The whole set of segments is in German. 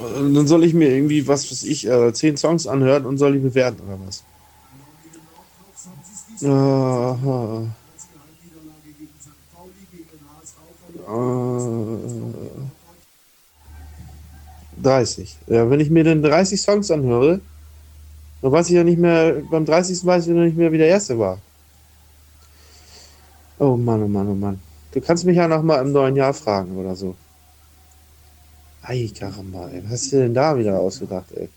dann soll ich mir irgendwie, was weiß ich, äh, zehn Songs anhören und soll die bewerten oder was? Aha. Äh, 30. Ja, wenn ich mir dann 30 Songs anhöre, dann weiß ich ja nicht mehr, beim 30. weiß ich noch nicht mehr, wie der erste war. Oh Mann, oh Mann, oh Mann. Du kannst mich ja noch mal im neuen Jahr fragen oder so. Ei, Karamba, ey. Was hast du denn da wieder ausgedacht, ey?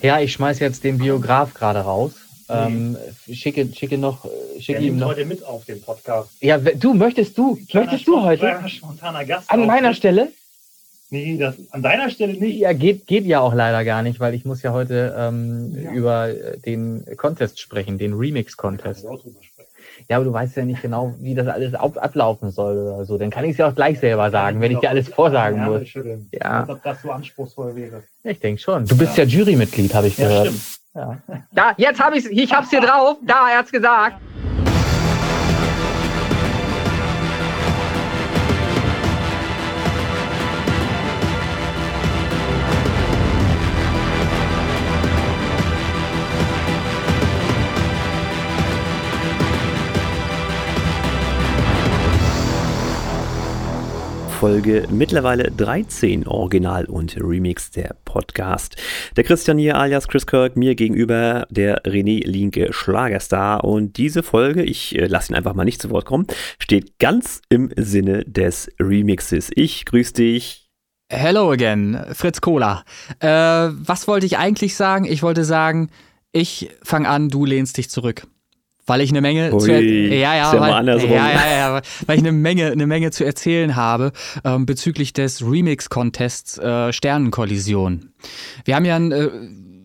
Ja, ich schmeiß jetzt den Biograf gerade raus. Ähm, schicke, schicke noch, schicke Der ihm nimmt noch. heute mit auf den Podcast. Ja, du möchtest du, möchtest du heute Kleiner spontaner Gast. an meiner Auftritt. Stelle? Nee, das, an deiner Stelle nicht. Ja, geht, geht ja auch leider gar nicht, weil ich muss ja heute ähm, Ja. über den Contest sprechen, den Remix-Contest. Kannst Ja, aber du weißt ja nicht genau, wie das alles ab ablaufen soll oder so. Dann kann ich es ja auch gleich selber sagen, wenn ich dir alles vorsagen Ja, muss. schütteln. Ja. Als ob das so anspruchsvoll wäre. Ich denke schon. Du bist ja, Jurymitglied, habe ich Ja, gehört. stimmt. Ja. Da, jetzt habe ich ich hab's hier drauf. Da, er hat's gesagt. Folge mittlerweile 13 Original und Remix der Podcast. Der Christian hier alias Chris Kirk, mir gegenüber der René Linke Schlagerstar und diese Folge, ich äh, lasse ihn einfach mal nicht zu Wort kommen, steht ganz im Sinne des Remixes. Ich grüße dich. Hello again, Fritz Kohler. Äh, was wollte ich eigentlich sagen? Ich wollte sagen, ich fange an, du lehnst dich zurück. Weil ich eine Menge Ui, zu ja, ja, weil, ja, ja, ja, weil ich eine Menge, eine Menge zu erzählen habe ähm, bezüglich des Remix-Contests äh, Sternenkollision. Wir haben ja ein, äh,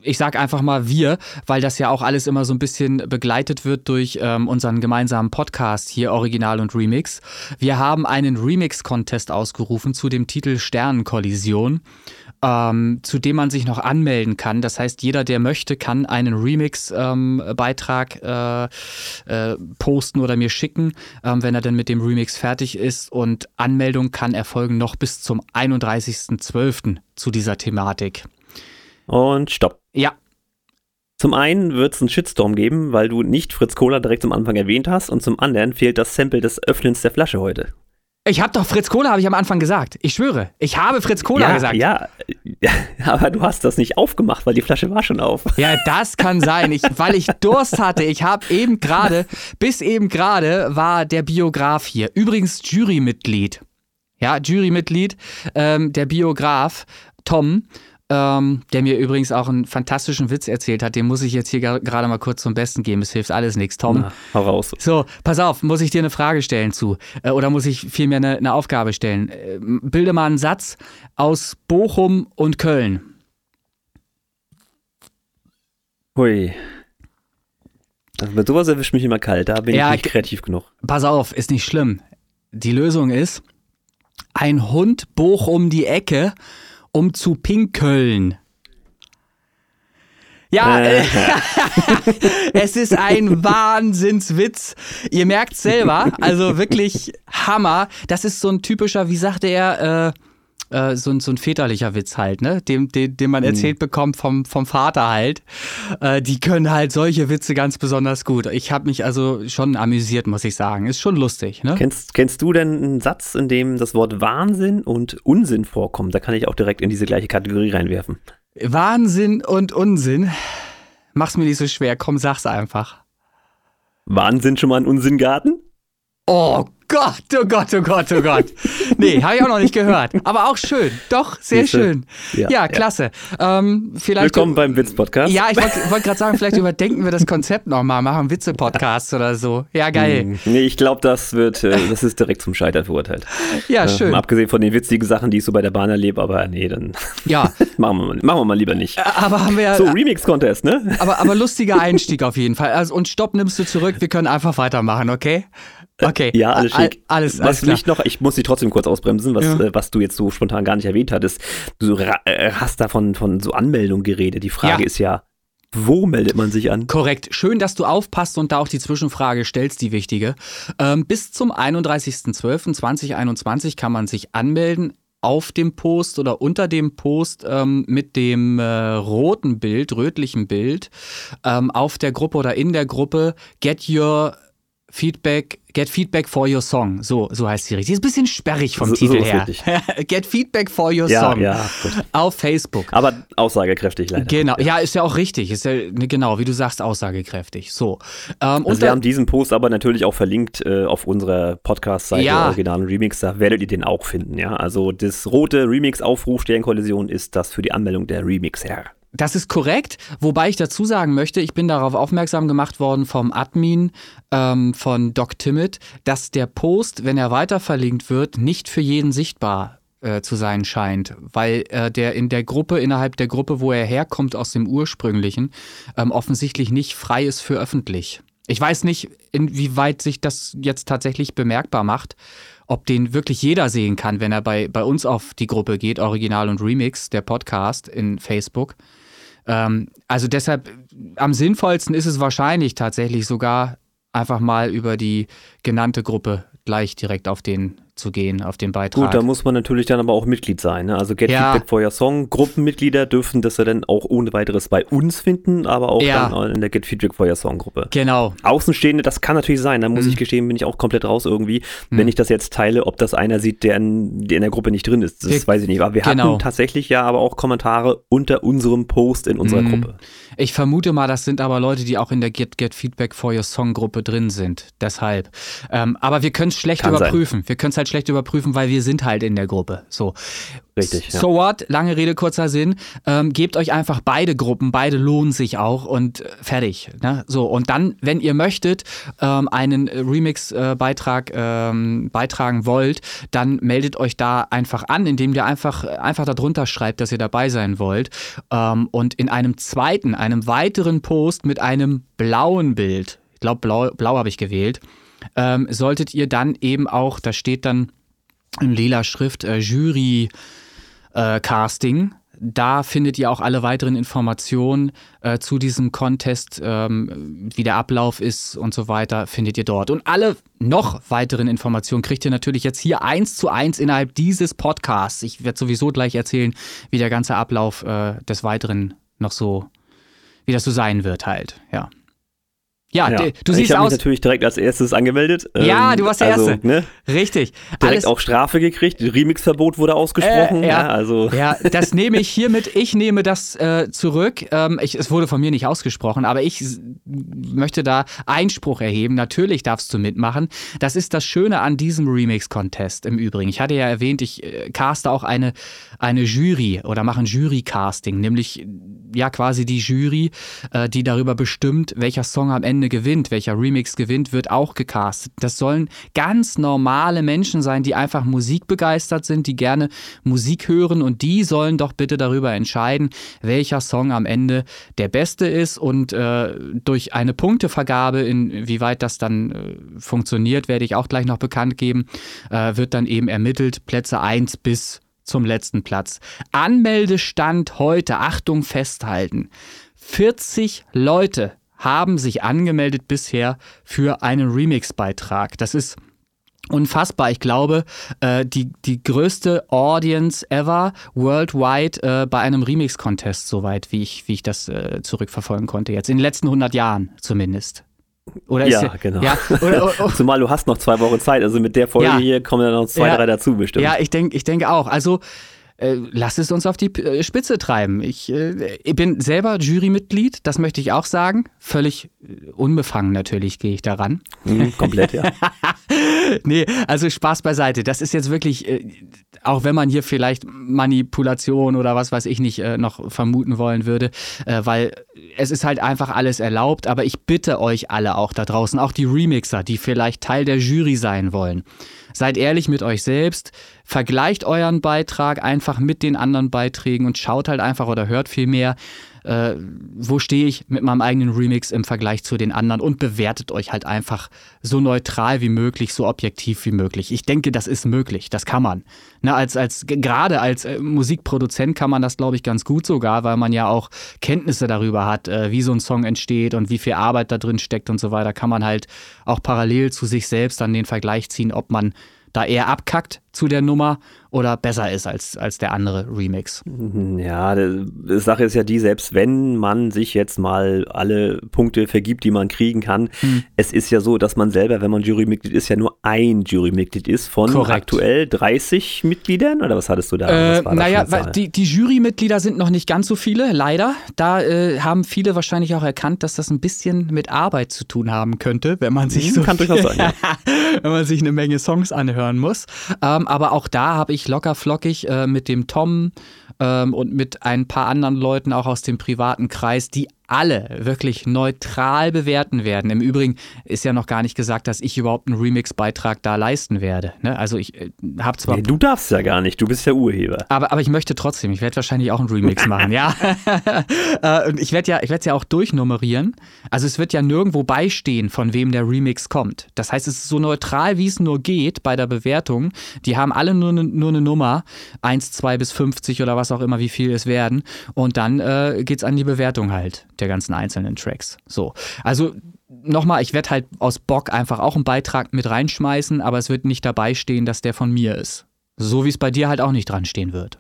ich sag einfach mal wir, weil das ja auch alles immer so ein bisschen begleitet wird durch ähm, unseren gemeinsamen Podcast hier Original und Remix. Wir haben einen Remix-Contest ausgerufen zu dem Titel Sternenkollision ähm, zu dem man sich noch anmelden kann. Das heißt, jeder, der möchte, kann einen Remix-Beitrag äh, äh, posten oder mir schicken, ähm, wenn er dann mit dem Remix fertig ist. Und Anmeldung kann erfolgen noch bis zum 31.12. zu dieser Thematik. Und stopp. Ja, Zum einen wird es einen Shitstorm geben, weil du nicht Fritz Kohler direkt zum Anfang erwähnt hast und zum anderen fehlt das Sample des Öffnens der Flasche heute. Ich habe doch Fritz Kohler, habe ich am Anfang gesagt. Ich schwöre, ich habe Fritz Kohler ja, gesagt. Ja, aber du hast das nicht aufgemacht, weil die Flasche war schon auf. Ja, das kann sein, ich, weil ich Durst hatte. Ich habe eben gerade, bis eben gerade war der Biograf hier. Übrigens Jurymitglied. Ja, Jurymitglied, ähm, der Biograf Tom, ähm, der mir übrigens auch einen fantastischen Witz erzählt hat. Den muss ich jetzt hier gerade mal kurz zum Besten geben. Es hilft alles nichts, Tom. Na, hau raus. So, pass auf, muss ich dir eine Frage stellen zu? Äh, oder muss ich vielmehr eine, eine Aufgabe stellen? Äh, bilde mal einen Satz aus Bochum und Köln. Hui. Mit sowas erwischt mich immer kalt, da bin Ja, ich nicht ich- kreativ genug. Pass auf, ist nicht schlimm. Die Lösung ist, ein Hund boch um die Ecke, um zu pinkeln. Ja, Äh. es ist ein Wahnsinnswitz. Ihr merkt selber, also wirklich Hammer. Das ist so ein typischer, wie sagte er, äh, äh, so, ein- so ein väterlicher Witz halt, ne? Dem, den, den man erzählt bekommt vom, vom Vater halt. Äh, die können halt solche Witze ganz besonders gut. Ich habe mich also schon amüsiert, muss ich sagen. Ist schon lustig, ne? Kennst, kennst du denn einen Satz, in dem das Wort Wahnsinn und Unsinn vorkommt? Da kann ich auch direkt in diese gleiche Kategorie reinwerfen. Wahnsinn und Unsinn. Mach's mir nicht so schwer, komm, sag's einfach. Wahnsinn schon mal ein Unsinngarten? Oh Gott, oh Gott, oh Gott, oh Gott. Nee, habe ich auch noch nicht gehört. Aber auch schön. Doch, sehr schön. Ja, Ja, ja. klasse. Ähm, vielleicht Willkommen beim Witz-Podcast. Ja, ich wollte wollt gerade sagen, vielleicht überdenken wir das Konzept nochmal, machen Witze-Podcasts oder so. Ja, geil. Hm, Nee, ich glaube, das wird, äh, das ist direkt zum Scheitern verurteilt. Ja, Äh, schön. abgesehen von den witzigen Sachen, die ich so bei der Bahn erlebe, aber nee, dann Ja, machen wir mal, machen wir mal lieber nicht. aber haben wir ja. So, Remix-Contest, ne? Aber, aber lustiger Einstieg auf jeden Fall. Also, und Stopp nimmst du zurück, wir können einfach weitermachen, okay? Okay. Ja, alles Al- schick. Alles, was alles klar. mich noch, ich muss dich trotzdem kurz ausbremsen, was, Ja. äh, was du jetzt so spontan gar nicht erwähnt hattest. Du äh, hast da von, von so Anmeldung geredet. Die Frage Ja. ist ja, wo meldet man sich an? Korrekt. Schön, dass du aufpasst und da auch die Zwischenfrage stellst, die wichtige. Ähm, bis zum 31.12.2021 kann man sich anmelden auf dem Post oder unter dem Post ähm, mit dem äh, roten Bild, rötlichen Bild, ähm, auf der Gruppe oder in der Gruppe Get Your Feedback, Get Feedback for Your Song. So, so heißt sie richtig. Ist ein bisschen sperrig vom So- Titel so her. Get Feedback for Your Ja, Song. ja, gut. Auf Facebook. Aber aussagekräftig leider. Genau, ja, ist ja auch richtig. Ist ja, ne, genau, wie du sagst, aussagekräftig. So. Ähm, und Also wir haben diesen Post aber natürlich auch verlinkt äh, auf unserer Podcast-Seite Ja. Original und Remix, da werdet ihr den auch finden, ja. Also das rote Remix-Aufruf Sternkollision ist das für die Anmeldung der Remixer. Das ist korrekt, wobei ich dazu sagen möchte, ich bin darauf aufmerksam gemacht worden vom Admin ähm, von Doc Timmett, dass der Post, wenn er weiter verlinkt wird, nicht für jeden sichtbar äh, zu sein scheint, weil äh, der in der Gruppe, innerhalb der Gruppe, wo er herkommt aus dem ursprünglichen, ähm, offensichtlich nicht frei ist für öffentlich. Ich weiß nicht, inwieweit sich das jetzt tatsächlich bemerkbar macht, ob den wirklich jeder sehen kann, wenn er bei, bei uns auf die Gruppe geht, Original und Remix, der Podcast in Facebook. Ähm, also deshalb, am sinnvollsten ist es wahrscheinlich tatsächlich sogar einfach mal über die genannte Gruppe gleich direkt auf den zu gehen, auf den Beitrag. Gut, da muss man natürlich dann aber auch Mitglied sein. Ne? Also Get Ja. Feedback for Your Song. Gruppenmitglieder dürfen das ja dann auch ohne weiteres bei uns finden, aber auch Ja. dann in der Get Feedback for Your Song Gruppe. genau. Außenstehende, das kann natürlich sein, da muss Mhm. ich gestehen, bin ich auch komplett raus irgendwie, wenn ich das jetzt teile, ob das einer sieht, der in, der in der Gruppe nicht drin ist. Das Wir- weiß ich nicht. Aber wir genau. hatten tatsächlich ja aber auch Kommentare unter unserem Post in unserer Mhm. Gruppe. Ich vermute mal, das sind aber Leute, die auch in der Get, Get Feedback for Your Song Gruppe drin sind. Deshalb. Ähm, aber wir können es schlecht Kann sein. überprüfen. Wir können es halt schlecht überprüfen, weil wir sind halt in der Gruppe. So. Richtig, ja. So what? Lange Rede, kurzer Sinn. Ähm, gebt euch einfach beide Gruppen, beide lohnen sich auch und äh, fertig. Ne? So, und dann, wenn ihr möchtet, ähm, einen Remix-Beitrag ähm, beitragen wollt, dann meldet euch da einfach an, indem ihr einfach, einfach darunter schreibt, dass ihr dabei sein wollt. Ähm, und in einem zweiten, einem weiteren Post mit einem blauen Bild, ich glaube, blau, blau habe ich gewählt, ähm, solltet ihr dann eben auch, da steht dann in lila Schrift äh, Jury äh, Casting. Da findet ihr auch alle weiteren Informationen äh, zu diesem Contest, ähm, wie der Ablauf ist und so weiter, findet ihr dort. Und alle noch weiteren Informationen kriegt ihr natürlich jetzt hier eins zu eins innerhalb dieses Podcasts. Ich werde sowieso gleich erzählen, wie der ganze Ablauf äh, des Weiteren noch so, wie das so sein wird halt, ja. Ja, Ja. du ich siehst habe mich aus. natürlich direkt als erstes angemeldet. Ja, Ähm, du warst der also, Erste. Ne, Richtig. direkt Alles, auch Strafe gekriegt. Remixverbot wurde ausgesprochen. Äh, ja. ja. also Ja, das nehme ich hiermit, ich nehme das äh, zurück. Ähm, ich, es wurde von mir nicht ausgesprochen, aber ich möchte da Einspruch erheben. Natürlich darfst du mitmachen. Das ist das Schöne an diesem Remix-Contest im Übrigen. Ich hatte ja erwähnt, ich äh, caste auch eine, eine Jury oder mache ein Jury-Casting, nämlich ja quasi die Jury, äh, die darüber bestimmt, welcher Song am Ende gewinnt, welcher Remix gewinnt, wird auch gecastet. Das sollen ganz normale Menschen sein, die einfach musikbegeistert sind, die gerne Musik hören und die sollen doch bitte darüber entscheiden, welcher Song am Ende der beste ist und äh, durch eine Punktevergabe, inwieweit das dann äh, funktioniert, werde ich auch gleich noch bekannt geben, äh, wird dann eben ermittelt, Plätze 1 bis zum letzten Platz. Anmeldestand heute, Achtung festhalten. 40 Leute haben sich angemeldet bisher für einen Remix-Beitrag. Das ist unfassbar. Ich glaube, äh, die, die größte Audience ever worldwide äh, bei einem Remix-Contest, soweit wie ich, wie ich das äh, zurückverfolgen konnte, jetzt in den letzten 100 Jahren zumindest. Oder ist Ja, genau. Ja, oder, oder, Zumal du hast noch zwei Wochen Zeit. Also mit der Folge Ja. hier kommen dann noch zwei, Ja. drei dazu bestimmt. Ja, ich denke ich denk auch. Also äh, lass es uns auf die äh, Spitze treiben. Ich, äh, ich bin selber Jurymitglied, das möchte ich auch sagen. Völlig äh, unbefangen natürlich gehe ich daran. Mhm, komplett, ja. nee, also Spaß beiseite. Das ist jetzt wirklich, äh, auch wenn man hier vielleicht Manipulation oder was weiß ich nicht noch vermuten wollen würde, weil es ist halt einfach alles erlaubt. Aber ich bitte euch alle auch da draußen, auch die Remixer, die vielleicht Teil der Jury sein wollen. Seid ehrlich mit euch selbst, vergleicht euren Beitrag einfach mit den anderen Beiträgen und schaut halt einfach oder hört viel mehr, äh, wo stehe ich mit meinem eigenen Remix im Vergleich zu den anderen und bewertet euch halt einfach so neutral wie möglich, so objektiv wie möglich. Ich denke, das ist möglich, das kann man. Na, als, als, gerade als äh, Musikproduzent kann man das, glaube ich, ganz gut sogar, weil man ja auch Kenntnisse darüber hat, äh, wie so ein Song entsteht und wie viel Arbeit da drin steckt und so weiter, kann man halt auch parallel zu sich selbst dann den Vergleich ziehen, ob man da eher abkackt zu der Nummer oder besser ist als, als der andere Remix. Ja, die Sache ist ja die, selbst wenn man sich jetzt mal alle Punkte vergibt, die man kriegen kann, hm. es ist ja so, dass man selber, wenn man Jurymitglied ist, ja nur ein Jurymitglied ist von Korrekt. aktuell 30 Mitgliedern oder was hattest du da? Äh, naja, die, die Jurymitglieder sind noch nicht ganz so viele, leider. Da äh, haben viele wahrscheinlich auch erkannt, dass das ein bisschen mit Arbeit zu tun haben könnte, wenn man sich hm, so kann durchaus sein, ja. wenn man sich eine Menge Songs anhören muss. Ähm, aber auch da habe ich locker flockig äh, mit dem Tom ähm, und mit ein paar anderen Leuten auch aus dem privaten Kreis, die alle wirklich neutral bewerten werden. Im Übrigen ist ja noch gar nicht gesagt, dass ich überhaupt einen Remix-Beitrag da leisten werde. Ne? Also ich äh, habe zwar. Nee, du darfst ja gar nicht, du bist der Urheber. Aber, aber ich möchte trotzdem, ich werde wahrscheinlich auch einen Remix machen, ja. äh, und ich werde ja, ich werde ja auch durchnummerieren. Also es wird ja nirgendwo beistehen, von wem der Remix kommt. Das heißt, es ist so neutral, wie es nur geht bei der Bewertung. Die haben alle nur, ne, nur eine Nummer, 1, 2 bis 50 oder was auch immer, wie viel es werden. Und dann äh, geht es an die Bewertung halt der ganzen einzelnen Tracks. So. Also nochmal, ich werde halt aus Bock einfach auch einen Beitrag mit reinschmeißen, aber es wird nicht dabei stehen, dass der von mir ist. So wie es bei dir halt auch nicht dran stehen wird.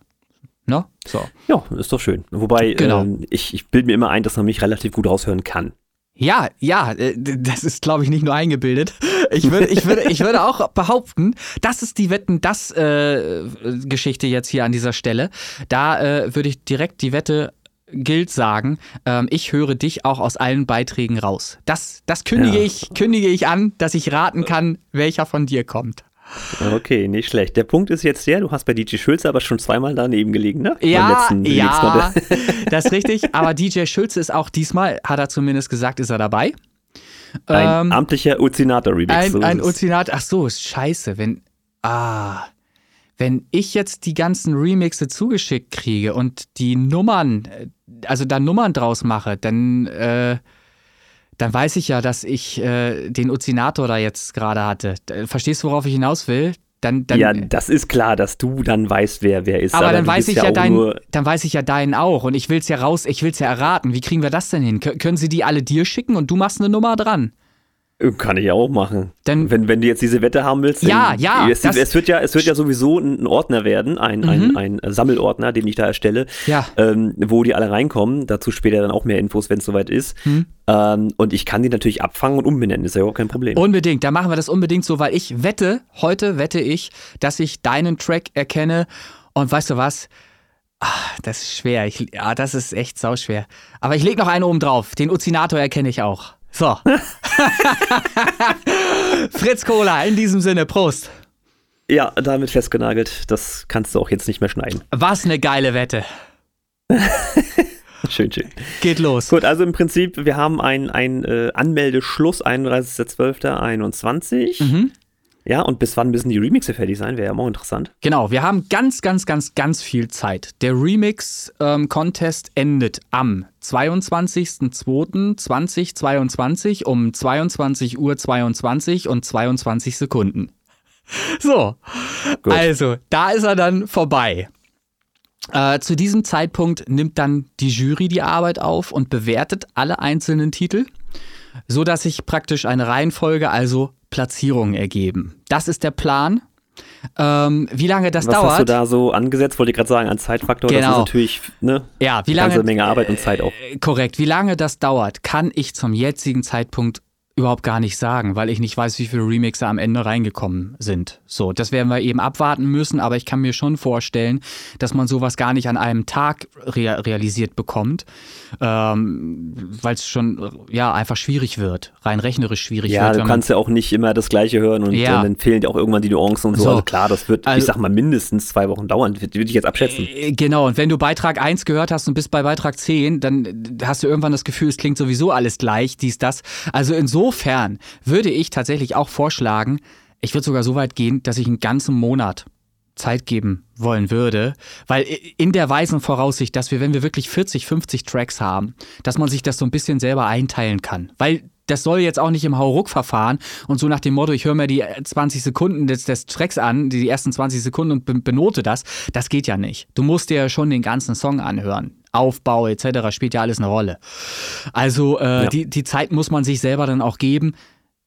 Ne? So. Ja, ist doch schön. Wobei, genau. äh, ich, ich bilde mir immer ein, dass man mich relativ gut raushören kann. Ja, ja, äh, das ist, glaube ich, nicht nur eingebildet. Ich würde, ich würde, ich würde auch behaupten, das ist die Wetten, das äh, Geschichte jetzt hier an dieser Stelle. Da äh, würde ich direkt die Wette gilt sagen, ähm, ich höre dich auch aus allen Beiträgen raus. Das, das kündige, ja. ich, kündige ich an, dass ich raten kann, welcher von dir kommt. Okay, nicht schlecht. Der Punkt ist jetzt der, du hast bei DJ Schulze aber schon zweimal daneben gelegen, ne? Ja, ja, das ist richtig. Aber DJ Schulze ist auch diesmal, hat er zumindest gesagt, ist er dabei. Ein ähm, amtlicher Uzinator-Remix. Ein, so ein Uzinator, ach so, scheiße, wenn, ah, wenn ich jetzt die ganzen Remixe zugeschickt kriege und die Nummern, also da Nummern draus mache, dann, äh, dann weiß ich ja, dass ich äh, den Uzinator da jetzt gerade hatte. Verstehst du, worauf ich hinaus will? Dann, dann, ja, das ist klar, dass du dann weißt, wer wer ist. Aber, aber dann weiß ich ja, ja deinen, dann weiß ich ja deinen auch und ich will es ja raus, ich will es ja erraten. Wie kriegen wir das denn hin? K können sie die alle dir schicken und du machst eine Nummer dran? Kann ich auch machen. Denn, wenn, wenn du jetzt diese Wette haben willst. Ja, ja. Es, es, wird ja. es wird ja sowieso ein Ordner werden, ein, mhm. ein, ein Sammelordner, den ich da erstelle, ja. ähm, wo die alle reinkommen. Dazu später dann auch mehr Infos, wenn es soweit ist. Mhm. Ähm, und ich kann die natürlich abfangen und umbenennen, ist ja auch kein Problem. Unbedingt, da machen wir das unbedingt so, weil ich wette, heute wette ich, dass ich deinen Track erkenne. Und weißt du was? Ach, das ist schwer. Ich, ja, das ist echt sauschwer. Aber ich leg noch einen oben drauf. Den Uzinator erkenne ich auch. So. Fritz Cola, in diesem Sinne, Prost. Ja, damit festgenagelt. Das kannst du auch jetzt nicht mehr schneiden. Was eine geile Wette. schön, schön. Geht los. Gut, also im Prinzip, wir haben ein, ein äh, Anmeldeschluss, 31.12.21. Mhm. Ja, und bis wann müssen die Remixe fertig sein? Wäre ja auch interessant. Genau, wir haben ganz, ganz, ganz, ganz viel Zeit. Der Remix-Contest ähm, endet am 22.02.2022 um 22 Uhr 22 und 22 Sekunden. So, Gut. also da ist er dann vorbei. Äh, zu diesem Zeitpunkt nimmt dann die Jury die Arbeit auf und bewertet alle einzelnen Titel, so dass sich praktisch eine Reihenfolge, also Platzierungen ergeben. Das ist der Plan. Ähm, wie lange das Was dauert. Was hast du da so angesetzt? Wollte ich gerade sagen, an Zeitfaktor. Genau. Das ist natürlich ne, ja, wie lange, eine Menge Arbeit und Zeit auch. Äh, korrekt. Wie lange das dauert, kann ich zum jetzigen Zeitpunkt überhaupt gar nicht sagen, weil ich nicht weiß, wie viele Remixer am Ende reingekommen sind. So, das werden wir eben abwarten müssen, aber ich kann mir schon vorstellen, dass man sowas gar nicht an einem Tag rea realisiert bekommt, ähm, weil es schon ja einfach schwierig wird, rein rechnerisch schwierig ja, wird. Ja, du kannst ja auch nicht immer das Gleiche hören und, ja. und dann fehlen dir auch irgendwann die Nuancen und so. so. Also klar, das wird, also, ich sag mal, mindestens zwei Wochen dauern, würde ich jetzt abschätzen. Äh, genau, und wenn du Beitrag 1 gehört hast und bist bei Beitrag 10, dann hast du irgendwann das Gefühl, es klingt sowieso alles gleich, dies, das. Also insofern Insofern würde ich tatsächlich auch vorschlagen, ich würde sogar so weit gehen, dass ich einen ganzen Monat Zeit geben wollen würde, weil in der weisen Voraussicht, dass wir, wenn wir wirklich 40, 50 Tracks haben, dass man sich das so ein bisschen selber einteilen kann, weil das soll jetzt auch nicht im Hauruck-Verfahren und so nach dem Motto, ich höre mir die 20 Sekunden des, des Tracks an, die, ersten 20 Sekunden und benote das, das geht ja nicht. Du musst dir ja schon den ganzen Song anhören. Aufbau etc. spielt ja alles eine Rolle. Also äh, ja. die, die Zeit muss man sich selber dann auch geben.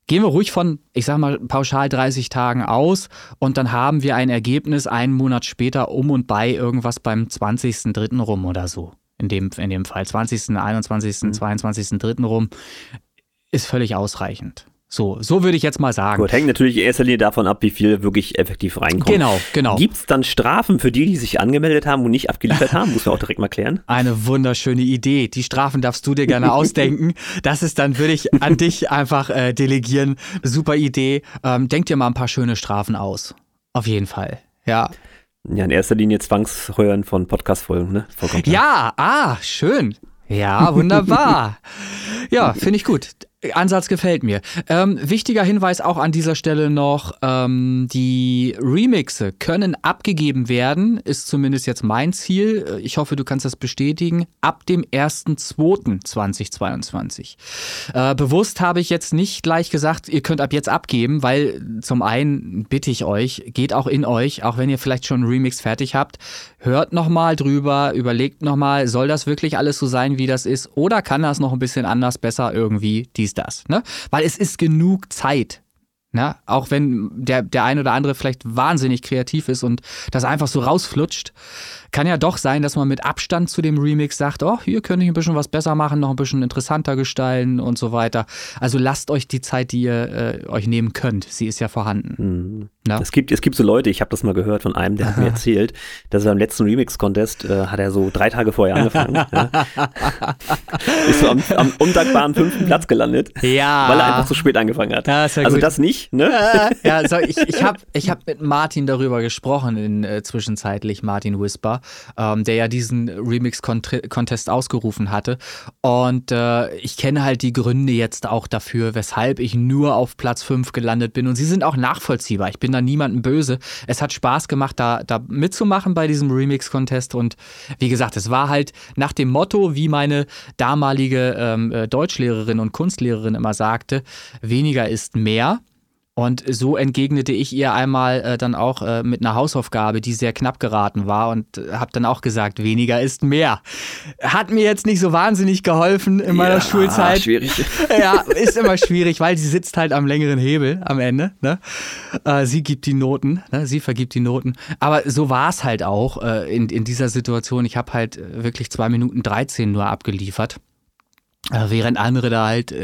Gehen wir ruhig von, ich sag mal, pauschal 30 Tagen aus und dann haben wir ein Ergebnis einen Monat später um und bei irgendwas beim 20.03. rum oder so. In dem, in dem Fall 20., 21., Mhm. 22.03. rum ist völlig ausreichend. So, so würde ich jetzt mal sagen. Gut, hängt natürlich in erster Linie davon ab, wie viel wirklich effektiv reinkommt. Genau, genau. Gibt es dann Strafen für die, die sich angemeldet haben und nicht abgeliefert haben? Muss man auch direkt mal klären. Eine wunderschöne Idee. Die Strafen darfst du dir gerne ausdenken. Das ist dann, würde ich an dich einfach äh, delegieren. Super Idee. Ähm, denk dir mal ein paar schöne Strafen aus. Auf jeden Fall. Ja. Ja, in erster Linie Zwangsheuern von Podcast-Folgen, ne? Ja, ah, schön. Ja, wunderbar. ja, finde ich gut. Ansatz gefällt mir. Ähm, wichtiger Hinweis auch an dieser Stelle noch, ähm, die Remixe können abgegeben werden, ist zumindest jetzt mein Ziel. Ich hoffe, du kannst das bestätigen, ab dem 1.2.2022. Äh, bewusst habe ich jetzt nicht gleich gesagt, ihr könnt ab jetzt abgeben, weil zum einen bitte ich euch, geht auch in euch, auch wenn ihr vielleicht schon einen Remix fertig habt, hört nochmal drüber, überlegt nochmal, soll das wirklich alles so sein, wie das ist, oder kann das noch ein bisschen anders, besser irgendwie, dies, das, ne? Weil es ist genug Zeit. Ne? Auch wenn der, der ein oder andere vielleicht wahnsinnig kreativ ist und das einfach so rausflutscht, kann ja doch sein, dass man mit Abstand zu dem Remix sagt, oh, hier könnte ich ein bisschen was besser machen, noch ein bisschen interessanter gestalten und so weiter. Also lasst euch die Zeit, die ihr äh, euch nehmen könnt. Sie ist ja vorhanden. Mhm. Ja. Es, gibt, es gibt so Leute, ich habe das mal gehört von einem, der hat mir erzählt, dass er beim letzten Remix-Contest äh, hat er so drei Tage vorher angefangen. ja. Ist so am, am undankbaren fünften Platz gelandet, Ja. weil er einfach zu spät angefangen hat. Ja, also gut. das nicht, ne? Ja, so, ich, ich habe ich hab mit Martin darüber gesprochen, in, äh, zwischenzeitlich Martin Whisper, ähm, der ja diesen Remix-Contest ausgerufen hatte. Und äh, ich kenne halt die Gründe jetzt auch dafür, weshalb ich nur auf Platz 5 gelandet bin. Und sie sind auch nachvollziehbar. Ich bin da niemandem böse. Es hat Spaß gemacht, da, da mitzumachen bei diesem Remix-Contest. Und wie gesagt, es war halt nach dem Motto, wie meine damalige ähm, äh, Deutschlehrerin und Kunstlehrerin immer sagte, weniger ist mehr. Und so entgegnete ich ihr einmal äh, dann auch äh, mit einer Hausaufgabe, die sehr knapp geraten war und äh, habe dann auch gesagt, weniger ist mehr. Hat mir jetzt nicht so wahnsinnig geholfen in meiner Ja, Schulzeit. Schwierig. Ja, ist immer schwierig, weil sie sitzt halt am längeren Hebel am Ende. Ne? Äh, sie gibt die Noten, ne? sie vergibt die Noten. Aber so war es halt auch äh, in, in dieser Situation. Ich habe halt äh, wirklich zwei Minuten 13 nur abgeliefert, äh, während andere da halt,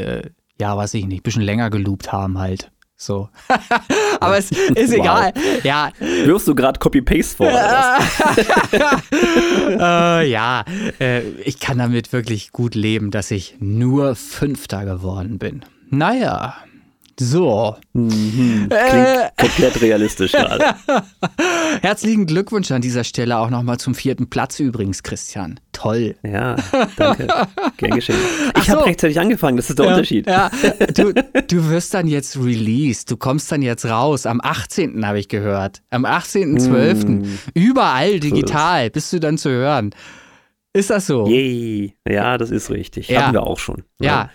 ja, weiß ich nicht, ein bisschen länger geloopt haben halt. So. Aber es ist egal. Ja, Wirfst du gerade Copy-Paste vor? Äh, ja, äh, ich kann damit wirklich gut leben, dass ich nur Fünfter geworden bin. Naja, so. Mhm. Klingt Äh. komplett realistisch gerade. Herzlichen Glückwunsch an dieser Stelle auch nochmal zum vierten Platz übrigens, Christian. Toll. Ja, danke. Gern geschehen. Ich habe so. rechtzeitig angefangen, das ist der Unterschied. Ja, du, du wirst dann jetzt released. Du kommst dann jetzt raus. Am 18. habe ich gehört. Am 18.12. Mm. Überall digital bist du dann zu hören. Ist das so? Yay. Ja, das ist richtig. Ja. Hatten wir auch schon. Ja.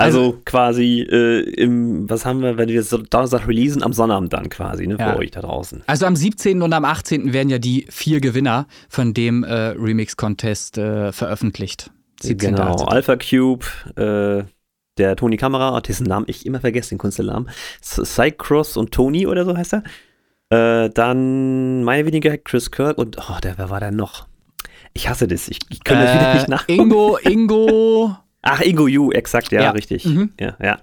Also, quasi äh, im, was haben wir, wenn wir so Donnerstag releasen, am Sonnabend dann quasi, ne, Ja. für euch da draußen. Also am 17. und am 18. werden ja die vier Gewinner von dem äh, Remix-Contest äh, veröffentlicht. 17. Genau, 18.. Alpha Cube, äh, der Toni Kamera, dessen Namen ich immer vergesse, den Künstlernamen. Cycross und Tony oder so heißt er. Äh, dann meine Wenigkeit, Chris Kirk und, oh, der, wer war der noch? Ich hasse das, ich, ich kann das wieder nicht Äh, nachgucken. Ingo, Ingo. Ach, Ingo Yu, exakt, ja, Ja. richtig. Mhm. Ja, ja.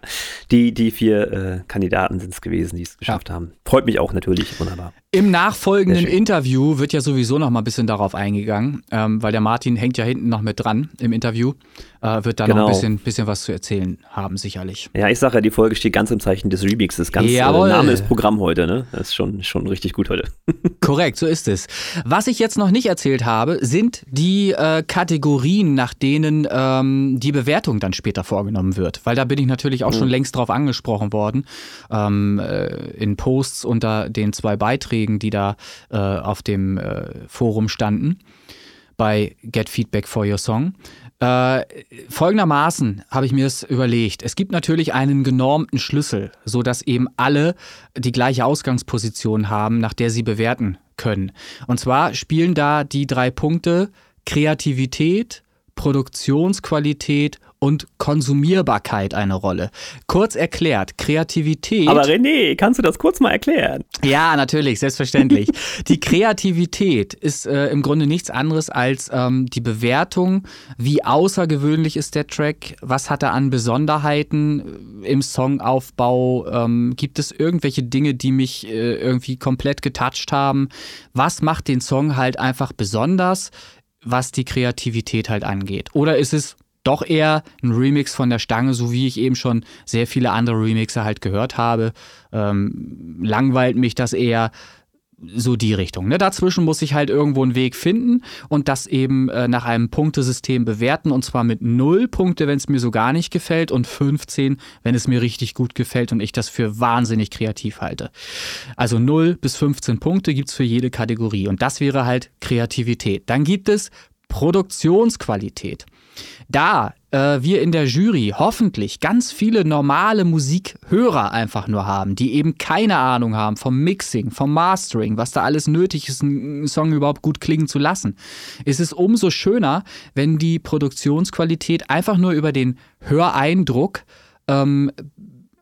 Die, die vier äh, Kandidaten sind es gewesen, die es geschafft haben. Freut mich auch natürlich, wunderbar. Im nachfolgenden. Interview wird ja sowieso noch mal ein bisschen darauf eingegangen, ähm, weil der Martin hängt ja hinten noch mit dran im Interview. Äh, wird da noch Genau. ein bisschen, bisschen was zu erzählen haben, sicherlich. Ja, ich sage ja, die Folge steht ganz im Zeichen des Remixes. Ganz äh, Jawohl. Name ist Programm heute, ne? Das ist schon, schon richtig gut heute. Korrekt, so ist es. Was ich jetzt noch nicht erzählt habe, sind die äh, Kategorien, nach denen ähm, die Bewertung dann später vorgenommen wird. Weil da bin ich natürlich auch schon längst drauf angesprochen worden. Ähm, äh, in Posts unter den zwei Beiträgen, die da äh, auf dem äh, Forum standen. Bei Get Feedback for Your Song. Äh, folgendermaßen habe ich mir es überlegt. Es gibt natürlich einen genormten Schlüssel, so dass eben alle die gleiche Ausgangsposition haben, nach der sie bewerten können. Und zwar spielen da die drei Punkte Kreativität, Produktionsqualität und Konsumierbarkeit eine Rolle. Kurz erklärt, Kreativität. Aber René, kannst du das kurz mal erklären? Ja, natürlich, selbstverständlich. die Kreativität ist äh, im Grunde nichts anderes als ähm, die Bewertung, wie außergewöhnlich ist der Track, was hat er an Besonderheiten im Songaufbau, ähm, gibt es irgendwelche Dinge, die mich äh, irgendwie komplett getoucht haben, was macht den Song halt einfach besonders, was die Kreativität halt angeht. Oder ist es doch eher ein Remix von der Stange, so wie ich eben schon sehr viele andere Remixer halt gehört habe. Ähm, langweilt mich das eher so die Richtung. Ne? Dazwischen muss ich halt irgendwo einen Weg finden und das eben äh, nach einem Punktesystem bewerten und zwar mit 0 Punkte, wenn es mir so gar nicht gefällt und 15, wenn es mir richtig gut gefällt und ich das für wahnsinnig kreativ halte. Also 0 bis 15 Punkte gibt es für jede Kategorie und das wäre halt Kreativität. Dann gibt es Produktionsqualität. Da äh, wir in der Jury hoffentlich ganz viele normale Musikhörer einfach nur haben, die eben keine Ahnung haben vom Mixing, vom Mastering, was da alles nötig ist, einen Song überhaupt gut klingen zu lassen, ist es umso schöner, wenn die Produktionsqualität einfach nur über den Höreindruck ähm,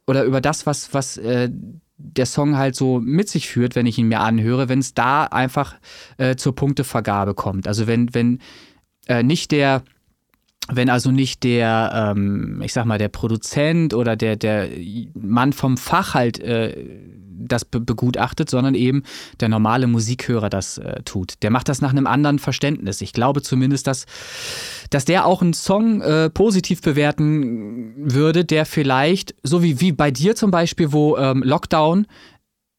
oder über das, was, was äh, der Song halt so mit sich führt, wenn ich ihn mir anhöre, wenn es da einfach äh, zur Punktevergabe kommt. Also wenn, wenn äh, nicht der wenn also nicht der, ähm, ich sag mal, der Produzent oder der, der Mann vom Fach halt äh, das be begutachtet, sondern eben der normale Musikhörer das äh, tut. Der macht das nach einem anderen Verständnis. Ich glaube zumindest, dass, dass der auch einen Song äh, positiv bewerten würde, der vielleicht, so wie, wie bei dir zum Beispiel, wo ähm, Lockdown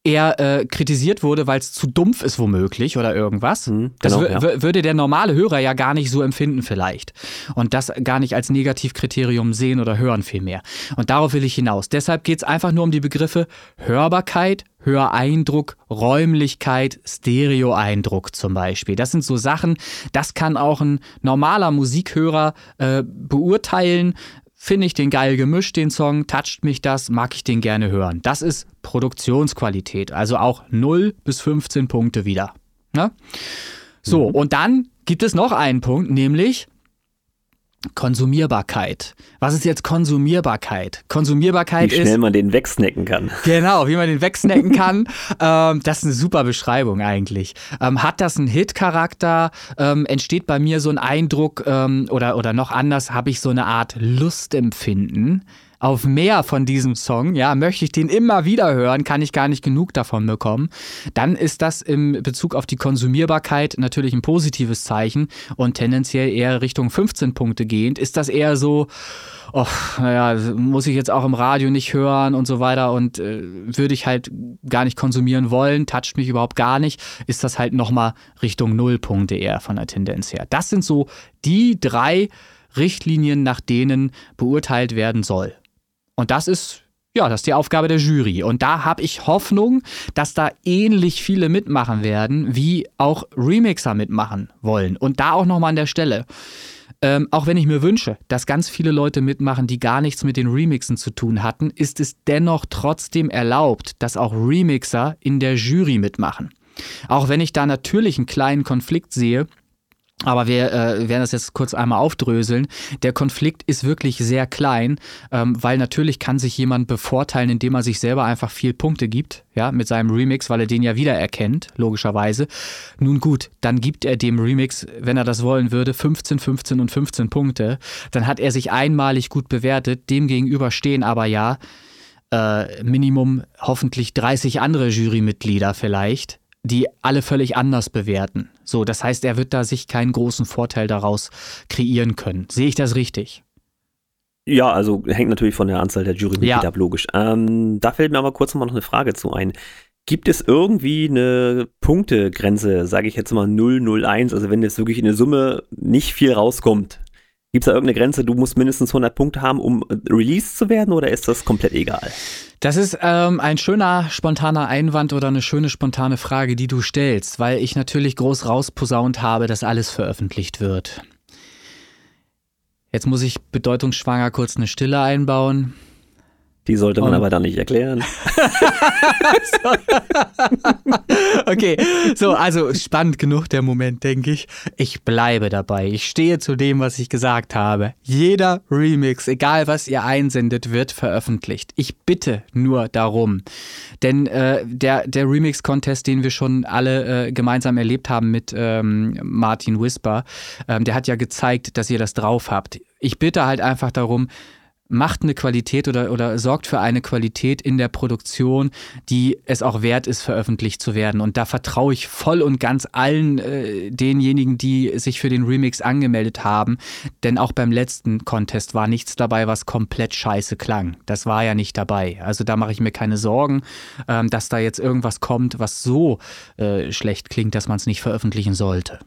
eher äh, kritisiert wurde, weil es zu dumpf ist womöglich oder irgendwas. Mhm, genau, das ja. würde der normale Hörer ja gar nicht so empfinden vielleicht. Und das gar nicht als Negativkriterium sehen oder hören vielmehr. Und darauf will ich hinaus. Deshalb geht es einfach nur um die Begriffe Hörbarkeit, Höreindruck, Räumlichkeit, Stereoeindruck zum Beispiel. Das sind so Sachen, das kann auch ein normaler Musikhörer äh, beurteilen, Finde ich den geil gemischt, den Song, toucht mich das, mag ich den gerne hören. Das ist Produktionsqualität, also auch 0 bis 15 Punkte wieder. Ne? So, mhm. und dann gibt es noch einen Punkt, nämlich Konsumierbarkeit. Was ist jetzt Konsumierbarkeit? Konsumierbarkeit ist. Wie schnell man den wegsnacken kann. Genau, wie man den wegsnacken kann. ähm, das ist eine super Beschreibung eigentlich. Ähm, hat das einen Hit-Charakter? Ähm, entsteht bei mir so ein Eindruck ähm, oder, oder noch anders, habe ich so eine Art Lustempfinden? Auf mehr von diesem Song, ja, möchte ich den immer wieder hören, kann ich gar nicht genug davon bekommen, dann ist das im Bezug auf die Konsumierbarkeit natürlich ein positives Zeichen und tendenziell eher Richtung 15 Punkte gehend. Ist das eher so, oh, naja, muss ich jetzt auch im Radio nicht hören und so weiter und äh, würde ich halt gar nicht konsumieren wollen, toucht mich überhaupt gar nicht, ist das halt nochmal Richtung Nullpunkte eher von der Tendenz her. Das sind so die drei Richtlinien, nach denen beurteilt werden soll. Und das ist ja, das ist die Aufgabe der Jury. Und da habe ich Hoffnung, dass da ähnlich viele mitmachen werden, wie auch Remixer mitmachen wollen. Und da auch nochmal an der Stelle. Ähm, auch wenn ich mir wünsche, dass ganz viele Leute mitmachen, die gar nichts mit den Remixen zu tun hatten, ist es dennoch trotzdem erlaubt, dass auch Remixer in der Jury mitmachen. Auch wenn ich da natürlich einen kleinen Konflikt sehe, aber wir äh, werden das jetzt kurz einmal aufdröseln. Der Konflikt ist wirklich sehr klein, ähm, weil natürlich kann sich jemand bevorteilen, indem er sich selber einfach viel Punkte gibt, ja, mit seinem Remix, weil er den ja wiedererkennt, logischerweise. Nun gut, dann gibt er dem Remix, wenn er das wollen würde, 15, 15 und 15 Punkte. Dann hat er sich einmalig gut bewertet. Demgegenüber stehen aber ja äh, Minimum hoffentlich 30 andere Jurymitglieder vielleicht die alle völlig anders bewerten. So, das heißt, er wird da sich keinen großen Vorteil daraus kreieren können. Sehe ich das richtig? Ja, also hängt natürlich von der Anzahl der Jurymitglieder ja. ab, logisch. Ähm, da fällt mir aber kurz mal noch eine Frage zu ein. Gibt es irgendwie eine Punktegrenze, sage ich jetzt mal 001, also wenn jetzt wirklich in der Summe nicht viel rauskommt, Gibt es da irgendeine Grenze, du musst mindestens 100 Punkte haben, um released zu werden oder ist das komplett egal? Das ist ähm, ein schöner spontaner Einwand oder eine schöne spontane Frage, die du stellst, weil ich natürlich groß rausposaunt habe, dass alles veröffentlicht wird. Jetzt muss ich bedeutungsschwanger kurz eine Stille einbauen. Die sollte man Und- aber dann nicht erklären. Okay, so, also spannend genug der Moment, denke ich. Ich bleibe dabei. Ich stehe zu dem, was ich gesagt habe. Jeder Remix, egal was ihr einsendet, wird veröffentlicht. Ich bitte nur darum. Denn äh, der, der Remix-Contest, den wir schon alle äh, gemeinsam erlebt haben mit ähm, Martin Whisper, ähm, der hat ja gezeigt, dass ihr das drauf habt. Ich bitte halt einfach darum, macht eine Qualität oder, oder sorgt für eine Qualität in der Produktion, die es auch wert ist, veröffentlicht zu werden. Und da vertraue ich voll und ganz allen äh, denjenigen, die sich für den Remix angemeldet haben. Denn auch beim letzten Contest war nichts dabei, was komplett scheiße klang. Das war ja nicht dabei. Also da mache ich mir keine Sorgen, ähm, dass da jetzt irgendwas kommt, was so äh, schlecht klingt, dass man es nicht veröffentlichen sollte.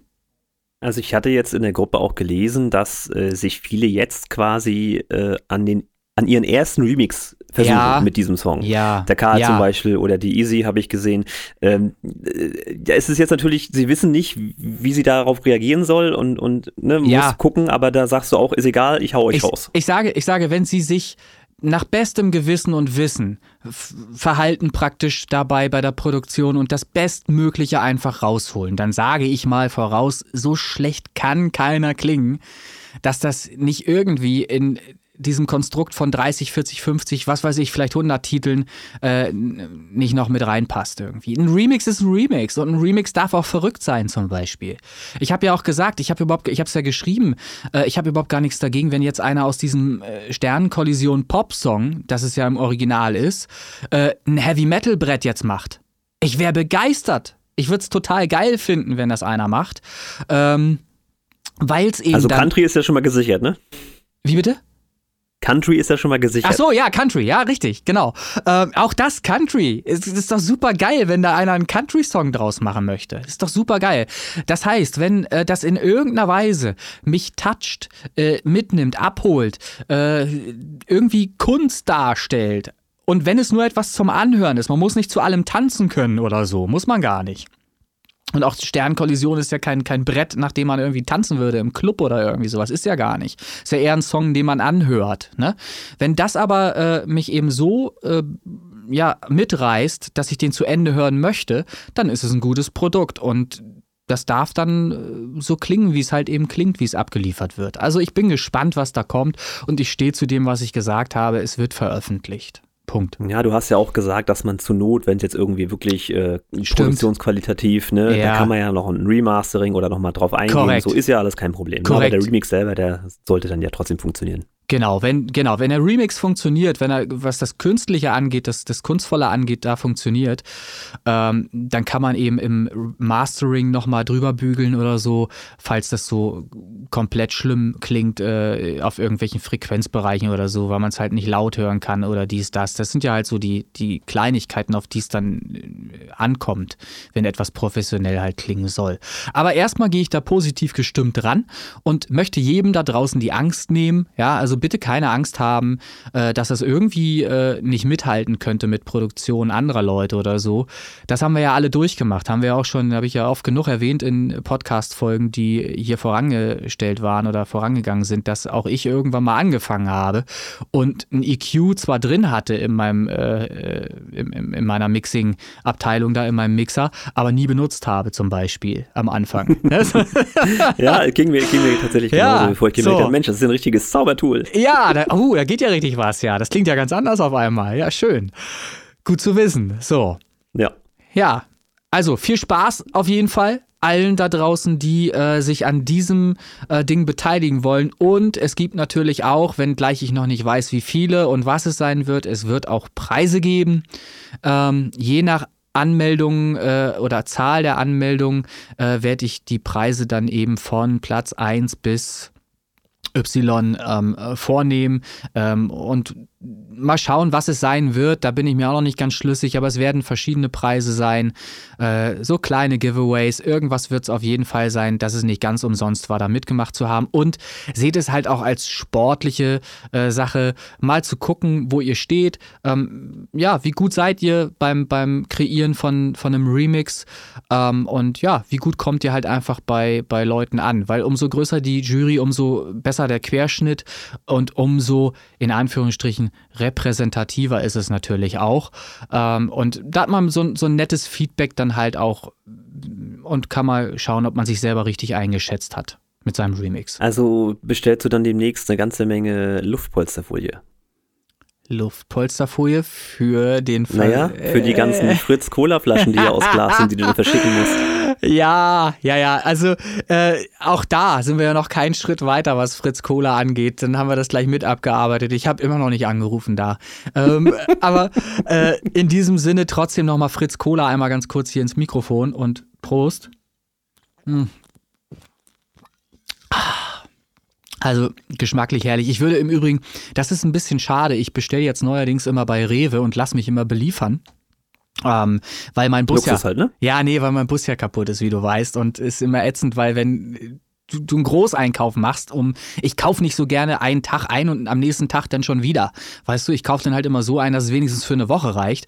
Also ich hatte jetzt in der Gruppe auch gelesen, dass äh, sich viele jetzt quasi äh, an den an ihren ersten Remix versuchen Ja. mit diesem Song. Ja. Der Karl ja. zum Beispiel oder die Easy habe ich gesehen. Ähm, äh, ja, es ist jetzt natürlich, sie wissen nicht, wie sie darauf reagieren soll und, und ne, muss Ja. gucken, aber da sagst du auch, ist egal, ich hau euch ich, raus. Ich sage, ich sage, wenn sie sich nach bestem Gewissen und Wissen verhalten praktisch dabei bei der Produktion und das Bestmögliche einfach rausholen, dann sage ich mal voraus, so schlecht kann keiner klingen, dass das nicht irgendwie in diesem Konstrukt von 30, 40, 50, was weiß ich, vielleicht 100 Titeln äh, nicht noch mit reinpasst irgendwie. Ein Remix ist ein Remix und ein Remix darf auch verrückt sein zum Beispiel. Ich habe ja auch gesagt, ich habe überhaupt, ich habe es ja geschrieben, äh, ich habe überhaupt gar nichts dagegen, wenn jetzt einer aus diesem äh, Sternenkollision Pop-Song, das es ja im Original ist, äh, ein Heavy Metal Brett jetzt macht. Ich wäre begeistert. Ich würde es total geil finden, wenn das einer macht. Ähm, Weil es eben Also. Country ist ja schon mal gesichert, ne? Wie bitte? Country ist ja schon mal gesichert. Ach so, ja, Country, ja, richtig, genau. Ähm, auch das Country. Es ist doch super geil, wenn da einer einen Country-Song draus machen möchte. Ist doch super geil. Das heißt, wenn äh, das in irgendeiner Weise mich toucht, äh, mitnimmt, abholt, äh, irgendwie Kunst darstellt, und wenn es nur etwas zum Anhören ist, man muss nicht zu allem tanzen können oder so, muss man gar nicht. Und auch Sternkollision ist ja kein, kein Brett, nach dem man irgendwie tanzen würde im Club oder irgendwie sowas. Ist ja gar nicht. Ist ja eher ein Song, den man anhört. Ne? Wenn das aber äh, mich eben so äh, ja, mitreißt, dass ich den zu Ende hören möchte, dann ist es ein gutes Produkt. Und das darf dann äh, so klingen, wie es halt eben klingt, wie es abgeliefert wird. Also ich bin gespannt, was da kommt. Und ich stehe zu dem, was ich gesagt habe. Es wird veröffentlicht. Punkt. Ja, du hast ja auch gesagt, dass man zur Not, wenn es jetzt irgendwie wirklich äh, produktionsqualitativ, ne, Ja. da kann man ja noch ein Remastering oder nochmal drauf eingehen. Korrekt. So ist ja alles kein Problem. Ne? Aber der Remix selber, der sollte dann ja trotzdem funktionieren. Genau, wenn, genau, wenn der Remix funktioniert, wenn er, was das Künstliche angeht, das, das Kunstvolle angeht, da funktioniert, ähm, dann kann man eben im Mastering nochmal drüber bügeln oder so, falls das so komplett schlimm klingt äh, auf irgendwelchen Frequenzbereichen oder so, weil man es halt nicht laut hören kann oder dies, das. Das sind ja halt so die, die Kleinigkeiten, auf die es dann äh, ankommt, wenn etwas professionell halt klingen soll. Aber erstmal gehe ich da positiv gestimmt ran und möchte jedem da draußen die Angst nehmen. Ja, also bitte keine Angst haben, äh, dass das irgendwie äh, nicht mithalten könnte mit Produktion anderer Leute oder so. Das haben wir ja alle durchgemacht. Haben wir auch schon, habe ich ja oft genug erwähnt in Podcast-Folgen, die hier vorangestellt waren oder vorangegangen sind, dass auch ich irgendwann mal angefangen habe und ein EQ zwar drin hatte in meinem äh, äh, in, in in meiner Mixing-Abteilung da in meinem Mixer, aber nie benutzt habe zum Beispiel am Anfang. Ja, ging mir, ging mir tatsächlich Ja, genauso, bevor ich gemerkt so. habe, Mensch, das ist ein richtiges Zaubertool. Ja, da, uh, da geht ja richtig was, ja. Das klingt ja ganz anders auf einmal. Ja, schön. Gut zu wissen. So. Ja. Ja, also viel Spaß auf jeden Fall allen da draußen, die äh, sich an diesem äh, Ding beteiligen wollen. Und es gibt natürlich auch, wenngleich ich noch nicht weiß, wie viele und was es sein wird, es wird auch Preise geben. Ähm, je nach Anmeldung äh, oder Zahl der Anmeldungen äh, werde ich die Preise dann eben von Platz 1 bis Y ähm, äh, vornehmen ähm, und mal schauen, was es sein wird. Da bin ich mir auch noch nicht ganz schlüssig, aber es werden verschiedene Preise sein, äh, so kleine Giveaways. Irgendwas wird es auf jeden Fall sein, dass es nicht ganz umsonst war, da mitgemacht zu haben. Und seht es halt auch als sportliche äh, Sache, mal zu gucken, wo ihr steht. Ähm, ja, wie gut seid ihr beim, beim Kreieren von, von einem Remix? Ähm, und ja, wie gut kommt ihr halt einfach bei, bei Leuten an? Weil umso größer die Jury, umso besser der Querschnitt und umso in Anführungsstrichen bisschen repräsentativer ist es natürlich auch. Ähm, und da hat man so, so ein nettes Feedback dann halt auch und kann mal schauen, ob man sich selber richtig eingeschätzt hat mit seinem Remix. Also bestellst du dann demnächst eine ganze Menge Luftpolsterfolie? Luftpolsterfolie für den Fall. Naja, für die ganzen Fritz-Cola-Flaschen, die ja aus Glas sind, die du dann verschicken musst. Ja, ja, ja. Also äh, auch da sind wir ja noch keinen Schritt weiter, was Fritz Cola angeht. Dann haben wir das gleich mit abgearbeitet. Ich habe immer noch nicht angerufen da. Ähm, aber äh, in diesem Sinne trotzdem nochmal Fritz Cola einmal ganz kurz hier ins Mikrofon und Prost. Hm. Also geschmacklich herrlich. Ich würde im Übrigen, das ist ein bisschen schade. Ich bestelle jetzt neuerdings immer bei Rewe und lass mich immer beliefern. Ähm, weil mein Bus Luxus ja, halt, ne? ja, nee, weil mein Bus ja kaputt ist, wie du weißt. Und ist immer ätzend, weil wenn du, du einen Großeinkauf machst, um ich kaufe nicht so gerne einen Tag ein und am nächsten Tag dann schon wieder. Weißt du, ich kaufe dann halt immer so ein, dass es wenigstens für eine Woche reicht.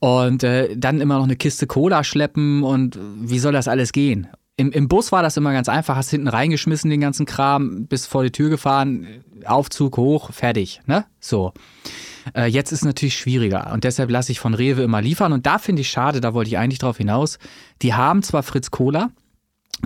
Und äh, dann immer noch eine Kiste Cola schleppen und wie soll das alles gehen? Im, Im Bus war das immer ganz einfach, hast hinten reingeschmissen den ganzen Kram, bis vor die Tür gefahren, Aufzug hoch, fertig, ne? So. Äh, jetzt ist es natürlich schwieriger und deshalb lasse ich von Rewe immer liefern und da finde ich schade, da wollte ich eigentlich drauf hinaus. Die haben zwar Fritz Cola,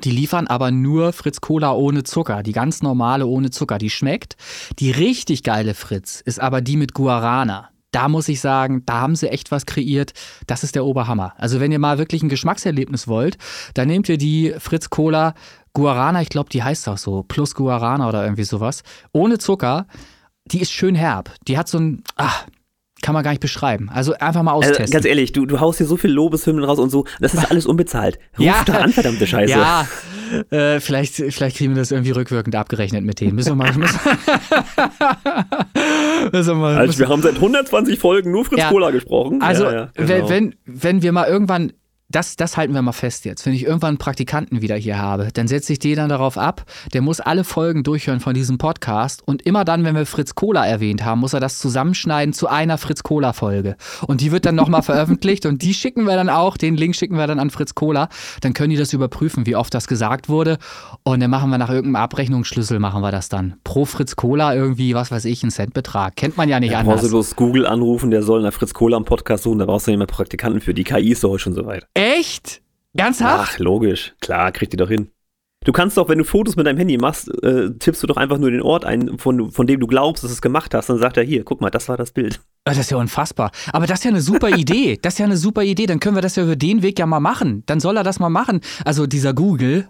die liefern aber nur Fritz Cola ohne Zucker, die ganz normale ohne Zucker, die schmeckt. Die richtig geile Fritz ist aber die mit Guarana. Da muss ich sagen, da haben sie echt was kreiert. Das ist der Oberhammer. Also wenn ihr mal wirklich ein Geschmackserlebnis wollt, dann nehmt ihr die Fritz Cola Guarana, ich glaube, die heißt auch so, plus Guarana oder irgendwie sowas, ohne Zucker. Die ist schön herb. Die hat so ein, ach, kann man gar nicht beschreiben. Also einfach mal Also, austesten. ganz ehrlich, du, du haust hier so viel Lobeshymnen raus und so. Das ist alles unbezahlt. Ruf Ja. doch an, verdammte Scheiße. Ja, äh, vielleicht, vielleicht kriegen wir das irgendwie rückwirkend abgerechnet mit denen. Müssen wir mal. Müssen, müssen wir mal Also müssen, wir haben seit 120 Folgen nur Fritz Ja. Cola gesprochen. also ja, ja, genau. wenn, wenn wir mal irgendwann. Das, das halten wir mal fest jetzt. Wenn ich irgendwann einen Praktikanten wieder hier habe, dann setze ich den dann darauf ab, der muss alle Folgen durchhören von diesem Podcast und immer dann, wenn wir Fritz Cola erwähnt haben, muss er das zusammenschneiden zu einer Fritz Cola Folge. Und die wird dann nochmal veröffentlicht und die schicken wir dann auch, den Link schicken wir dann an Fritz Cola. Dann können die das überprüfen, wie oft das gesagt wurde. Und dann machen wir nach irgendeinem Abrechnungsschlüssel, machen wir das dann. Pro Fritz Cola irgendwie, was weiß ich, ein Centbetrag. Kennt man ja nicht Da brauchst du anders. bloß Google anrufen, der soll nach Fritz Cola am Podcast suchen, da brauchst du nicht mehr Praktikanten für. Die KI ist doch heute schon soweit. Echt? Ernsthaft? Ach, logisch. Klar, kriegt die doch hin. Du kannst doch, wenn du Fotos mit deinem Handy machst, äh, tippst du doch einfach nur den Ort ein, von, von dem du glaubst, dass du es gemacht hast. Dann sagt er, hier, guck mal, das war das Bild. Ah, Das ist ja unfassbar. Aber das ist ja eine super Idee. Das ist ja eine super Idee. Dann können wir das ja über den Weg ja mal machen. Dann soll er das mal machen. Also dieser Google.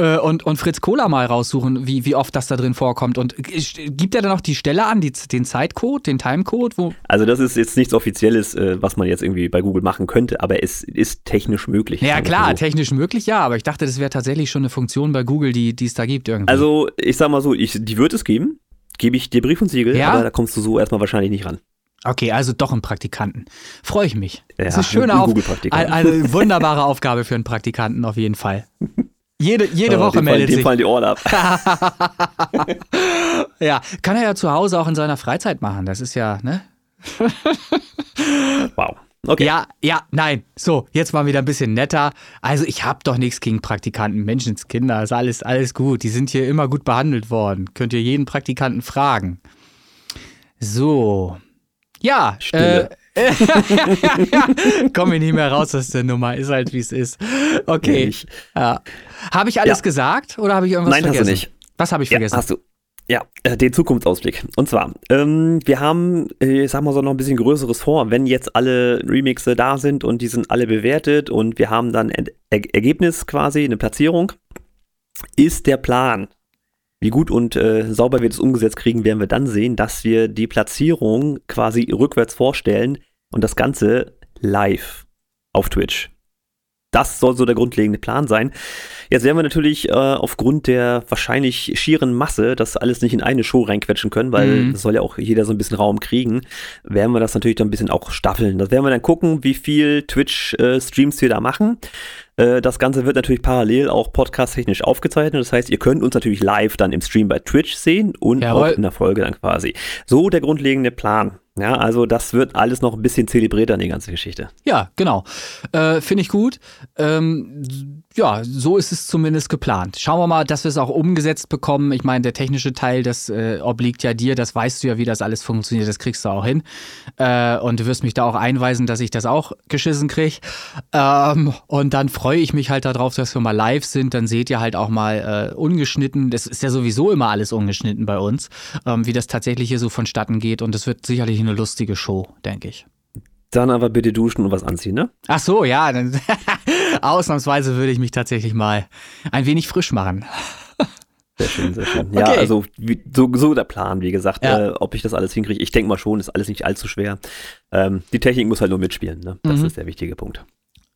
Äh, und, und Fritz Cola mal raussuchen, wie, wie oft das da drin vorkommt. Und gibt er dann auch die Stelle an, die, den Zeitcode, den Timecode? Wo, Also das ist jetzt nichts Offizielles, äh, was man jetzt irgendwie bei Google machen könnte, aber es ist technisch möglich. ja klar, so. technisch möglich, ja. Aber ich dachte, das wäre tatsächlich schon eine Funktion bei Google, die die es da gibt irgendwie. Also, ich sag mal so, ich, die wird es geben. Gebe ich dir Brief und Siegel, Ja? aber da kommst du so erstmal wahrscheinlich nicht ran. Okay, also doch einen Praktikanten. Freue ich mich. Ja, das ist eine schöne ein Auf eine, eine wunderbare Aufgabe für einen Praktikanten auf jeden Fall. Jede, jede Ja, Woche meldet dem sich. fallen die Ohren ab. Ja, kann er ja zu Hause auch in seiner Freizeit machen. Das ist ja, ne? wow. Okay. Ja, ja, nein. So, jetzt mal wieder ein bisschen netter. Also, ich habe doch nichts gegen Praktikanten, Menschenskinder, ist alles, alles gut. Die sind hier immer gut behandelt worden. Könnt ihr jeden Praktikanten fragen. So. Ja, Stille. Äh, Komm ich nicht mehr raus aus der Nummer, ist halt wie es ist. Okay. Ich- Ja. Habe ich alles Ja. gesagt oder habe ich irgendwas Nein, hast du vergessen? nicht. Was habe ich Ja, vergessen? hast du. Ja, äh, den Zukunftsausblick. Und zwar, ähm, wir haben, äh, ich sag mal so, noch ein bisschen Größeres vor. Wenn jetzt alle Remixe da sind und die sind alle bewertet und wir haben dann ein er Ergebnis quasi, eine Platzierung, ist der Plan, wie gut und äh, sauber wir das umgesetzt kriegen, werden wir dann sehen, dass wir die Platzierung quasi rückwärts vorstellen und das Ganze live auf Twitch. Das soll so der grundlegende Plan sein. Jetzt werden wir natürlich äh, aufgrund der wahrscheinlich schieren Masse das alles nicht in eine Show reinquetschen können, weil Mhm. es soll ja auch jeder so ein bisschen Raum kriegen. Werden wir das natürlich dann ein bisschen auch staffeln. Das werden wir dann gucken, wie viel Twitch-Streams wir da machen. Äh, Das Ganze wird natürlich parallel auch podcast-technisch aufgezeichnet. Das heißt, ihr könnt uns natürlich live dann im Stream bei Twitch sehen und Jawohl. auch in der Folge dann quasi. So der grundlegende Plan. Ja, also das wird alles noch ein bisschen zelebrierter in die ganze Geschichte. Ja, genau. Äh, Finde ich gut. Ähm, ja, so ist es zumindest geplant. Schauen wir mal, dass wir es auch umgesetzt bekommen. Ich meine, der technische Teil, das äh, obliegt ja dir, das weißt du ja, wie das alles funktioniert, das kriegst du auch hin. Äh, und du wirst mich da auch einweisen, dass ich das auch geschissen kriege. Ähm, und dann freue ich mich halt darauf, dass wir mal live sind. Dann seht ihr halt auch mal äh, ungeschnitten, das ist ja sowieso immer alles ungeschnitten bei uns, ähm, wie das tatsächlich hier so vonstatten geht. Und es wird sicherlich eine lustige Show, denke ich. Dann aber bitte duschen und was anziehen, ne? Ach so, ja. Dann ausnahmsweise würde ich mich tatsächlich mal ein wenig frisch machen. Sehr schön, sehr schön. Ja, Okay. also wie, so, so der Plan, wie gesagt. Ja. Äh, ob ich das alles hinkriege, ich denke mal schon, ist alles nicht allzu schwer. Ähm, die Technik muss halt nur mitspielen, ne? Das Mhm. ist der wichtige Punkt.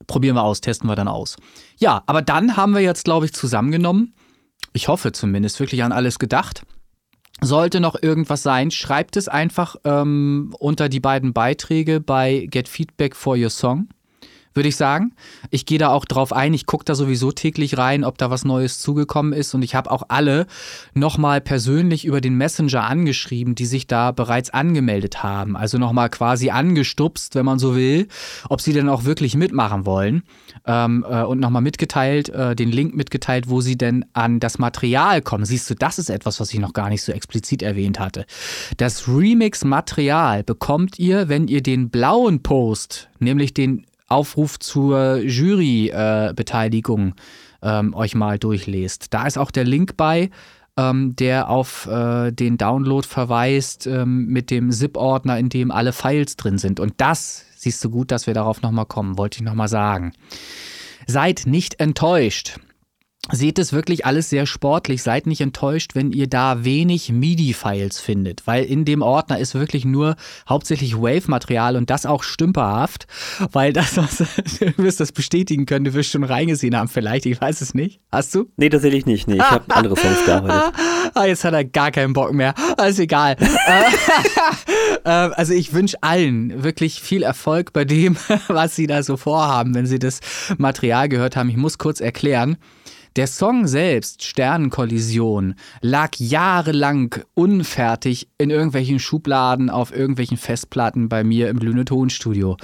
Probieren wir aus, testen wir dann aus. Ja, aber dann haben wir jetzt, glaube ich, zusammengenommen. Ich hoffe zumindest wirklich an alles gedacht. Sollte noch irgendwas sein, schreibt es einfach ähm, unter die beiden Beiträge bei Get Feedback for Your Song, würde ich sagen. Ich gehe da auch drauf ein, ich gucke da sowieso täglich rein, ob da was Neues zugekommen ist. Und ich habe auch alle nochmal persönlich über den Messenger angeschrieben, die sich da bereits angemeldet haben. Also nochmal quasi angestupst, wenn man so will, ob sie denn auch wirklich mitmachen wollen. Ähm, äh, und nochmal mitgeteilt, äh, den Link mitgeteilt, wo sie denn an das Material kommen. Siehst du, das ist etwas, was ich noch gar nicht so explizit erwähnt hatte. Das Remix-Material bekommt ihr, wenn ihr den blauen Post, nämlich den Aufruf zur Jury-Beteiligung, ähm, euch mal durchlest. Da ist auch der Link bei, ähm, der auf äh, den Download verweist ähm, mit dem ZIP-Ordner, in dem alle Files drin sind. Und das siehst du gut, dass wir darauf nochmal kommen, wollte ich nochmal sagen. Seid nicht enttäuscht. Seht es wirklich alles sehr sportlich. Seid nicht enttäuscht, wenn ihr da wenig MIDI-Files findet, weil in dem Ordner ist wirklich nur hauptsächlich Wave-Material und das auch stümperhaft, weil das, was, du wirst das bestätigen können, du wirst schon reingesehen haben vielleicht, ich weiß es nicht. Hast du? Nee, tatsächlich nicht. Nee, ich habe andere Songs gearbeitet. Ah, jetzt hat er gar keinen Bock mehr. Alles egal. Äh, äh, also ich wünsche allen wirklich viel Erfolg bei dem, was sie da so vorhaben, wenn sie das Material gehört haben. Ich muss kurz erklären. Der Song selbst, Sternenkollision, lag jahrelang unfertig in irgendwelchen Schubladen auf irgendwelchen Festplatten bei mir im Lüne Tonstudio.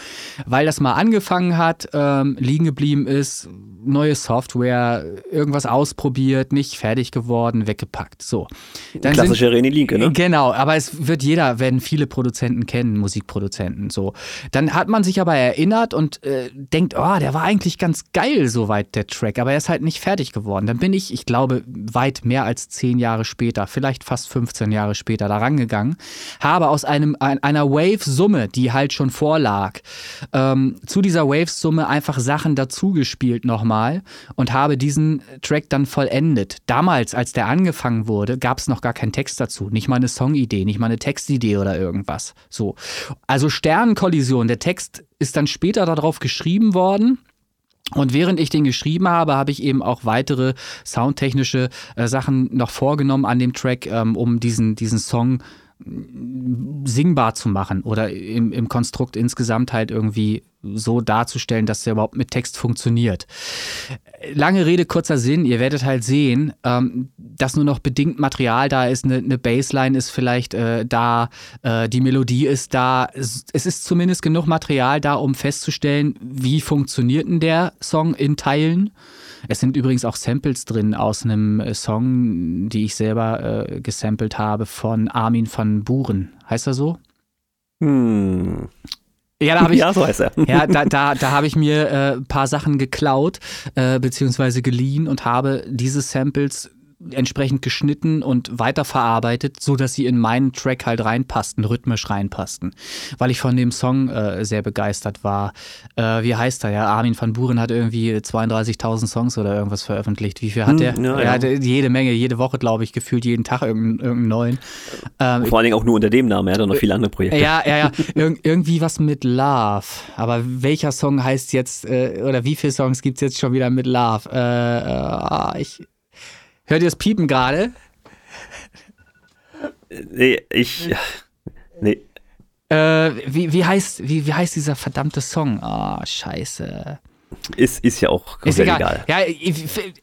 Weil das mal angefangen hat, ähm, liegen geblieben ist, neue Software, irgendwas ausprobiert, nicht fertig geworden, weggepackt. So. Dann sind- Klassische René Linke, ne? Genau, aber es wird jeder, werden viele Produzenten kennen, Musikproduzenten so. Dann hat man sich aber erinnert und äh, denkt, oh, der war eigentlich ganz geil soweit der Track, aber er ist halt nicht fertig geworden. Dann bin ich, ich glaube, weit mehr als zehn Jahre später, vielleicht fast 15 Jahre später da rangegangen, habe aus einem, ein, einer Wave-Summe, die halt schon vorlag, ähm, zu dieser Wave-Summe einfach Sachen dazugespielt nochmal und habe diesen Track dann vollendet. Damals, als der angefangen wurde, gab es noch gar keinen Text dazu. Nicht mal eine Songidee, nicht mal eine Textidee oder irgendwas. So. Also Sternenkollision. Der Text ist dann später darauf geschrieben worden. Und während ich den geschrieben habe, habe ich eben auch weitere soundtechnische äh, Sachen noch vorgenommen an dem Track, ähm, um diesen, diesen Song mm, singbar zu machen oder im, im Konstrukt insgesamt halt irgendwie so darzustellen, dass der überhaupt mit Text funktioniert. Lange Rede, kurzer Sinn, ihr werdet halt sehen, ähm, dass nur noch bedingt Material da ist, eine, eine Bassline ist vielleicht äh, da, äh, die Melodie ist da. Es, es ist zumindest genug Material da, um festzustellen, wie funktioniert denn der Song in Teilen. Es sind übrigens auch Samples drin aus einem äh, Song, die ich selber äh, gesampelt habe von Armin van Buren. Heißt er so? Hm. Ja, da habe ich, ja, so heißt er. ja, da, da, da habe ich mir äh, ein paar Sachen geklaut, äh, beziehungsweise geliehen und habe diese Samples entsprechend geschnitten und weiterverarbeitet, so dass sie in meinen Track halt reinpassten, rhythmisch reinpassten. Weil ich von dem Song äh, sehr begeistert war. Äh, wie heißt er? Ja, Armin van Buren hat irgendwie 32.000 Songs oder irgendwas veröffentlicht. Wie viel hat Hm, der? ja, er ja. hatte jede Menge, jede Woche, glaube ich, gefühlt jeden Tag irgendeinen, irgendeinen neuen. Ähm, Vor allen Dingen auch nur unter dem Namen. Er hat auch noch viele andere Projekte. ja, ja, ja. Ir irgendwie was mit Love. Aber welcher Song heißt jetzt, äh, oder wie viele Songs gibt es jetzt schon wieder mit Love? Äh, äh, ah, ich. Hört ihr das Piepen gerade? Nee, ich. Nee. Äh, wie, wie, heißt, wie, wie heißt dieser verdammte Song? Ah, scheiße. Ist, ist ja auch Ist egal. egal. Ja,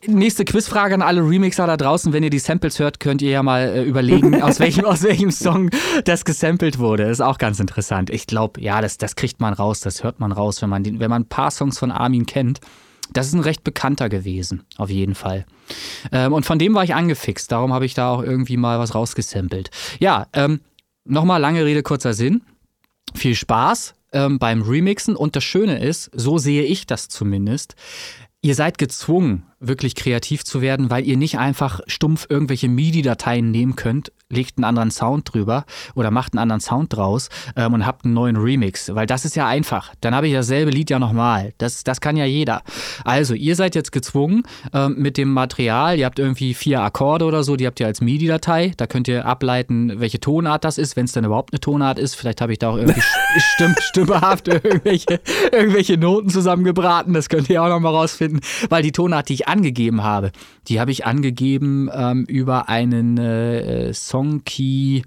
nächste Quizfrage an alle Remixer da draußen. Wenn ihr die Samples hört, könnt ihr ja mal äh, überlegen, aus welchem, aus welchem Song das gesampelt wurde. Ist auch ganz interessant. Ich glaube, ja, das, das kriegt man raus, das hört man raus, wenn man, den, wenn man ein paar Songs von Armin kennt. Das ist ein recht bekannter gewesen, auf jeden Fall. Ähm, und von dem war ich angefixt, darum habe ich da auch irgendwie mal was rausgesampelt. Ja, ähm, nochmal lange Rede, kurzer Sinn. Viel Spaß ähm, beim Remixen und das Schöne ist, so sehe ich das zumindest, ihr seid gezwungen, wirklich kreativ zu werden, weil ihr nicht einfach stumpf irgendwelche MIDI-Dateien nehmen könnt, legt einen anderen Sound drüber oder macht einen anderen Sound draus ähm, und habt einen neuen Remix, weil das ist ja einfach. Dann habe ich dasselbe Lied ja nochmal. Das, das kann ja jeder. Also, ihr seid jetzt gezwungen ähm, mit dem Material, ihr habt irgendwie vier Akkorde oder so, die habt ihr als MIDI-Datei. Da könnt ihr ableiten, welche Tonart das ist, wenn es denn überhaupt eine Tonart ist. Vielleicht habe ich da auch irgendwie stimm, stimmhaft irgendwelche, irgendwelche Noten zusammengebraten. Das könnt ihr auch nochmal rausfinden, weil die Tonart, die ich angegeben habe, die habe ich angegeben ähm, über einen äh, Songkey.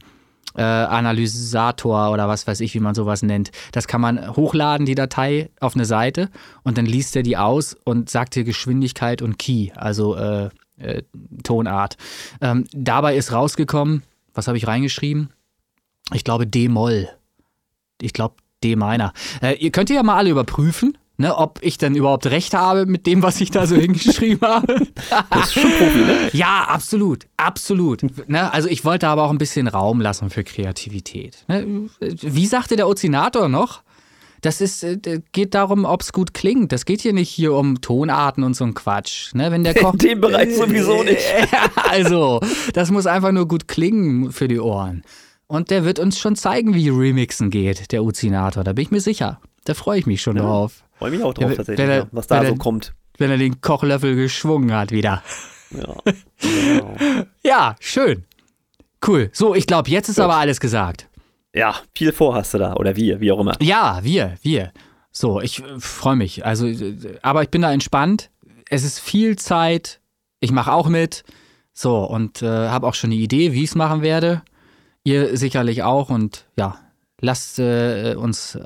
Äh, Analysator oder was weiß ich, wie man sowas nennt. Das kann man hochladen, die Datei, auf eine Seite und dann liest er die aus und sagt dir Geschwindigkeit und Key, also äh, äh, Tonart. Ähm, dabei ist rausgekommen, was habe ich reingeschrieben? Ich glaube D-Moll. Ich glaube D-Minor. Äh, ihr könnt ihr ja mal alle überprüfen ne, ob ich denn überhaupt recht habe mit dem, was ich da so hingeschrieben habe. Das ist schon Profi, ne? Ja, absolut, absolut. Ne, also ich wollte aber auch ein bisschen Raum lassen für Kreativität. Ne, wie sagte der Ozinator noch? Das ist, äh, geht darum, ob es gut klingt. Das geht hier nicht hier um Tonarten und so ein Quatsch. Ne, wenn der Koch, In dem Bereich sowieso nicht. also, das muss einfach nur gut klingen für die Ohren. Und der wird uns schon zeigen, wie Remixen geht, der Uzinator. Da bin ich mir sicher. Da freue ich mich schon Ja. drauf. Freue mich auch drauf tatsächlich, wenn er- was da wenn er- so kommt. Wenn er den Kochlöffel geschwungen hat wieder. Ja, genau. Ja, schön. Cool. So, ich glaube, jetzt ist Gut. aber alles gesagt. ja, viel vor hast du da. Oder wir, wie auch immer. Ja, wir, wir. So, ich äh, freue mich. Also, äh, aber ich bin da entspannt. Es ist viel Zeit. Ich mache auch mit. So, und äh, habe auch schon eine Idee, wie ich es machen werde. Ihr sicherlich auch. Und ja, lasst äh, uns äh,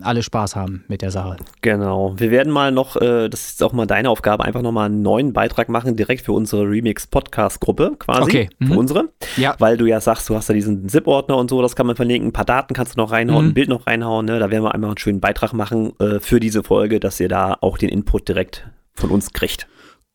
alle Spaß haben mit der Sache. Genau. Wir werden mal noch, äh, das ist auch mal deine Aufgabe, einfach nochmal einen neuen Beitrag machen, direkt für unsere Remix-Podcast-Gruppe quasi. Okay, mhm. Für unsere. Ja, Weil du ja sagst, du hast da diesen ZIP-Ordner und so, das kann man verlinken. Ein paar Daten kannst du noch reinhauen, Mhm. ein Bild noch reinhauen. Ne? Da werden wir einmal einen schönen Beitrag machen äh, für diese Folge, dass ihr da auch den Input direkt von uns kriegt.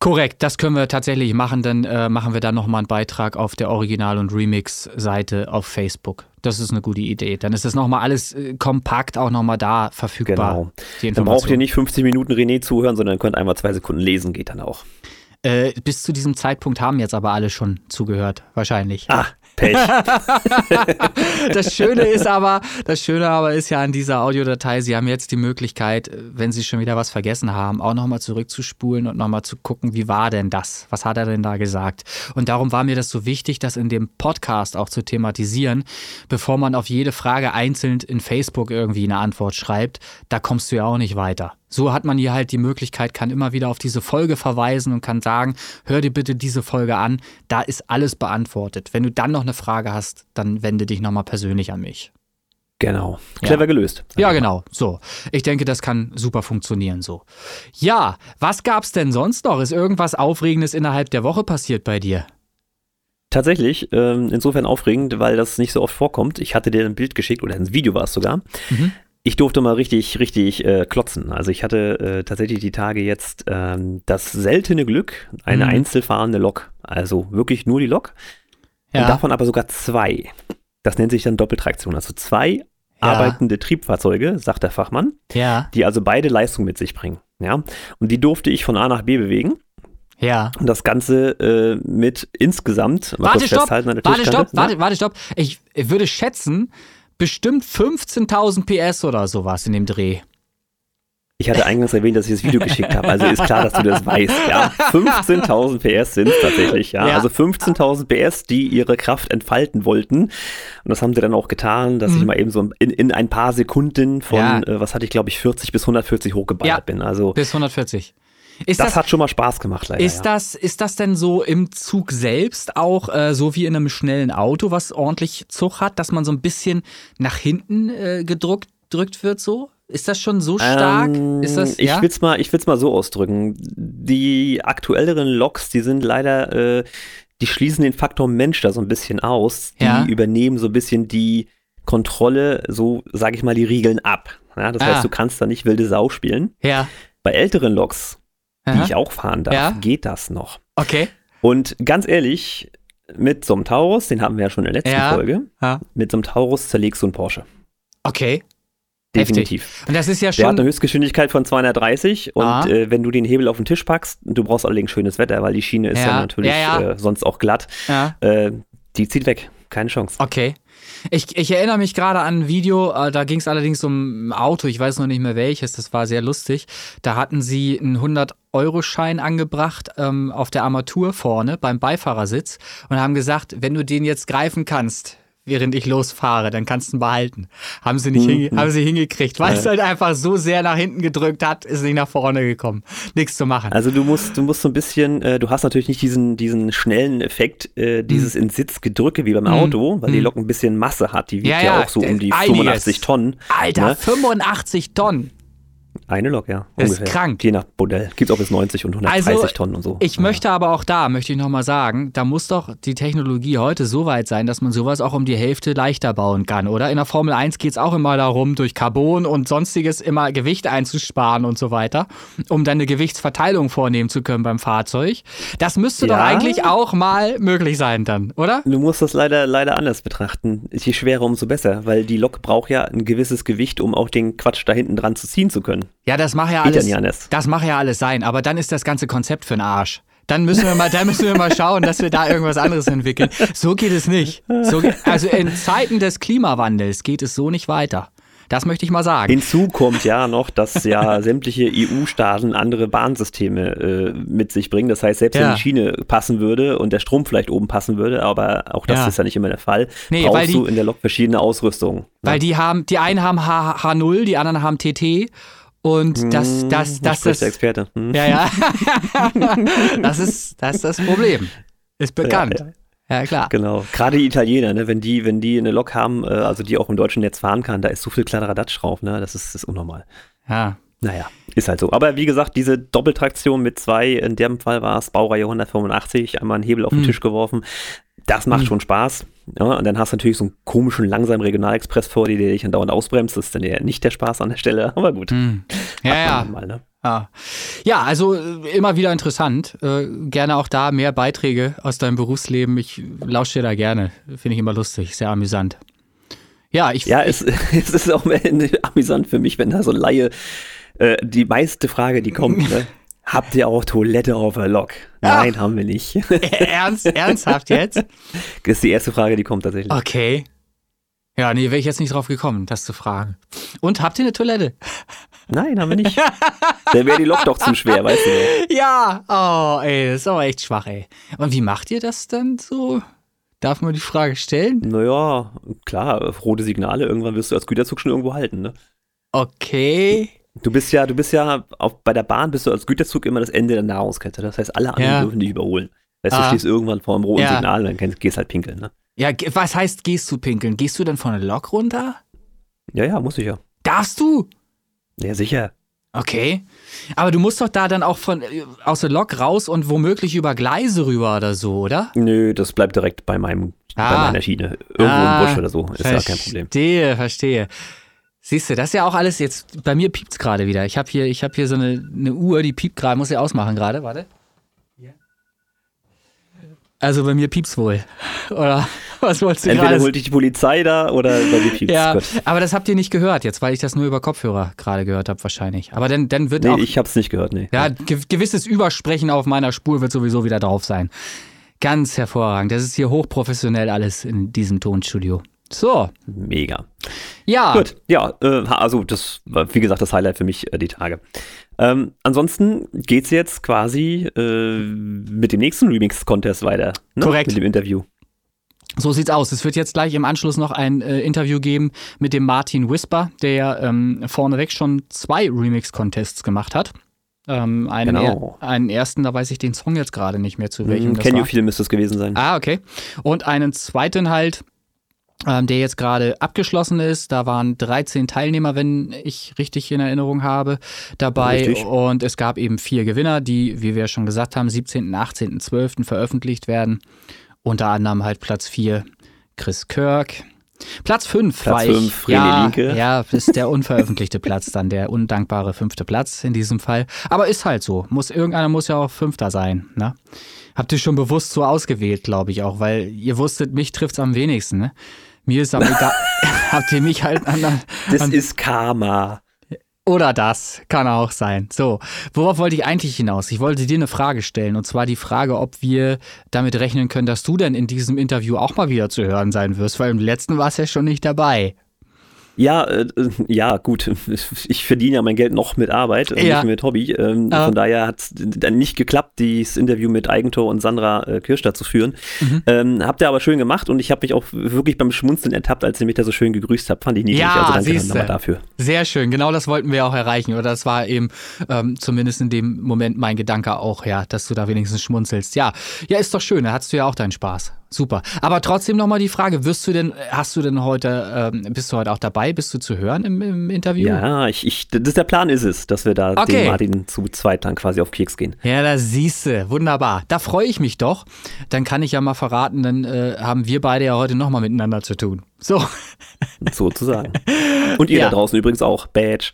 Korrekt. Das können wir tatsächlich machen. Dann äh, machen wir dann nochmal einen Beitrag auf der Original- und Remix-Seite auf Facebook. Das ist eine gute Idee. Dann ist das nochmal alles äh, kompakt auch nochmal da verfügbar. Genau. Dann braucht ihr nicht 50 Minuten René zuhören, sondern könnt einmal zwei Sekunden lesen, geht dann auch. Äh, bis zu diesem Zeitpunkt haben jetzt aber alle schon zugehört, wahrscheinlich. Ah, Pech. Das Schöne ist aber, das Schöne aber ist ja an dieser Audiodatei, Sie haben jetzt die Möglichkeit, wenn Sie schon wieder was vergessen haben, auch nochmal zurückzuspulen und nochmal zu gucken, wie war denn das? Was hat er denn da gesagt? Und darum war mir das so wichtig, das in dem Podcast auch zu thematisieren, bevor man auf jede Frage einzeln in Facebook irgendwie eine Antwort schreibt. Da kommst du ja auch nicht weiter. So hat man hier halt die Möglichkeit, kann immer wieder auf diese Folge verweisen und kann sagen, hör dir bitte diese Folge an, da ist alles beantwortet. Wenn du dann noch eine Frage hast, dann wende dich nochmal persönlich an mich. genau. Clever gelöst. Ja, genau. So. Ich denke, das kann super funktionieren so. Ja, was gab's denn sonst noch? Ist irgendwas Aufregendes innerhalb der Woche passiert bei dir? Tatsächlich, ähm, insofern aufregend, weil das nicht so oft vorkommt. Ich hatte dir ein Bild geschickt oder ein Video war es sogar. Mhm. Ich durfte mal richtig, richtig äh, klotzen. Also ich hatte äh, tatsächlich die Tage jetzt ähm, das seltene Glück, eine Mhm. einzelfahrende Lok. Also wirklich nur die Lok. Und davon aber sogar zwei. Das nennt sich dann Doppeltraktion. Also zwei arbeitende Triebfahrzeuge, sagt der Fachmann, Ja, die also beide Leistung mit sich bringen. Ja, und die durfte ich von A nach B bewegen. ja. Und das Ganze äh, mit insgesamt, Warte, stopp, warte, stopp, warte, warte, stopp. Ich würde schätzen, bestimmt 15.000 PS oder sowas in dem Dreh. Ich hatte eingangs erwähnt, dass ich das Video geschickt habe. Also ist klar, dass du das weißt. Ja, 15.000 PS sind es tatsächlich. Ja, Ja. also 15.000 PS, die ihre Kraft entfalten wollten. Und das haben sie dann auch getan, dass Mhm. ich mal eben so in, in ein paar Sekunden von, Ja. äh, was hatte ich, glaube ich, 40 bis 140 hochgeballert Ja. bin. Also Bis 140. Das, das, hat schon mal Spaß gemacht, leider. ist, ja. das, ist das denn so im Zug selbst auch äh, so wie in einem schnellen Auto, was ordentlich Zug hat, dass man so ein bisschen nach hinten äh, gedrückt drückt wird so? Ist das schon so stark? Ähm, ist das, ich ja? will's mal, ich will's mal so ausdrücken. Die aktuelleren Loks, die sind leider, äh, die schließen den Faktor Mensch da so ein bisschen aus. Die Ja. übernehmen so ein bisschen die Kontrolle, so sage ich mal, die Regeln ab. Ja, das Ah. heißt, du kannst da nicht wilde Sau spielen. ja, Bei älteren Loks, die Aha. ich auch fahren darf, Ja. geht das noch. Okay. Und ganz ehrlich, mit so einem Taurus, den hatten wir ja schon in der letzten Ja. Folge, Ja. mit so einem Taurus zerlegst du einen Porsche. Okay. Heftig. Definitiv. Und das ist ja Der hat eine schon. Höchstgeschwindigkeit von 230 und Ah. äh, wenn du den Hebel auf den Tisch packst, du brauchst allerdings schönes Wetter, weil die Schiene ist Ja, ja, natürlich. Äh, sonst auch glatt. Äh, die zieht weg. Keine Chance. Okay. Ich, ich erinnere mich gerade an ein Video, äh, da ging es allerdings um ein Auto, ich weiß noch nicht mehr welches, das war sehr lustig. Da hatten sie einen 100-Euro-Schein angebracht ähm, auf der Armatur vorne beim Beifahrersitz und haben gesagt, wenn du den jetzt greifen kannst, während ich losfahre, dann kannst du ihn behalten. Haben sie nicht hinge haben sie hingekriegt, weil es halt einfach so sehr nach hinten gedrückt hat, ist nicht nach vorne gekommen. Nichts zu machen. Also du musst, du musst so ein bisschen, äh, du hast natürlich nicht diesen, diesen schnellen Effekt, äh, Hm. dieses in Sitz gedrücke wie beim Auto, weil die Lok ein bisschen Masse hat. Die wiegt Ja, ja, ja, auch so um die einiges. 85 Tonnen. Alter, ne? 85 Tonnen. Eine Lok, ja. Das ist ungefähr. krank. Je nach Modell. Gibt auch bis 90 und 130 Also, Tonnen und so. Ich möchte aber auch da, möchte ich nochmal sagen, da muss doch die Technologie heute so weit sein, dass man sowas auch um die Hälfte leichter bauen kann, oder? In der Formel 1 geht es auch immer darum, durch Carbon und sonstiges immer Gewicht einzusparen und so weiter, um dann eine Gewichtsverteilung vornehmen zu können beim Fahrzeug. Das müsste doch Ja. eigentlich auch mal möglich sein dann, oder? Du musst das leider, leider anders betrachten. Je schwerer, umso besser, weil die Lok braucht ja ein gewisses Gewicht, um auch den Quatsch da hinten dran zu ziehen zu können. Ja, das macht ja ja alles. Das mag ja alles sein, aber dann ist das ganze Konzept für den Arsch. Dann müssen wir mal, dann müssen wir mal schauen, dass wir da irgendwas anderes entwickeln. So geht es nicht. So, also in Zeiten des Klimawandels geht es so nicht weiter. Das möchte ich mal sagen. Hinzu kommt ja noch, dass ja sämtliche EU-Staaten andere Bahnsysteme äh, mit sich bringen. Das heißt, selbst Ja. wenn die Schiene passen würde und der Strom vielleicht oben passen würde, aber auch das Ja. ist ja nicht immer der Fall, Nee, brauchst die- du in der Lok verschiedene Ausrüstungen. Weil die haben, die einen haben H H0, die anderen haben TT. Und das, das, Da das, spricht das, der Experte. Hm? ja, ja. das ist, das ist das Problem. Ist bekannt. Ja, Ja, ja. klar. Genau. Gerade die Italiener, ne, wenn die, wenn die eine Lok haben, äh, also die auch im deutschen Netz fahren kann, da ist so viel Kladderadatsch drauf, ne? Das ist, das ist unnormal. Ja. Naja, ist halt so. Aber wie gesagt, diese Doppeltraktion mit zwei, in dem Fall war es Baureihe 185, einmal einen Hebel auf den Hm. Tisch geworfen. Das macht Hm. schon Spaß. Ja, und dann hast du natürlich so einen komischen, langsamen Regionalexpress vor dir, der dich dann dauernd ausbremst. Das ist dann eher nicht der Spaß an der Stelle, aber gut. Hm. Ja, ja. Mal, ne? Ja, ja also äh, immer wieder interessant. Äh, gerne auch da mehr Beiträge aus deinem Berufsleben. Ich lausche dir da gerne. Finde ich immer lustig, sehr amüsant. Ja, ich. Ja, es, es ist auch amüsant für mich, wenn da so ein Laie, äh, die meiste Frage, die kommt, ne? Habt ihr auch Toilette auf der Lok? Nein, haben wir nicht. ernst, ernsthaft jetzt? Das ist die erste Frage, die kommt tatsächlich. Okay. Ja, nee, wäre ich jetzt nicht drauf gekommen, das zu fragen. Und habt ihr eine Toilette? Nein, haben wir nicht. Dann wäre die Lok doch zu schwer, weißt du. Ja, oh, ey, das ist aber echt schwach, ey. Und wie macht ihr das dann so? Darf man die Frage stellen? Naja, klar, rote Signale, irgendwann wirst du als Güterzug schon irgendwo halten, ne? Okay. Du bist ja, du bist ja, auf, bei der Bahn bist du als Güterzug immer das Ende der Nahrungskette. Das heißt, alle anderen Ja. dürfen dich überholen. Weißt du, Ah. du stehst irgendwann vor einem roten Ja. Signal und dann gehst halt pinkeln, ne? Ja, was heißt, gehst du pinkeln? Gehst du dann von der Lok runter? Ja, ja, muss ich ja. Darfst du? Ja, sicher. Okay. Aber du musst doch da dann auch von aus der Lok raus und womöglich über Gleise rüber oder so, oder? Nö, das bleibt direkt bei meinem, bei Ah. meiner Schiene. Irgendwo Ah. im Busch oder so. Ist ja kein Problem. Verstehe, verstehe. Siehst du, das ist ja auch alles jetzt, bei mir piept's gerade wieder. Ich habe hier, ich hab hier so eine, eine Uhr, die piept gerade, muss ich ausmachen gerade, warte. Also bei mir piept's wohl. Oder was wolltest du Entweder gerade holt dich die Polizei da oder bei dir piepst. Ja, Gott. aber das habt ihr nicht gehört jetzt, weil ich das nur über Kopfhörer gerade gehört habe wahrscheinlich. Aber dann, dann wird Nee, auch ich hab's nicht gehört, nee. ja, ge gewisses Übersprechen auf meiner Spur wird sowieso wieder drauf sein. Ganz hervorragend. Das ist hier hochprofessionell alles in diesem Tonstudio. So, Mega. ja. Gut, ja, äh, also das war, wie gesagt, das Highlight für mich äh, die Tage. Ähm, ansonsten geht's jetzt quasi äh, mit dem nächsten Remix-Contest weiter. Ne? Korrekt. Mit dem Interview. So sieht's aus. Es wird jetzt gleich im Anschluss noch ein äh, Interview geben mit dem Martin Whisper, der ähm, vorneweg schon zwei Remix-Contests gemacht hat. Ähm, einen, Genau. er, einen ersten, da weiß ich den Song jetzt gerade nicht mehr zu welchem Mhm, das Can war. You Feel müsste es gewesen sein. Ah, okay. Und einen zweiten halt, der jetzt gerade abgeschlossen ist. Da waren 13 Teilnehmer, wenn ich richtig in Erinnerung habe, dabei. Richtig. Und es gab eben vier Gewinner, die, wie wir schon gesagt haben, 17., 18., 12. veröffentlicht werden. Unter anderem halt Platz 4 Chris Kirk. Platz 5 Platz war fünf, ich. René Ja, Linke. ja, ist der unveröffentlichte Platz dann, der undankbare fünfte Platz in diesem Fall. Aber ist halt so. Muss, irgendeiner muss ja auch Fünfter sein. Ne? Habt ihr schon bewusst so ausgewählt, glaube ich auch, weil ihr wusstet, mich trifft's am wenigsten. Ne? Mir ist aber egal. Habt ihr mich halt an, an, Das ist Karma. oder das kann auch sein. So, worauf wollte ich eigentlich hinaus? Ich wollte dir eine Frage stellen und zwar die Frage, ob wir damit rechnen können, dass du denn in diesem Interview auch mal wieder zu hören sein wirst, weil im letzten warst ja schon nicht dabei. Ja, äh, ja, gut. Ich verdiene ja mein Geld noch mit Arbeit und Ja. nicht mit Hobby. Ähm, Ah. Von daher hat es dann nicht geklappt, dieses Interview mit Eigentor und Sandra äh, Kirschstadt zu führen. Mhm. Ähm, habt ihr aber schön gemacht und ich habe mich auch wirklich beim Schmunzeln ertappt, als ihr mich da so schön gegrüßt habt. Fand ich niedlich. Ja, also danke nochmal dafür. Sehr schön, genau das wollten wir auch erreichen. Oder das war eben ähm, zumindest in dem Moment mein Gedanke auch, ja, dass du da wenigstens schmunzelst. Ja, ja, ist doch schön, da hattest du ja auch deinen Spaß. Super. Aber trotzdem nochmal die Frage, wirst du denn, hast du denn heute, ähm, bist du heute auch dabei? Bist du zu hören im, im Interview? Ja, ich, ich, das der Plan ist es, dass wir da Okay. den Martin zu zweit dann quasi auf Keks gehen. Ja, da siehste, wunderbar. Da freue ich mich doch. Dann kann ich ja mal verraten, dann äh, haben wir beide ja heute nochmal miteinander zu tun. So, Sozusagen. und ihr Ja. da draußen übrigens auch. Badge.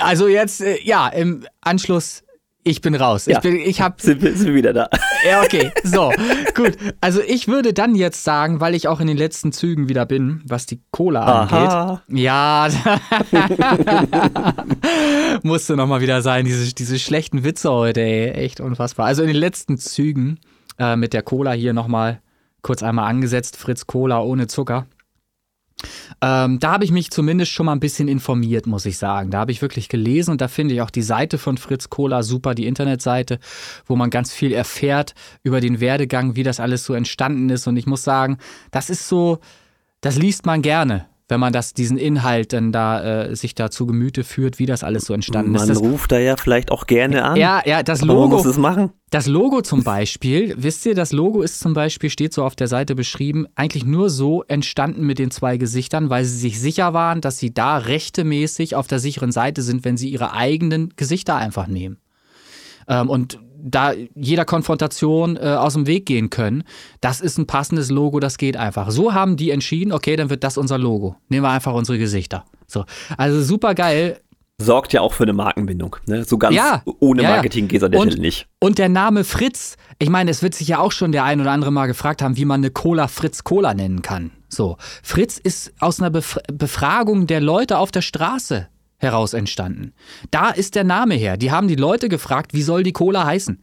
also jetzt, äh, ja, im Anschluss, ich bin raus. Ja. Ich, bin, ich habe Sind wir, sind wir wieder da. Ja, okay. So, gut. Also ich würde dann jetzt sagen, weil ich auch in den letzten Zügen wieder bin, was die Cola angeht. Aha. Ja, musste nochmal wieder sein, diese, diese schlechten Witze heute, ey. Echt unfassbar. Also in den letzten Zügen äh, mit der Cola hier nochmal kurz einmal angesetzt. Fritz Cola ohne Zucker. Ähm, da habe ich mich zumindest schon mal ein bisschen informiert, muss ich sagen. Da habe ich wirklich gelesen und da finde ich auch die Seite von Fritz Cola super, die Internetseite, wo man ganz viel erfährt über den Werdegang, wie das alles so entstanden ist. Und ich muss sagen, das ist so, das liest man gerne, wenn man das, diesen Inhalt dann da äh, sich da zu Gemüte führt, wie das alles so entstanden ist. Man ruft da ja vielleicht auch gerne an. ja, ja, das man Logo. muss es machen. Das Logo zum Beispiel, wisst ihr, das Logo ist zum Beispiel, steht so auf der Seite beschrieben, eigentlich nur so entstanden mit den zwei Gesichtern, weil sie sich sicher waren, dass sie da rechtemäßig auf der sicheren Seite sind, wenn sie ihre eigenen Gesichter einfach nehmen. Ähm, und da jeder Konfrontation äh, aus dem Weg gehen können, das ist ein passendes Logo, das geht einfach. So haben die entschieden, okay, dann wird das unser Logo. Nehmen wir einfach unsere Gesichter. So. Also super geil. Sorgt ja auch für eine Markenbindung. Ne? So ganz Ja. ohne Ja, ja. Marketing geht es an der Und- Stelle nicht. Und der Name Fritz, ich meine, es wird sich ja auch schon der ein oder andere mal gefragt haben, wie man eine Cola Fritz Cola nennen kann. So, Fritz ist aus einer Bef Befragung der Leute auf der Straße heraus entstanden. Da ist der Name her. Die haben die Leute gefragt, wie soll die Cola heißen?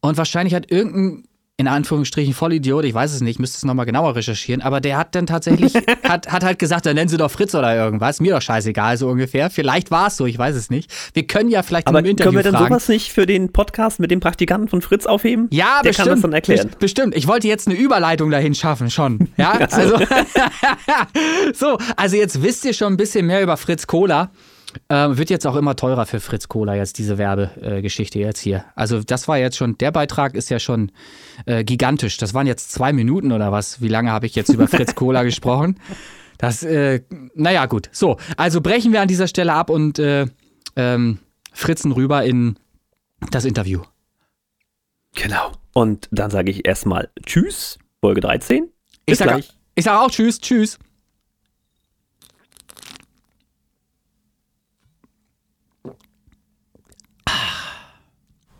Und wahrscheinlich hat irgendein in Anführungsstrichen Vollidiot, ich weiß es nicht, müsste es nochmal genauer recherchieren, aber der hat dann tatsächlich, hat, hat halt gesagt, dann nennen sie doch Fritz oder irgendwas, mir doch scheißegal, so ungefähr. Vielleicht war es so, ich weiß es nicht. Wir können ja vielleicht Aber in einem Interview können wir denn fragen. sowas nicht für den Podcast mit dem Praktikanten von Fritz aufheben? Ja, Der bestimmt. kann das dann erklären. Best- Bestimmt. Ich wollte jetzt eine Überleitung dahin schaffen, schon. Ja, also. so, also jetzt wisst ihr schon ein bisschen mehr über Fritz Cola. Ähm, wird jetzt auch immer teurer für Fritz Cola, jetzt diese Werbegeschichte jetzt hier. Also, das war jetzt schon, der Beitrag ist ja schon äh, gigantisch. Das waren jetzt zwei Minuten oder was? Wie lange habe ich jetzt über Fritz Cola gesprochen? Das, äh, naja, gut. So, also brechen wir an dieser Stelle ab und äh, ähm, fritzen rüber in das Interview. Genau. Und dann sage ich erstmal Tschüss, Folge 13. Ich Bis ich sag auch Tschüss, Tschüss.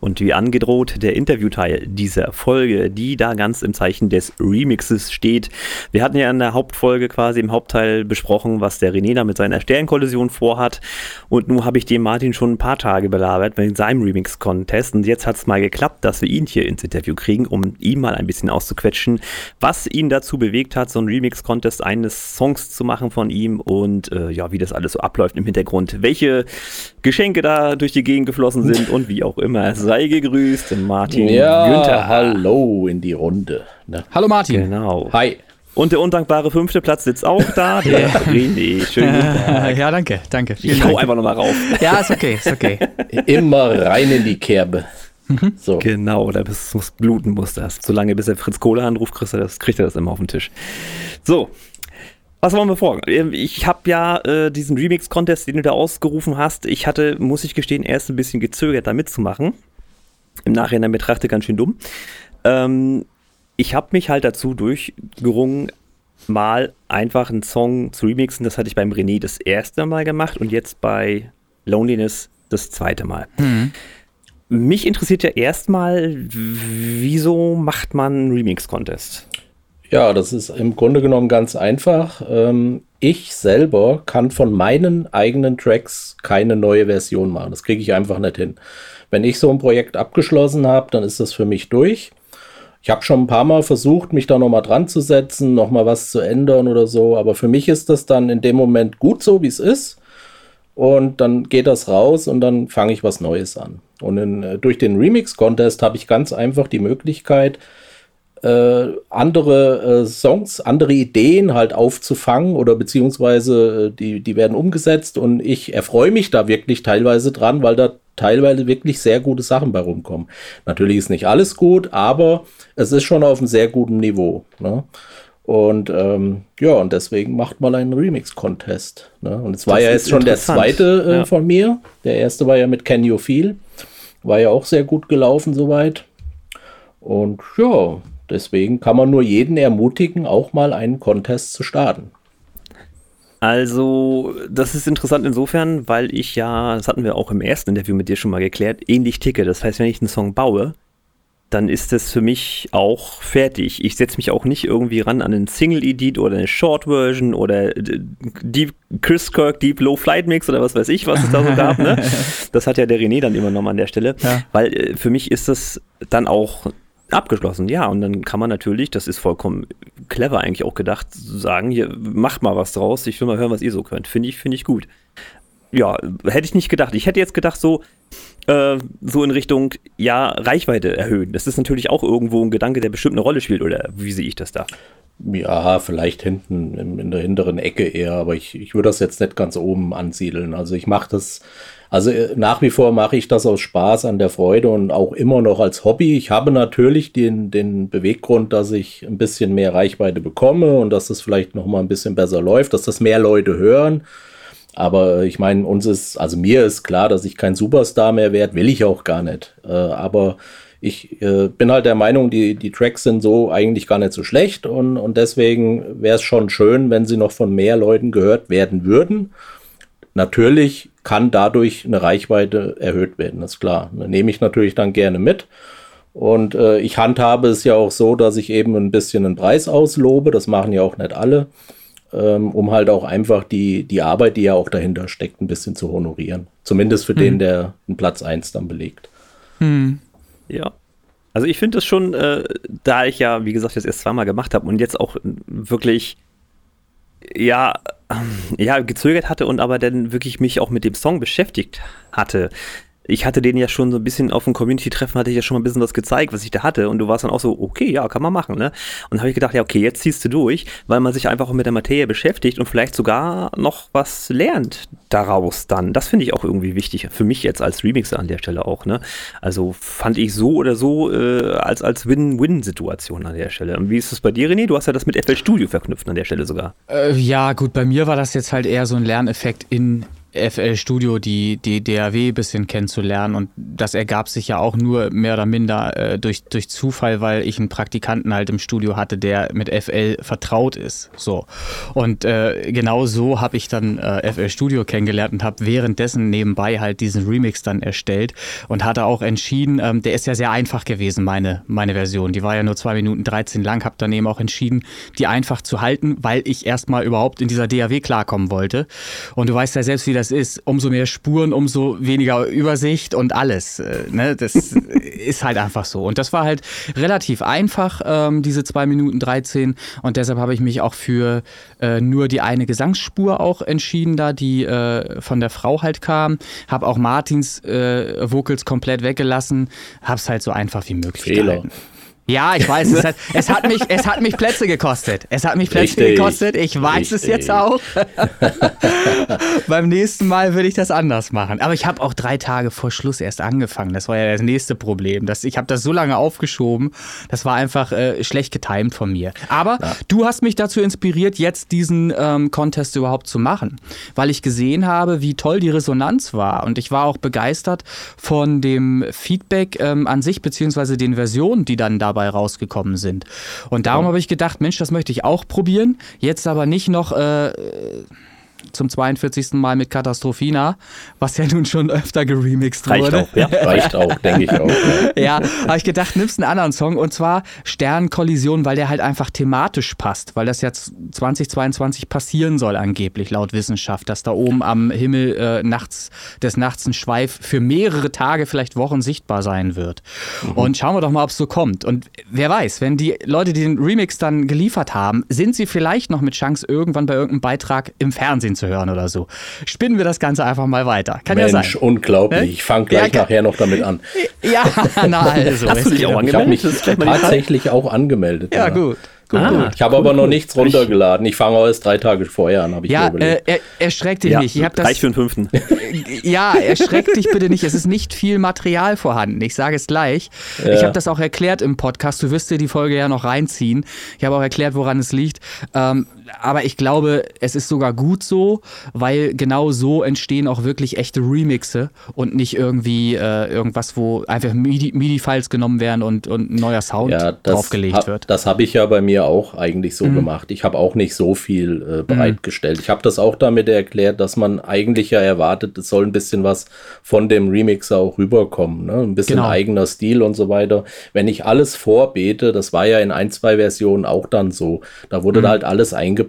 Und wie angedroht, der Interviewteil dieser Folge, die da ganz im Zeichen des Remixes steht. Wir hatten ja in der Hauptfolge quasi im Hauptteil besprochen, was der René da mit seiner Sternkollision vorhat. Und nun habe ich den Martin schon ein paar Tage belabert mit seinem Remix-Contest. Und jetzt hat es mal geklappt, dass wir ihn hier ins Interview kriegen, um ihm mal ein bisschen auszuquetschen, was ihn dazu bewegt hat, so einen Remix-Contest eines Songs zu machen von ihm und äh, ja, wie das alles so abläuft im Hintergrund. Welche Geschenke da durch die Gegend geflossen sind und wie auch immer. Sei gegrüßt, Martin Ja, Günther. hallo in die Runde. Ne? Hallo Martin. Genau. Hi. Und der undankbare fünfte Platz sitzt auch da, der René. Schönen guten Tag. Ja, danke, danke. Vielen Ich hau Dank. einfach nochmal rauf. Ja, ist okay, ist okay. Immer rein in die Kerbe. So. Genau, da muss bluten muss das. Solange bis er Fritz Kohle anruft, kriegt er, das, kriegt er das immer auf den Tisch. So. Was wollen wir vor? Ich habe ja äh, diesen Remix-Contest, den du da ausgerufen hast. Ich hatte, muss ich gestehen, erst ein bisschen gezögert, da mitzumachen. Im Nachhinein betrachtet ganz schön dumm. Ähm, ich habe mich halt dazu durchgerungen, mal einfach einen Song zu remixen. Das hatte ich beim René das erste Mal gemacht und jetzt bei Loneliness das zweite Mal. Mhm. Mich interessiert ja erstmal, wieso macht man einen Remix-Contest? Ja, das ist im Grunde genommen ganz einfach. Ähm, ich selber kann von meinen eigenen Tracks keine neue Version machen. Das kriege ich einfach nicht hin. Wenn ich so ein Projekt abgeschlossen habe, dann ist das für mich durch. Ich habe schon ein paar Mal versucht, mich da nochmal dran zu setzen, nochmal was zu ändern oder so. Aber für mich ist das dann in dem Moment gut so, wie es ist. Und dann geht das raus und dann fange ich was Neues an. Und in, äh, durch den Remix-Contest habe ich ganz einfach die Möglichkeit, äh, andere äh, Songs, andere Ideen halt aufzufangen oder beziehungsweise äh, die, die werden umgesetzt und ich erfreue mich da wirklich teilweise dran, weil da teilweise wirklich sehr gute Sachen bei rumkommen. Natürlich ist nicht alles gut, aber es ist schon auf einem sehr guten Niveau. Ne? Und ähm, ja, und deswegen macht mal einen Remix-Contest. Ne? Und es war Das ja jetzt schon der zweite äh, Ja. von mir. Der erste war ja mit Can You Feel. War ja auch sehr gut gelaufen soweit. Und ja, deswegen kann man nur jeden ermutigen, auch mal einen Contest zu starten. Also, das ist interessant insofern, weil ich ja, das hatten wir auch im ersten Interview mit dir schon mal geklärt, ähnlich ticke. Das heißt, wenn ich einen Song baue, dann ist das für mich auch fertig. Ich setze mich auch nicht irgendwie ran an einen Single-Edit oder eine Short-Version oder äh, Deep Chris Kirk Deep Low Flight Mix oder was weiß ich, was es da so gab. Ne? Das hat ja der René dann immer noch mal an der Stelle. Ja. Weil äh, für mich ist das dann auch abgeschlossen, ja. Und dann kann man natürlich, das ist vollkommen clever eigentlich auch gedacht, sagen, hier, macht mal was draus, ich will mal hören, was ihr so könnt. Finde ich, finde ich gut. Ja, hätte ich nicht gedacht. Ich hätte jetzt gedacht, so, äh, so in Richtung, ja, Reichweite erhöhen. Das ist natürlich auch irgendwo ein Gedanke, der bestimmt eine Rolle spielt, oder wie sehe ich das da? Ja, vielleicht hinten in, der hinteren Ecke eher, aber ich, ich würde das jetzt nicht ganz oben ansiedeln. Also ich mache das, also äh, nach wie vor mache ich das aus Spaß an der Freude und auch immer noch als Hobby. Ich habe natürlich den, den Beweggrund, dass ich ein bisschen mehr Reichweite bekomme und dass das vielleicht noch mal ein bisschen besser läuft, dass das mehr Leute hören. Aber ich meine, uns ist, also mir ist klar, dass ich kein Superstar mehr werde, will ich auch gar nicht. Äh, aber ich äh, bin halt der Meinung, die, die Tracks sind so eigentlich gar nicht so schlecht und, und deswegen wäre es schon schön, wenn sie noch von mehr Leuten gehört werden würden. Natürlich kann dadurch eine Reichweite erhöht werden, das ist klar. Da nehme ich natürlich dann gerne mit. Und äh, ich handhabe es ja auch so, dass ich eben ein bisschen einen Preis auslobe. Das machen ja auch nicht alle, ähm, um halt auch einfach die, die Arbeit, die ja auch dahinter steckt, ein bisschen zu honorieren. Zumindest für den, der den Platz 1 dann belegt. Hm. Ja. Also ich finde es schon, äh, da ich ja, wie gesagt, das erst zweimal gemacht habe und jetzt auch wirklich, ja, ja, gezögert hatte und aber dann wirklich mich auch mit dem Song beschäftigt hatte. Ich hatte den ja schon so ein bisschen auf dem Community-Treffen, hatte ich ja schon mal ein bisschen was gezeigt, was ich da hatte. Und du warst dann auch so, okay, ja, kann man machen, ne? Und habe ich gedacht, ja, okay, jetzt ziehst du durch, weil man sich einfach auch mit der Materie beschäftigt und vielleicht sogar noch was lernt daraus dann. Das finde ich auch irgendwie wichtig. Für mich jetzt als Remixer an der Stelle auch, ne? Also fand ich so oder so äh, als, als Win-Win-Situation an der Stelle. Und wie ist es bei dir, René? Du hast ja das mit FL Studio verknüpft an der Stelle sogar. Äh, ja, gut, bei mir war das jetzt halt eher so ein Lerneffekt in FL Studio, die, die DAW ein bisschen kennenzulernen. Und das ergab sich ja auch nur mehr oder minder äh, durch, durch Zufall, weil ich einen Praktikanten halt im Studio hatte, der mit FL vertraut ist. So. Und äh, genau so habe ich dann äh, FL Studio kennengelernt und habe währenddessen nebenbei halt diesen Remix dann erstellt und hatte auch entschieden, ähm, der ist ja sehr einfach gewesen, meine, meine Version. Die war ja nur zwei Minuten 13 lang, habe dann eben auch entschieden, die einfach zu halten, weil ich erstmal überhaupt in dieser DAW klarkommen wollte. Und du weißt ja selbst, wie das ist. Umso mehr Spuren, umso weniger Übersicht und alles. Äh, ne? Das ist halt einfach so. Und das war halt relativ einfach, ähm, diese zwei Minuten 13. Und deshalb habe ich mich auch für äh, nur die eine Gesangsspur auch entschieden, da die äh, von der Frau halt kam. Habe auch Martins äh, Vocals komplett weggelassen. Habe es halt so einfach wie möglich Fehler. gehalten. Ja, ich weiß, es hat, es hat, mich, es hat mich Plätze gekostet. Es hat mich Plätze Richtig. gekostet. Ich weiß es Richtig. jetzt auch. Beim nächsten Mal würde ich das anders machen. Aber ich habe auch drei Tage vor Schluss erst angefangen. Das war ja das nächste Problem. Das, ich habe das so lange aufgeschoben. Das war einfach äh, schlecht getimt von mir. Aber du hast mich dazu inspiriert, jetzt diesen ähm, Contest überhaupt zu machen. Weil ich gesehen habe, wie toll die Resonanz war. Und ich war auch begeistert von dem Feedback ähm, an sich, beziehungsweise den Versionen, die dann dabei dabei rausgekommen sind. Und darum habe ich gedacht, Mensch, das möchte ich auch probieren. Jetzt aber nicht noch äh, zum 42. Mal mit Katastrophina, was ja nun schon öfter geremixed Reicht wurde. auch, ja. Reicht auch, denke ich auch. Ja. Ja, habe ich gedacht, nimmst einen anderen Song und zwar Sternkollision, weil der halt einfach thematisch passt, weil das jetzt 2022 passieren soll angeblich laut Wissenschaft, dass da oben am Himmel äh, nachts des Nachts ein Schweif für mehrere Tage, vielleicht Wochen sichtbar sein wird. Und schauen wir doch mal, ob es so kommt. Und wer weiß, wenn die Leute, die den Remix dann geliefert haben, sind sie vielleicht noch mit Chance irgendwann bei irgendeinem Beitrag im Fernsehen zu hören oder so. Spinnen wir das Ganze einfach mal weiter. Kann ja Mensch, sein. unglaublich. Ne? Ich fange gleich Ja, nachher noch damit an. Ja, na also. Hast du dich auch Ich habe mich angemeldet? Tatsächlich auch angemeldet. Ja, gut. gut, Ah. gut. Ich habe aber noch nichts runtergeladen. Ich fange erst drei Tage vorher an, habe ich Ja, mir äh, überlegt. er, erschreck dich Ja, nicht. Ich das, reicht für den fünften. ja, erschreck dich bitte nicht. Es ist nicht viel Material vorhanden. Ich sage es gleich. Ich Ja. habe das auch erklärt im Podcast. Du wirst dir die Folge ja noch reinziehen. Ich habe auch erklärt, woran es liegt. Ähm, aber ich glaube, es ist sogar gut so, weil genau so entstehen auch wirklich echte Remixe und nicht irgendwie äh, irgendwas, wo einfach MIDI- MIDI-Files genommen werden und, und ein neuer Sound ja, draufgelegt hab, wird. Mhm. Das habe ich ja bei mir auch eigentlich so gemacht. Ich habe auch nicht so viel äh, bereitgestellt. Ich habe das auch damit erklärt, dass man eigentlich ja erwartet, es soll ein bisschen was von dem Remixer auch rüberkommen. Ne? Ein bisschen Genau. eigener Stil und so weiter. Wenn ich alles vorbete, das war ja in ein, zwei Versionen auch dann so, da wurde Mhm. da halt alles eingebaut.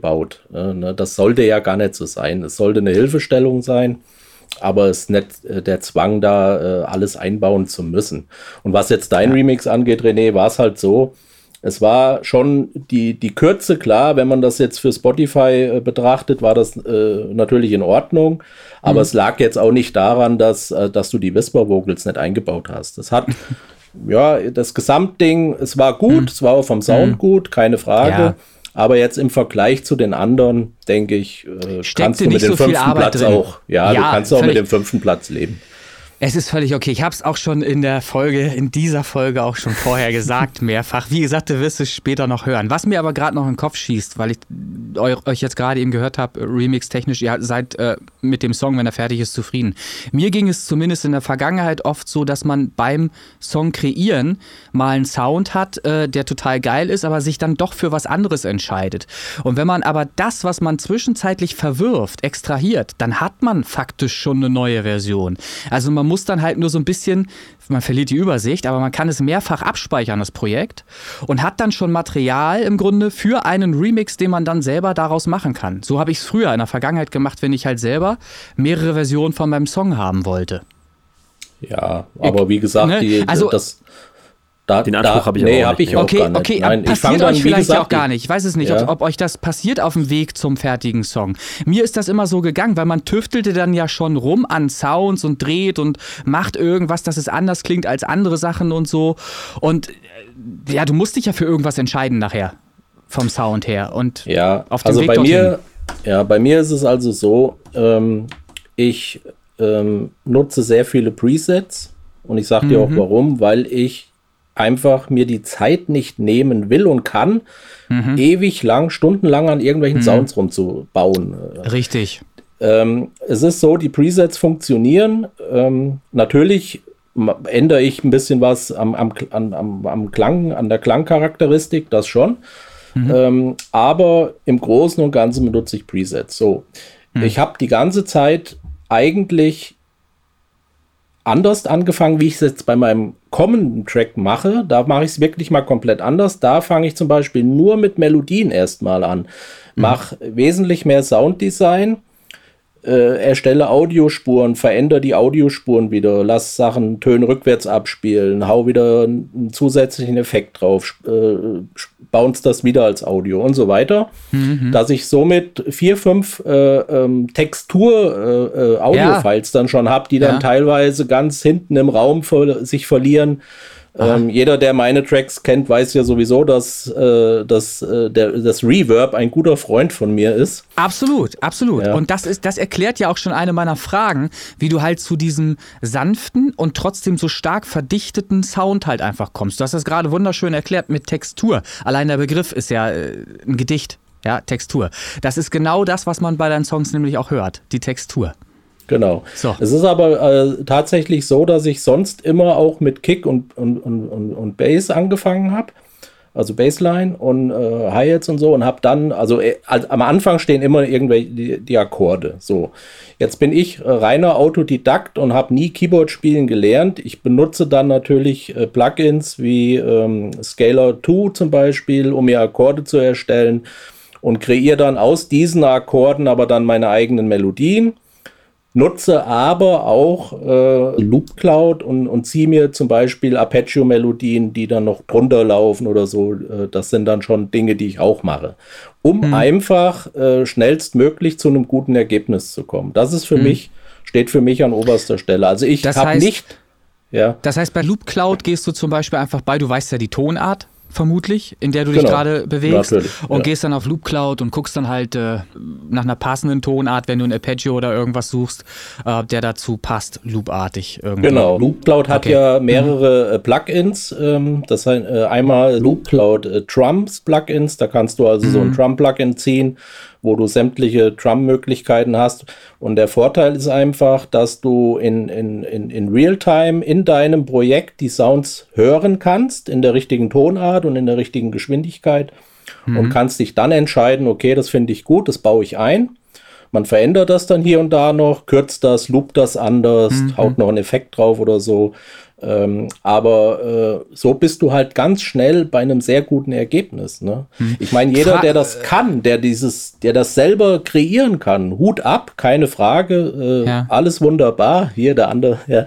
Äh, ne? Das sollte ja gar nicht so sein. Es sollte eine Hilfestellung sein. aber es ist nicht äh, der Zwang, da äh, alles einbauen zu müssen. Und was jetzt dein Remix angeht, René, war es halt so, es war schon die, die Kürze, klar, wenn man das jetzt für Spotify äh, betrachtet, war das äh, natürlich in Ordnung. Aber es lag jetzt auch nicht daran, dass, äh, dass du die Whisper Vocals nicht eingebaut hast. Das hat, ja, das Gesamtding, es war gut, es war auch vom Sound gut, keine Frage. Ja. Aber jetzt im Vergleich zu den anderen, denke ich, äh, kannst du mit dem so fünften Platz drin. auch, ja, Ja, du kannst auch mit dem fünften Platz leben. Es ist völlig okay. Ich habe es auch schon in der Folge, in dieser Folge auch schon vorher gesagt, mehrfach. Wie gesagt, du wirst es später noch hören. Was mir aber gerade noch in den Kopf schießt, weil ich eu- euch jetzt gerade eben gehört habe, remix-technisch, ihr seid äh, mit dem Song, wenn er fertig ist, zufrieden. Mir ging es zumindest in der Vergangenheit oft so, dass man beim Song kreieren mal einen Sound hat, äh, der total geil ist, aber sich dann doch für was anderes entscheidet. Und wenn man aber das, was man zwischenzeitlich verwirft, extrahiert, dann hat man faktisch schon eine neue Version. Also man muss dann halt nur so ein bisschen, man verliert die Übersicht, aber man kann es mehrfach abspeichern, das Projekt, und hat dann schon Material im Grunde für einen Remix, den man dann selber daraus machen kann. So habe ich es früher in der Vergangenheit gemacht, wenn ich halt selber mehrere Versionen von meinem Song haben wollte. Ja, aber wie gesagt, ne, die, also- das, da, Den Anspruch da, hab ich nee, auch hab nicht. ich auch Okay, gar nicht. okay, Nein, ich passiert dann, euch vielleicht gesagt, ja auch gar nicht. Ich weiß es nicht, Ja. ob, ob euch das passiert auf dem Weg zum fertigen Song. Mir ist das immer so gegangen, weil man tüftelte dann ja schon rum an Sounds und dreht und macht irgendwas, dass es anders klingt als andere Sachen und so. Und äh, ja, du musst dich ja für irgendwas entscheiden nachher vom Sound her. Und Ja, auf dem also Weg bei dorthin. mir, ja, bei mir ist es also so, ähm, ich ähm, nutze sehr viele Presets und ich sage dir auch Mhm. warum, weil ich einfach mir die Zeit nicht nehmen will und kann, Mhm. ewig lang, stundenlang an irgendwelchen Sounds rumzubauen. richtig. Ähm, es ist so, die Presets funktionieren. Ähm, natürlich ändere ich ein bisschen was am, am, am, am Klang, an der Klangcharakteristik, das schon. Ähm, aber im Großen und Ganzen benutze ich Presets. So, ich habe die ganze Zeit eigentlich anders angefangen, wie ich es jetzt bei meinem kommenden Track mache. Da mache ich es wirklich mal komplett anders. Da fange ich zum Beispiel nur mit Melodien erstmal an. Mach wesentlich mehr Sounddesign, äh, erstelle Audiospuren, verändere die Audiospuren wieder, lass Sachen Töne rückwärts abspielen, hau wieder einen zusätzlichen Effekt drauf, äh, bounce das wieder als Audio und so weiter, dass ich somit vier, fünf äh, ähm, Textur äh, äh, Audio-Files dann schon habe, die dann Ja. teilweise ganz hinten im Raum ver sich verlieren. Ähm, jeder, der meine Tracks kennt, weiß ja sowieso, dass, äh, dass äh, der, das Reverb ein guter Freund von mir ist. Absolut, absolut. Ja. Und das ist, das erklärt ja auch schon eine meiner Fragen, wie du halt zu diesem sanften und trotzdem so stark verdichteten Sound halt einfach kommst. Du hast das gerade wunderschön erklärt mit Textur. Allein der Begriff ist ja äh, ein Gedicht. Ja, Textur. Das ist genau das, was man bei deinen Songs nämlich auch hört. Die Textur. Genau. So. Es ist aber äh, tatsächlich so, dass ich sonst immer auch mit Kick und, und, und, und, Bass angefangen habe. Also Bassline und äh, Hi-Hats und so und habe dann, also äh, am Anfang stehen immer irgendwelche die, die Akkorde. So, jetzt bin ich äh, reiner Autodidakt und habe nie Keyboard spielen gelernt. Ich benutze dann natürlich äh, Plugins wie ähm, Scalar 2 zum Beispiel, um mir Akkorde zu erstellen und kreiere dann aus diesen Akkorden aber dann meine eigenen Melodien nutze aber auch äh, Loop Cloud und, und ziehe mir zum Beispiel Arpeggio-Melodien, die dann noch drunter laufen oder so. Äh, das sind dann schon Dinge, die ich auch mache, um Mhm. einfach äh, schnellstmöglich zu einem guten Ergebnis zu kommen. Das ist für Mhm. mich, steht für mich an oberster Stelle. Also ich habe nicht, ja, Das heißt, bei Loop Cloud gehst du zum Beispiel einfach bei, du weißt ja die Tonart vermutlich, in der du dich Genau. gerade bewegst Natürlich, und ja. gehst dann auf Loop Cloud und guckst dann halt äh, nach einer passenden Tonart, wenn du ein Arpeggio oder irgendwas suchst, äh, der dazu passt, loopartig irgendwie. Genau, Loop Cloud hat Okay. ja mehrere äh, Plugins. Ähm, das heißt, äh, einmal Loop Cloud äh, Drums Plugins, da kannst du also so ein Drum-Plugin ziehen, wo du sämtliche Drum-Möglichkeiten hast. Und der Vorteil ist einfach, dass du in, in, in, in Realtime in deinem Projekt die Sounds hören kannst, in der richtigen Tonart und in der richtigen Geschwindigkeit. Und kannst dich dann entscheiden, okay, das finde ich gut, das baue ich ein. Man verändert das dann hier und da noch, kürzt das, loopt das anders, haut noch einen Effekt drauf oder so. Ähm, aber äh, so bist du halt ganz schnell bei einem sehr guten Ergebnis. Ne? Ich meine, jeder, der das kann, der dieses, der das selber kreieren kann, Hut ab, keine Frage, äh, Ja. alles wunderbar. Hier der andere, ja.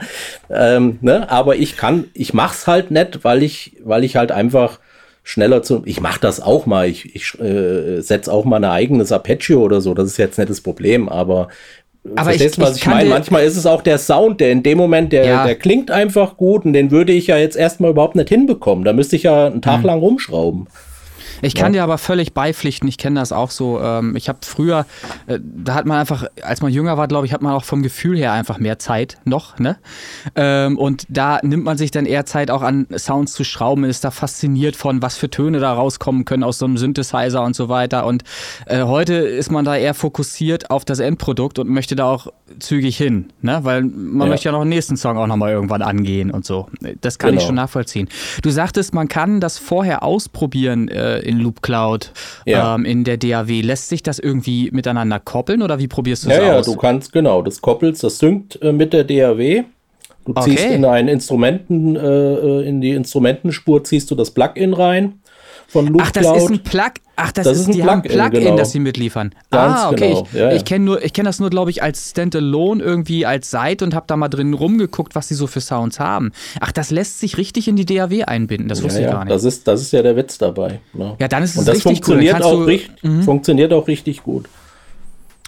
Ähm, ne? Aber ich kann, ich mach's halt nicht, weil ich, weil ich halt einfach schneller zu. Ich mache das auch mal. Ich, ich äh, setze auch mal ein eigenes Arpeggio oder so. Das ist jetzt nicht das Problem, aber. Aber Verstehst ich- du, was ich ich, meine? Manchmal ist es auch der Sound, der in dem Moment, der, Ja. der klingt einfach gut und den würde ich ja jetzt erstmal überhaupt nicht hinbekommen. Da müsste ich ja einen Tag lang rumschrauben. Ich kann dir aber völlig beipflichten, ich kenne das auch so. Ähm, ich habe früher, äh, da hat man einfach, als man jünger war, glaube ich, hat man auch vom Gefühl her einfach mehr Zeit noch, ne? Ähm, und da nimmt man sich dann eher Zeit, auch an Sounds zu schrauben, ist da fasziniert von, was für Töne da rauskommen können aus so einem Synthesizer und so weiter. Und äh, heute ist man da eher fokussiert auf das Endprodukt und möchte da auch zügig hin, ne? Weil man Ja. möchte ja noch einen nächsten Song auch nochmal irgendwann angehen und so. Das kann ich Genau. schon nachvollziehen. Du sagtest, man kann das vorher ausprobieren äh, in Loop Cloud, Ja. ähm, in der DAW. Lässt sich das irgendwie miteinander koppeln oder wie probierst du Ja, das ja, aus? du kannst, genau, das koppelst, das synkt äh, mit der DAW. Du Okay. ziehst in einen Instrumenten, äh, in die Instrumentenspur ziehst du das Plugin rein von Loop Ach, das ist ein Plug. Ach, das, Das ist, ist ein die Plugin, Plugin, genau. das sie mitliefern. Ganz ah, okay. genau, Ich, ja, ja. ich kenne nur, ich kenne das nur, glaube ich, als Standalone irgendwie als Seite und habe da mal drin rumgeguckt, was sie so für Sounds haben. Ach, das lässt sich richtig in die DAW einbinden. Das wusste ich ja, gar nicht. Das ist, das ist ja der Witz dabei. Ne? Ja, dann ist es Und das richtig cool. funktioniert, Kannst auch du- Mhm. richtig, funktioniert auch richtig gut.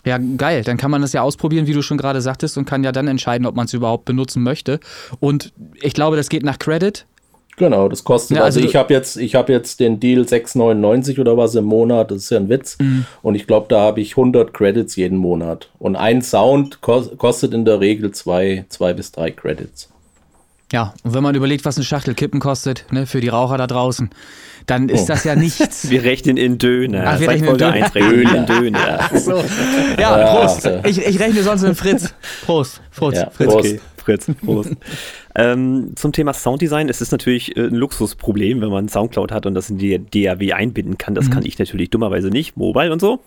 Ja, geil. Dann kann man das ja ausprobieren, wie du schon gerade sagtest, und kann ja dann entscheiden, ob man es überhaupt benutzen möchte. Und ich glaube, das geht nach Credit. Genau, das kostet. Ja, also, also ich habe jetzt, ich habe jetzt den Deal 6,99 oder was im Monat. Das ist ja ein Witz. Mhm. Und ich glaube, da habe ich 100 Credits jeden Monat. Und ein Sound kos kostet in der Regel zwei, zwei bis drei Credits. Ja, und wenn man überlegt, was eine Schachtel Kippen kostet, ne, für die Raucher da draußen, dann ist Oh. das ja nichts. Wir rechnen in Döner. Ach, wir rechnen in Döner. 1 rechnen wir in Döner. so. Ja, Ja, Prost. ja. Ich, ich rechne sonst in Fritz. Prost. Prost. Ja, Fritz. Prost. Okay, Fritz, Prost. ähm, zum Thema Sounddesign, es ist natürlich äh, ein Luxusproblem, wenn man Soundcloud hat und das in die DAW einbinden kann. Das kann ich natürlich dummerweise nicht, Mobile und so.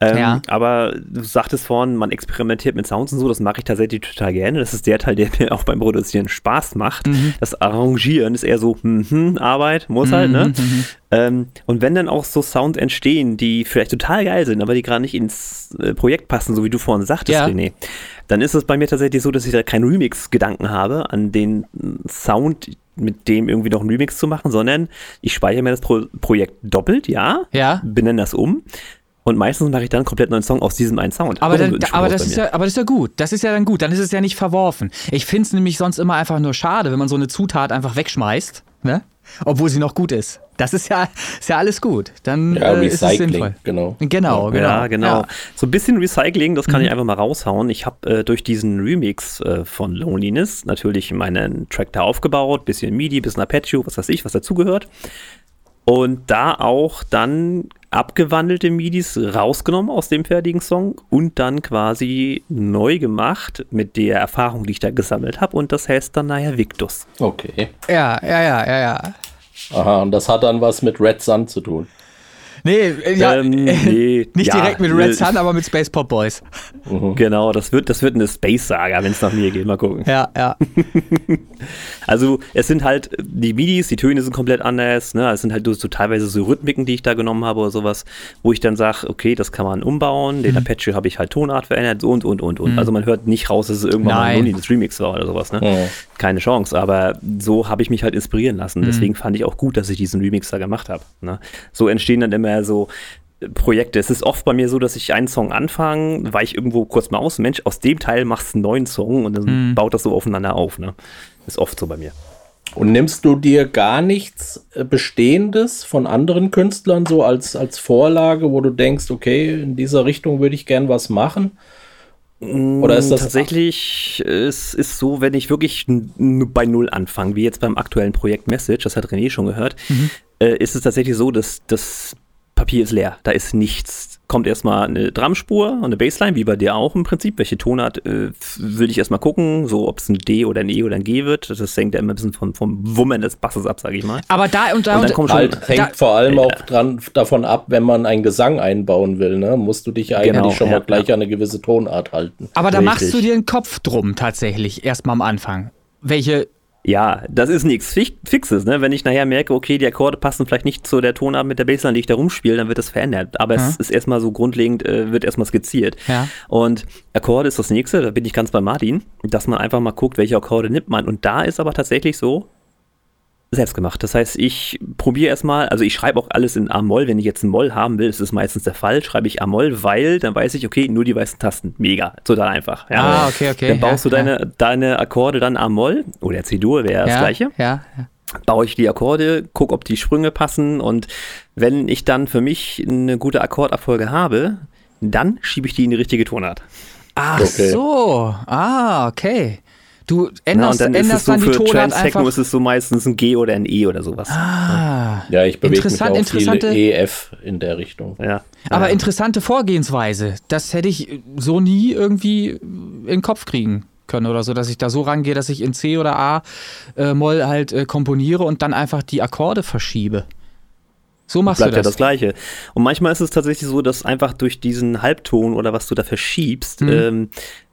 Ähm, Ja. Aber du sagtest vorhin, man experimentiert mit Sounds und so, das mache ich tatsächlich total gerne. Das ist der Teil, der mir auch beim Produzieren Spaß macht. Das Arrangieren ist eher so, hm, hm, Arbeit, muss halt, ne? Ähm, und wenn dann auch so Sounds entstehen, die vielleicht total geil sind, aber die gerade nicht ins äh, Projekt passen, so wie du vorhin sagtest, Ja. René, dann ist es bei mir tatsächlich so, dass ich da keinen Remix-Gedanken habe, an den Sound mit dem irgendwie noch einen Remix zu machen, sondern ich speichere mir das Pro Projekt doppelt, ja, Ja. benenne das um und meistens mache ich dann einen komplett neuen Song aus diesem einen Sound. Aber, So dann, aber, das ist ja, aber das ist ja gut. Das ist ja dann gut. Dann ist es ja nicht verworfen. Ich finde es nämlich sonst immer einfach nur schade, wenn man so eine Zutat einfach wegschmeißt, ne? obwohl sie noch gut ist. Das ist ja, ist ja alles gut. Dann Ja, äh, ist es Recycling, sinnvoll. genau. Genau, genau. Ja, genau. Ja. So ein bisschen Recycling, das kann Mhm. ich einfach mal raushauen. Ich habe äh, durch diesen Remix äh, von Loneliness natürlich meinen Track da aufgebaut, bisschen MIDI, bisschen Arpeggio, was weiß ich, was dazugehört. Und da auch dann abgewandelte MIDIs rausgenommen aus dem fertigen Song und dann quasi neu gemacht mit der Erfahrung, die ich da gesammelt habe. Und das heißt dann nachher Victus. Okay. Ja, ja, ja, ja, ja. Aha, und das hat dann was mit Red Sun zu tun. Nee, äh, ja, Ähm, äh, nee, nicht ja, direkt mit Red Sun, aber mit Space Pop Boys. Genau, das wird, das wird eine Space-Saga, wenn es nach mir geht. Mal gucken. Ja, ja. Also es sind halt die MIDIs, die Töne sind komplett anders. Ne? Es sind halt so, so teilweise so Rhythmiken, die ich da genommen habe oder sowas, wo ich dann sage, okay, das kann man umbauen. Mhm. Den Apache habe ich halt Tonart verändert und, und, und, und. Also man hört nicht raus, dass es irgendwann mal Nein. ein Looney das Remix war oder sowas. Ne? Mhm. Keine Chance. Aber so habe ich mich halt inspirieren lassen. Mhm. Deswegen fand ich auch gut, dass ich diesen Remix da gemacht habe. Ne? So entstehen dann immer so Projekte. Es ist oft bei mir so, dass ich einen Song anfange, weiche irgendwo kurz mal aus, Mensch, aus dem Teil machst du einen neuen Song und dann Mhm. baut das so aufeinander auf. Ne? Ist oft so bei mir. Und nimmst du dir gar nichts äh, Bestehendes von anderen Künstlern so als, als Vorlage, wo du denkst, okay, in dieser Richtung würde ich gern was machen? Oder ist das tatsächlich? Es ist so, wenn ich wirklich bei Null anfange, wie jetzt beim aktuellen Projekt Message, das hat René schon gehört, äh, ist es tatsächlich so, dass das Papier ist leer. Da ist nichts. Kommt erstmal eine Drumspur und eine Bassline, wie bei dir auch im Prinzip. Welche Tonart äh, will ich erstmal gucken, so ob es ein D oder ein E oder ein G wird. Das hängt ja immer ein bisschen vom, vom Wummern des Basses ab, sage ich mal. Aber da und da Und dann kommt schon. Halt hängt da- vor allem auch dran, davon ab, wenn man einen Gesang einbauen will, ne? musst du dich eigentlich Genau, schon ja, mal gleich an eine gewisse Tonart halten. aber da Richtig. machst du dir einen Kopf drum tatsächlich, erstmal am Anfang. Welche, Ja, das ist nichts Fix- Fixes, ne? Wenn ich nachher merke, okay, die Akkorde passen vielleicht nicht zu der Tonart mit der Bassline, die ich da rumspiele, dann wird das verändert. Aber es ist erstmal so grundlegend, äh, wird erstmal skizziert. Ja. Und Akkorde ist das nächste, da bin ich ganz bei Martin, dass man einfach mal guckt, welche Akkorde nimmt man. Und da ist aber tatsächlich so, selbst gemacht. Das heißt, ich probiere erstmal, also ich schreibe auch alles in A-Moll. Wenn ich jetzt ein Moll haben will, das ist meistens der Fall, schreibe ich A-Moll, weil dann weiß ich, okay, nur die weißen Tasten. Mega. Total einfach. Ja. Ah, okay, okay, Dann baust ja, du deine, deine Akkorde dann A-Moll oder C-Dur wäre das ja, gleiche Ja, ja. baue ich die Akkorde, gucke, ob die Sprünge passen und wenn ich dann für mich eine gute Akkordabfolge habe, dann schiebe ich die in die richtige Tonart. Ach Okay. so. Ah, okay. Du Ja, änderst, und dann ist es änderst so dann die für Trans-Techno ist es so meistens ein G oder ein E oder sowas. Ah, Ja, ich bewege mich auch interessante- viel EF in der Richtung. Ja. aber ja. interessante Vorgehensweise. Das hätte ich so nie irgendwie in den Kopf kriegen können oder so, dass ich da so rangehe, dass ich in C oder A äh, Moll halt äh, komponiere und dann einfach die Akkorde verschiebe. So machst bleibt du ja das. das Gleiche. Und manchmal ist es tatsächlich so, dass einfach durch diesen Halbton oder was du da verschiebst, Mhm. ähm,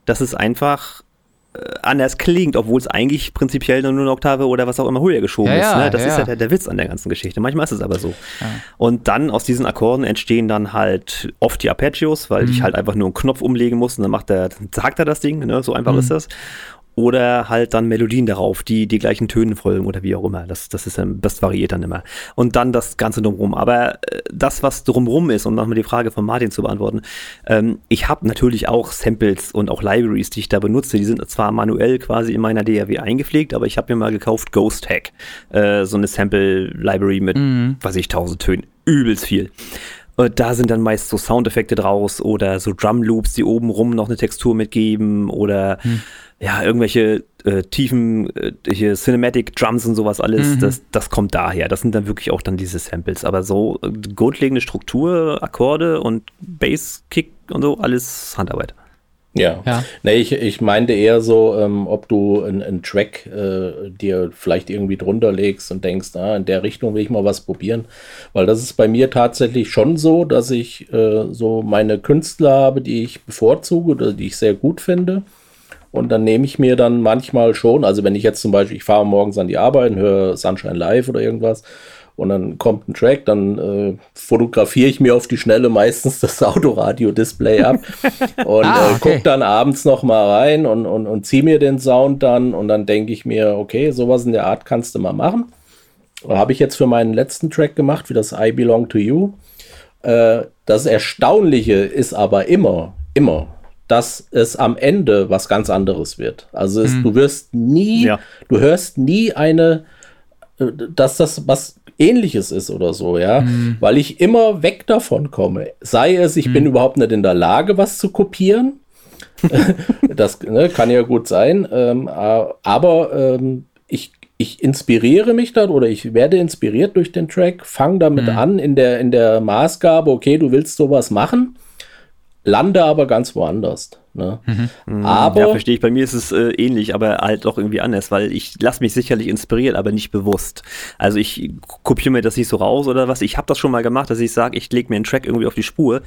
dass es einfach anders klingt, obwohl es eigentlich prinzipiell nur eine Oktave oder was auch immer höher geschoben Ja, ist. Ne? Das ja, ist ja ja. der, der Witz an der ganzen Geschichte. Manchmal ist es aber so. Und dann aus diesen Akkorden entstehen dann halt oft die Arpeggios, weil Mhm. ich halt einfach nur einen Knopf umlegen muss und dann macht er, sagt er das Ding, ne? so einfach Mhm. ist das. Oder halt dann Melodien darauf, die die gleichen Töne folgen oder wie auch immer. Das, das, ist, dann- das variiert dann immer. Und dann das Ganze drumherum. Aber äh, das, was drumherum ist, um nochmal die Frage von Martin zu beantworten, ähm, ich habe natürlich auch Samples und auch Libraries, die ich da benutze. Die sind zwar manuell quasi in meiner DAW eingepflegt, aber ich habe mir mal gekauft Ghost Hack. Äh, so eine Sample-Library mit, weiß ich, tausend Tönen. Übelst viel. Und da sind dann meist so Soundeffekte draus oder so Drum Loops, die oben rum noch eine Textur mitgeben oder ja, irgendwelche äh, tiefen äh, hier Cinematic Drums und sowas alles, das, das kommt daher. Das sind dann wirklich auch dann diese Samples. Aber so äh, grundlegende Struktur, Akkorde und Bass, Kick und so, alles Handarbeit. Ja. Ja. Nee, ich, ich meinte eher so, ähm, ob du einen Track äh, dir vielleicht irgendwie drunter legst und denkst, ah, in der Richtung will ich mal was probieren. Weil das ist bei mir tatsächlich schon so, dass ich äh, so meine Künstler habe, die ich bevorzuge oder die ich sehr gut finde. Und dann nehme ich mir dann manchmal schon, also wenn ich jetzt zum Beispiel, ich fahre morgens an die Arbeit und höre Sunshine Live oder irgendwas und dann kommt ein Track, dann äh, fotografiere ich mir auf die Schnelle meistens das Autoradio-Display ab und Ah, äh, okay. guck dann abends noch mal rein und, und, und ziehe mir den Sound dann und dann denke ich mir, okay, sowas in der Art kannst du mal machen. Habe ich jetzt für meinen letzten Track gemacht, wie das I Belong to You. Äh, das Erstaunliche ist aber immer, immer, dass es am Ende was ganz anderes wird. Also es, du wirst nie, Ja. du hörst nie eine, äh, dass das was ähnliches ist oder so, ja, weil ich immer weg davon komme. Sei es, ich bin überhaupt nicht in der Lage, was zu kopieren. das ne, kann ja gut sein, ähm, aber ähm, ich ich inspiriere mich dann oder ich werde inspiriert durch den Track, fange damit Mhm. an in der, in der Maßgabe, okay, du willst sowas machen, lande aber ganz woanders. Ne? Aber ja, verstehe ich. Bei mir ist es äh, ähnlich, aber halt doch irgendwie anders, weil ich lasse mich sicherlich inspirieren, aber nicht bewusst. Also ich kopiere mir das nicht so raus oder was. Ich habe das schon mal gemacht, dass ich sage, ich lege mir einen Track irgendwie auf die Spur,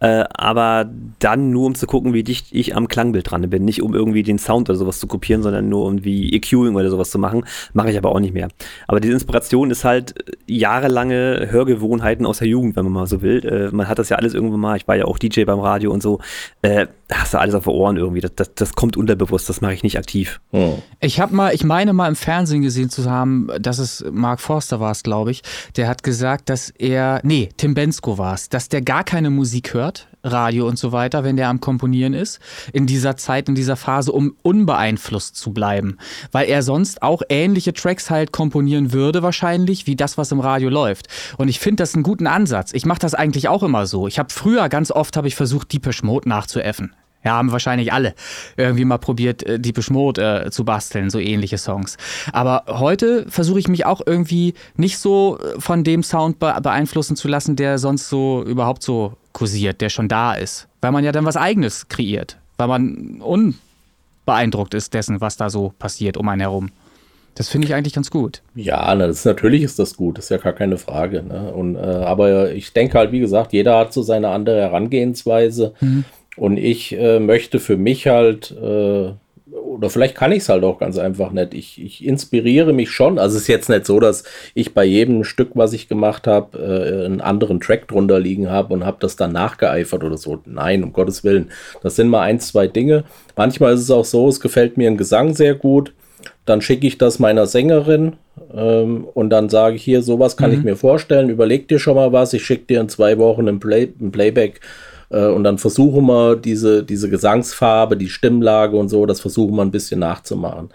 äh, aber dann nur um zu gucken, wie dicht ich am Klangbild dran bin. Nicht um irgendwie den Sound oder sowas zu kopieren, sondern nur um wie EQing oder sowas zu machen. Mache ich aber auch nicht mehr. Aber diese Inspiration ist halt jahrelange Hörgewohnheiten aus der Jugend, wenn man mal so will. Äh, man hat das ja alles irgendwann mal. Ich war ja auch DJ beim Radio und so. Äh, hast du alles auf den Ohren irgendwie. Das, das, das kommt unterbewusst, das mache ich nicht aktiv. Hm. Ich habe mal, ich meine mal im Fernsehen gesehen zu haben, dass es Mark Forster war es, glaube ich. Der hat gesagt, dass er, nee, Tim Bensko war es, dass der gar keine Musik hört, Radio und so weiter, wenn der am Komponieren ist, in dieser Zeit, in dieser Phase, um unbeeinflusst zu bleiben. Weil er sonst auch ähnliche Tracks halt komponieren würde, wahrscheinlich, wie das, was im Radio läuft. Und ich finde das einen guten Ansatz. Ich mache das eigentlich auch immer so. Ich habe früher ganz oft habe ich versucht, Deepish Mode nachzuäffen. Ja, haben wahrscheinlich alle irgendwie mal probiert, äh, Deepish Mode äh, zu basteln, so ähnliche Songs. Aber heute versuche ich mich auch irgendwie nicht so äh, von dem Sound be beeinflussen zu lassen, der sonst so überhaupt so kursiert, der schon da ist. Weil man ja dann was Eigenes kreiert. Weil man unbeeindruckt ist dessen, was da so passiert um einen herum. Das finde ich eigentlich ganz gut. Ja, na, das, natürlich ist das gut, das ist ja gar keine Frage. Ne? Und, äh, aber ich denke halt, wie gesagt, jeder hat so seine andere Herangehensweise. Und ich äh, möchte für mich halt, äh, oder vielleicht kann ich es halt auch ganz einfach nicht. Ich, ich inspiriere mich schon. Also es ist jetzt nicht so, dass ich bei jedem Stück, was ich gemacht habe, äh, einen anderen Track drunter liegen habe und habe das dann nachgeeifert oder so. Nein, um Gottes Willen. Das sind mal ein, zwei Dinge. Manchmal ist es auch so, es gefällt mir ein Gesang sehr gut. Dann schicke ich das meiner Sängerin ähm, und dann sage ich hier, sowas kann ich mir vorstellen. Überleg dir schon mal was. Ich schicke dir in zwei Wochen ein, Play, ein Playback äh, und dann versuchen wir diese, diese Gesangsfarbe, die Stimmlage und so, das versuchen wir ein bisschen nachzumachen.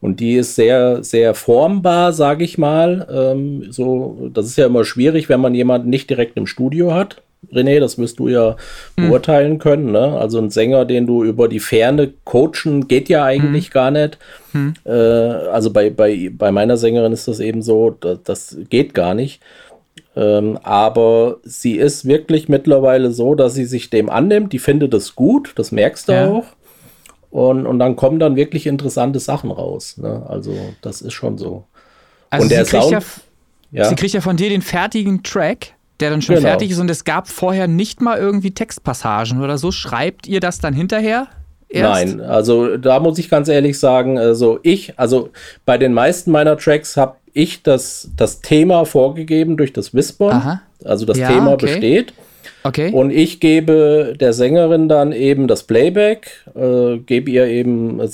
Und die ist sehr, sehr formbar, sage ich mal. Ähm, so, das ist ja immer schwierig, wenn man jemanden nicht direkt im Studio hat. René, das wirst du ja beurteilen können. Ne? Also ein Sänger, den du über die Ferne coachen, geht ja eigentlich gar nicht. Äh, also bei, bei, bei meiner Sängerin ist das eben so, das, das geht gar nicht. Ähm, aber sie ist wirklich mittlerweile so, dass sie sich dem annimmt. Die findet es gut, das merkst du Ja. auch. Und, und dann kommen dann wirklich interessante Sachen raus. Ne? Also das ist schon so. Also Und der sie, kriegt Sound- ja, Ja. sie kriegt ja von dir den fertigen Track, der dann schon Genau. fertig ist und es gab vorher nicht mal irgendwie Textpassagen oder so. Schreibt ihr das dann hinterher? Erst? Nein, also da muss ich ganz ehrlich sagen, also ich, also bei den meisten meiner Tracks habe ich das, das Thema vorgegeben durch das Whispern. Aha. Also das Ja, Thema okay. besteht. Okay. Und ich gebe der Sängerin dann eben das Playback, äh, gebe ihr eben äh,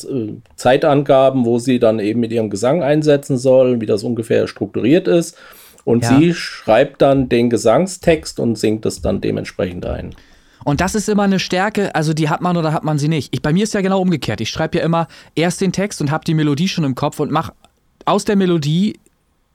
Zeitangaben, wo sie dann eben mit ihrem Gesang einsetzen soll, wie das ungefähr strukturiert ist. Und Ja. sie schreibt dann den Gesangstext und singt es dann dementsprechend ein. Und das ist immer eine Stärke, also die hat man oder hat man sie nicht. Ich, bei mir ist ja genau umgekehrt. Ich schreibe ja immer erst den Text und habe die Melodie schon im Kopf und mache aus der Melodie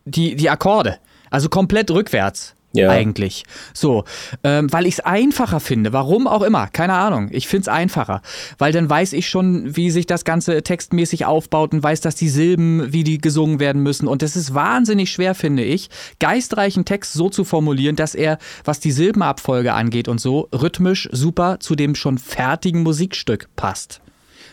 die, die Akkorde. Also komplett rückwärts. Ja. Eigentlich. So, ähm, weil ich es einfacher finde. Warum auch immer, keine Ahnung. Ich finde es einfacher. Weil dann weiß ich schon, wie sich das Ganze textmäßig aufbaut und weiß, dass die Silben, wie die gesungen werden müssen. Und es ist wahnsinnig schwer, finde ich, geistreichen Text so zu formulieren, dass er, was die Silbenabfolge angeht und so, rhythmisch super zu dem schon fertigen Musikstück passt.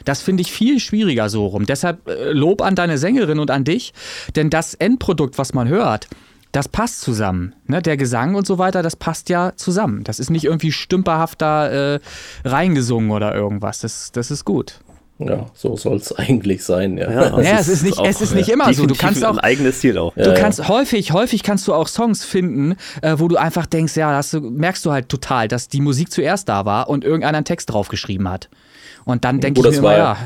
Das finde ich viel schwieriger so rum. Deshalb äh, Lob an deine Sängerin und an dich, denn das Endprodukt, was man hört, das passt zusammen. Ne? Der Gesang und so weiter, das passt ja zusammen. Das ist nicht irgendwie stümperhaft da äh, reingesungen oder irgendwas. Das, das ist gut. Ja, so soll es eigentlich sein, ja. Ja, Ja, es ist nicht- es ist nicht immer so. Du kannst auch- ein eigenes Ziel auch. Du kannst häufig, häufig kannst du auch Songs finden, äh, wo du einfach denkst, ja, das merkst du halt total, dass die Musik zuerst da war und irgendeiner einen Text draufgeschrieben hat. Und dann denke ich mir das immer, war- ja.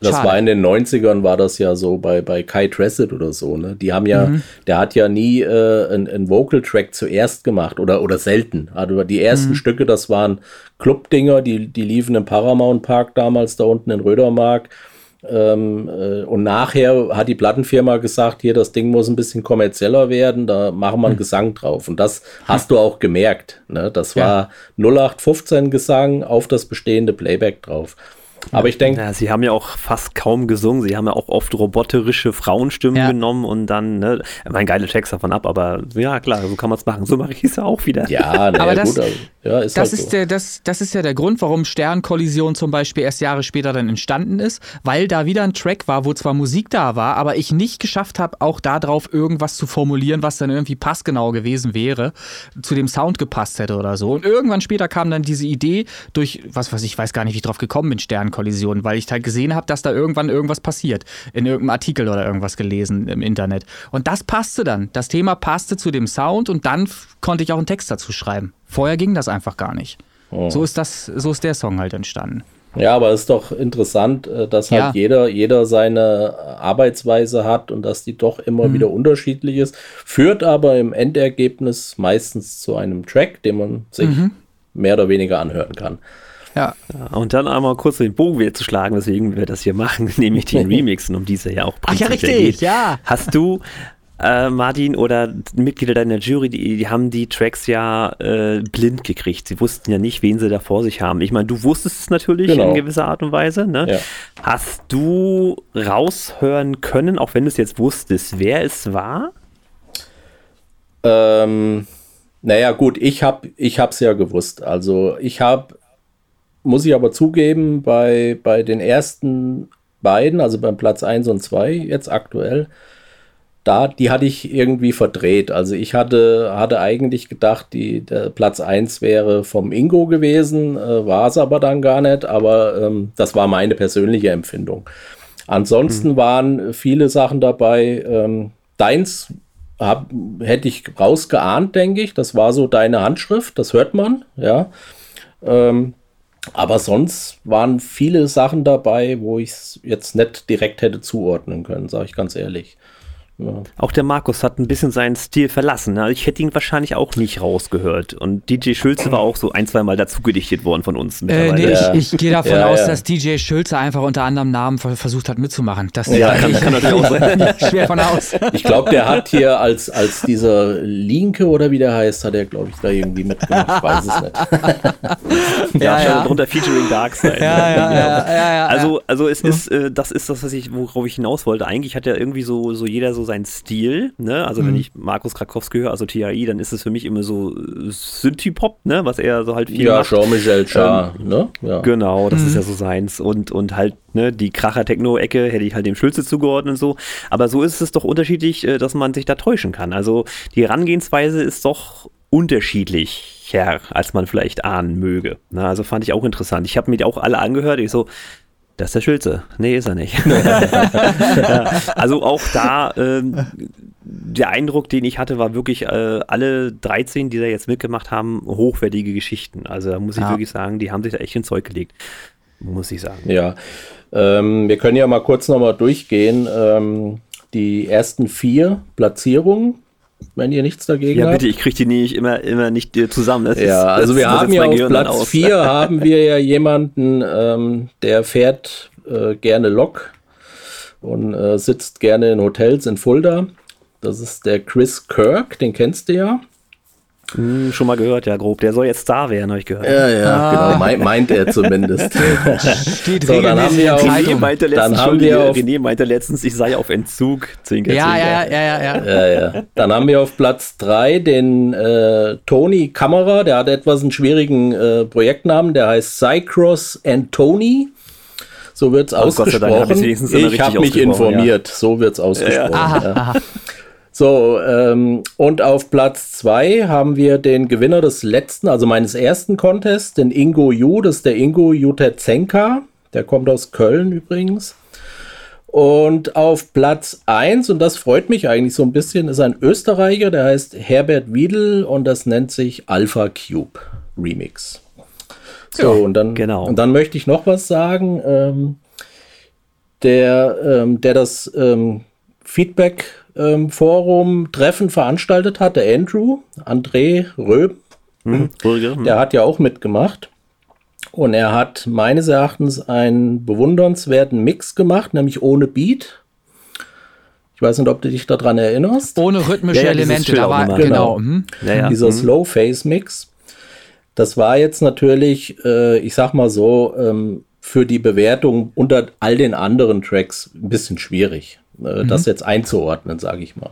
Das schade. war in den 90ern, war das ja so bei, bei Kai Tressett oder so, ne? Die haben ja, Mhm. der hat ja nie äh, einen, einen Vocal-Track zuerst gemacht oder, oder selten. Also die ersten Mhm. Stücke, das waren Club-Dinger, die, die liefen im Paramount Park damals da unten in Rödermark. Ähm, äh, und nachher hat die Plattenfirma gesagt, hier, das Ding muss ein bisschen kommerzieller werden, da machen Hm. wir einen Gesang drauf. Und das hast du auch gemerkt. Ne? Das war 0815 Gesang auf das bestehende Playback drauf. Aber ich denke, Ja, sie haben ja auch fast kaum gesungen. Sie haben ja auch oft roboterische Frauenstimmen Ja. genommen und dann, ne, mein geile Text davon ab, aber ja, klar, so kann man es machen. So mache ich es ja auch wieder. ja, na, Aber ja, das- gut, also, ja, ist Das halt ist, so. der, das, das ist ja der Grund, warum Sternkollision zum Beispiel erst Jahre später dann entstanden ist, weil da wieder ein Track war, wo zwar Musik da war, aber ich nicht geschafft habe, auch darauf irgendwas zu formulieren, was dann irgendwie passgenau gewesen wäre, zu dem Sound gepasst hätte oder so. Und irgendwann später kam dann diese Idee durch, was weiß ich, ich weiß gar nicht, wie ich drauf gekommen bin, Sternkollision, weil ich halt gesehen habe, dass da irgendwann irgendwas passiert. In irgendeinem Artikel oder irgendwas gelesen im Internet. Und das passte dann. Das Thema passte zu dem Sound und dann konnte ich auch einen Text dazu schreiben. Vorher ging das einfach gar nicht. Oh. So ist das, so ist der Song halt entstanden. Ja, aber es ist doch interessant, äh, dass halt Ja. jeder, jeder seine Arbeitsweise hat und dass die doch immer Mhm. wieder unterschiedlich ist, führt aber im Endergebnis meistens zu einem Track, den man sich Mhm. mehr oder weniger anhören kann. Ja. Und dann einmal kurz den Bogen wieder zu schlagen, weswegen wir das hier machen, nämlich den Remixen, um die es ja auch Ach ja, richtig, geht. ja. Hast du, äh, Martin, oder Mitglieder deiner Jury, die, die haben die Tracks ja äh, blind gekriegt. Sie wussten ja nicht, wen sie da vor sich haben. Ich meine, du wusstest es natürlich Genau. in gewisser Art und Weise. Ne? Ja. Hast du raushören können, auch wenn du es jetzt wusstest, wer es war? Ähm, naja, gut, ich habe ich hab's ja gewusst. Also ich habe, muss ich aber zugeben, bei, bei den ersten beiden, also beim Platz 1 und 2 jetzt aktuell, da, die hatte ich irgendwie verdreht. Also ich hatte, hatte eigentlich gedacht, die, der Platz 1 wäre vom Ingo gewesen, äh, war es aber dann gar nicht, aber ähm, das war meine persönliche Empfindung. Ansonsten waren viele Sachen dabei. Ähm, deins hab, hätte ich rausgeahnt, denke ich. Das war so deine Handschrift, das hört man, ja. Ähm, aber sonst waren viele Sachen dabei, wo ich es jetzt nicht direkt hätte zuordnen können, sage ich ganz ehrlich. Auch der Markus hat ein bisschen seinen Stil verlassen. Ne? Ich hätte ihn wahrscheinlich auch nicht rausgehört. Und DJ Schulze war auch so ein, zwei Mal dazu gedichtet worden von uns. Äh, nee. Ja. ich, ich gehe davon Ja, aus, ja. dass DJ Schulze einfach unter anderem Namen ver- versucht hat mitzumachen. Das Ja, kann- ich, kann natürlich auch sein. schwer von aus. Ich glaube, der hat hier als, als dieser Linke oder wie der heißt, hat er, glaube ich, da irgendwie mitgemacht. Ich weiß es nicht. Ja, Ja, schon ja. drunter featuring Darkseid. Ja, ja, ja, ja, ja, ja. Also, also es ist, äh, das ist das, was ich, worauf ich hinaus wollte. Eigentlich hat ja irgendwie so, so jeder so seinen Stil, ne? Also Mhm. wenn ich Markus Krakowski höre, also TRI, dann ist es für mich immer so äh, Synthie-Pop, ne? Was er so halt viel Ja, macht. Jean-Michel Jarre, ne? Ja. Genau, das Mhm. ist ja so seins. Und, und halt, ne, die Kracher-Techno-Ecke hätte ich halt dem Schulze zugeordnet und so. Aber so ist es doch unterschiedlich, äh, dass man sich da täuschen kann. Also die Herangehensweise ist doch unterschiedlicher, als man vielleicht ahnen möge. Na, also fand ich auch interessant. Ich habe mir die auch alle angehört. Ich so, das ist der Schulze. Nee, ist er nicht. ja, also auch da, ähm, der Eindruck, den ich hatte, war wirklich, äh, alle 13, die da jetzt mitgemacht haben, hochwertige Geschichten. Also da muss ich Ja. wirklich sagen, die haben sich da echt ins Zeug gelegt. Muss ich sagen. Ja, ähm, wir können ja mal kurz nochmal durchgehen. Ähm, die ersten vier Platzierungen, wenn ihr nichts dagegen Ja, habt. bitte, ich kriege die nicht immer, immer nicht zusammen. Das Ja, ist, also wir haben ja auf Gehirn Platz aus. 4 haben wir ja jemanden, ähm, der fährt äh, gerne Lok und äh, sitzt gerne in Hotels in Fulda. Das ist der Chris Kirk, den kennst du ja. Hm, schon mal gehört, ja, grob. Der soll jetzt Star werden, habe ich gehört. Ja, ja, Ah. genau, meint, meint er zumindest. Steht So, dann haben wir auch- René meinte Dann letztens, haben wir auf- René meinte letztens, ich sei auf Entzug. Zwinker, Ja, zwinker. ja, ja, ja, ja. Ja, ja. Dann haben wir auf Platz 3 den äh, Tony Kammerer, der hat etwas einen schwierigen äh, Projektnamen, der heißt Cycross and Tony. So wird es Oh, Gott sei Dank, hab ausgesprochen. ich habe mich ausgesprochen, informiert, so wird es ausgesprochen. Aha, ja. aha. So, ähm, und auf Platz 2 haben wir den Gewinner des letzten, also meines ersten Contests, den Ingo Ju, das ist der Ingo Jutetzenka, der kommt aus Köln übrigens. Und auf Platz 1, und das freut mich eigentlich so ein bisschen, ist ein Österreicher, der heißt Herbert Wiedel und das nennt sich Alpha Cube Remix. So, und dann, genau. und dann möchte ich noch was sagen. Ähm, der, ähm, der das ähm, Feedback-Forum Treffen veranstaltet hat, der Andrew, André Röb, Hm, Burger, hm. der hat ja auch mitgemacht. Und er hat meines Erachtens einen bewundernswerten Mix gemacht, nämlich ohne Beat. Ich weiß nicht, ob du dich daran erinnerst. Ohne rhythmische Ja, ja, Elemente. Da war, Chill-Out-Nummer. genau. mhm. ja, ja. dieser hm. Slow-Face-Mix. Das war jetzt natürlich, äh, ich sag mal so, ähm, für die Bewertung unter all den anderen Tracks ein bisschen schwierig, äh, das jetzt einzuordnen, sage ich mal.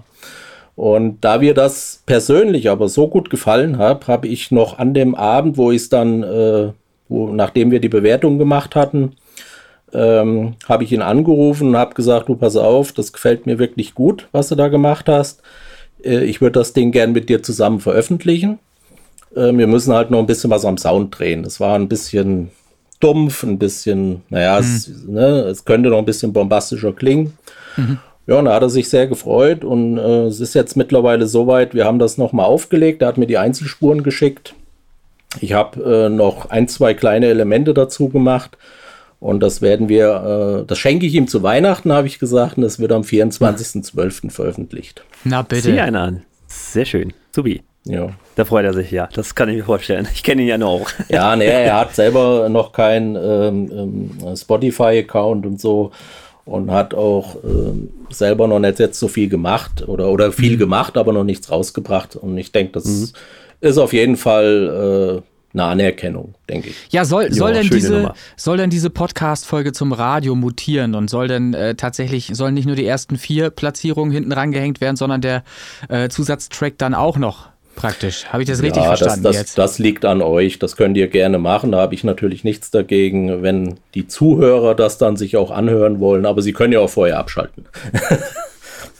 Und da wir das persönlich aber so gut gefallen hat, habe ich noch an dem Abend, wo ich es dann, äh, wo, nachdem wir die Bewertung gemacht hatten, ähm, habe ich ihn angerufen und habe gesagt, du pass auf, das gefällt mir wirklich gut, was du da gemacht hast. Äh, ich würde das Ding gern mit dir zusammen veröffentlichen. Äh, wir müssen halt noch ein bisschen was am Sound drehen. Das war ein bisschen dumpf, ein bisschen, naja, mhm. es, ne, es könnte noch ein bisschen bombastischer klingen. Mhm. Ja, und da hat er sich sehr gefreut und äh, es ist jetzt mittlerweile soweit, wir haben das nochmal aufgelegt, er hat mir die Einzelspuren geschickt. Ich habe äh, noch ein, zwei kleine Elemente dazu gemacht und das werden wir, äh, das schenke ich ihm zu Weihnachten, habe ich gesagt, und das wird am 24.12. veröffentlicht. Na bitte. Sieh einen an. Sehr schön. Subi. Ja. Da freut er sich, ja. Das kann ich mir vorstellen. Ich kenne ihn ja noch. Ja, nee, er hat selber noch keinen ähm, ähm, Spotify-Account und so und hat auch ähm, selber noch nicht jetzt so viel gemacht oder, oder viel mhm. gemacht, aber noch nichts rausgebracht. Und ich denke, das mhm. ist auf jeden Fall äh, eine Anerkennung, denke ich. Ja, soll, soll, denn, diese, soll denn diese Podcast-Folge zum Radio mutieren und soll denn äh, tatsächlich, sollen nicht nur die ersten vier Platzierungen hinten rangehängt werden, sondern der äh, Zusatztrack dann auch noch praktisch. Habe ich das richtig ja, verstanden das, das, jetzt? Das liegt an euch. Das könnt ihr gerne machen. Da habe ich natürlich nichts dagegen, wenn die Zuhörer das dann sich auch anhören wollen. Aber sie können ja auch vorher abschalten.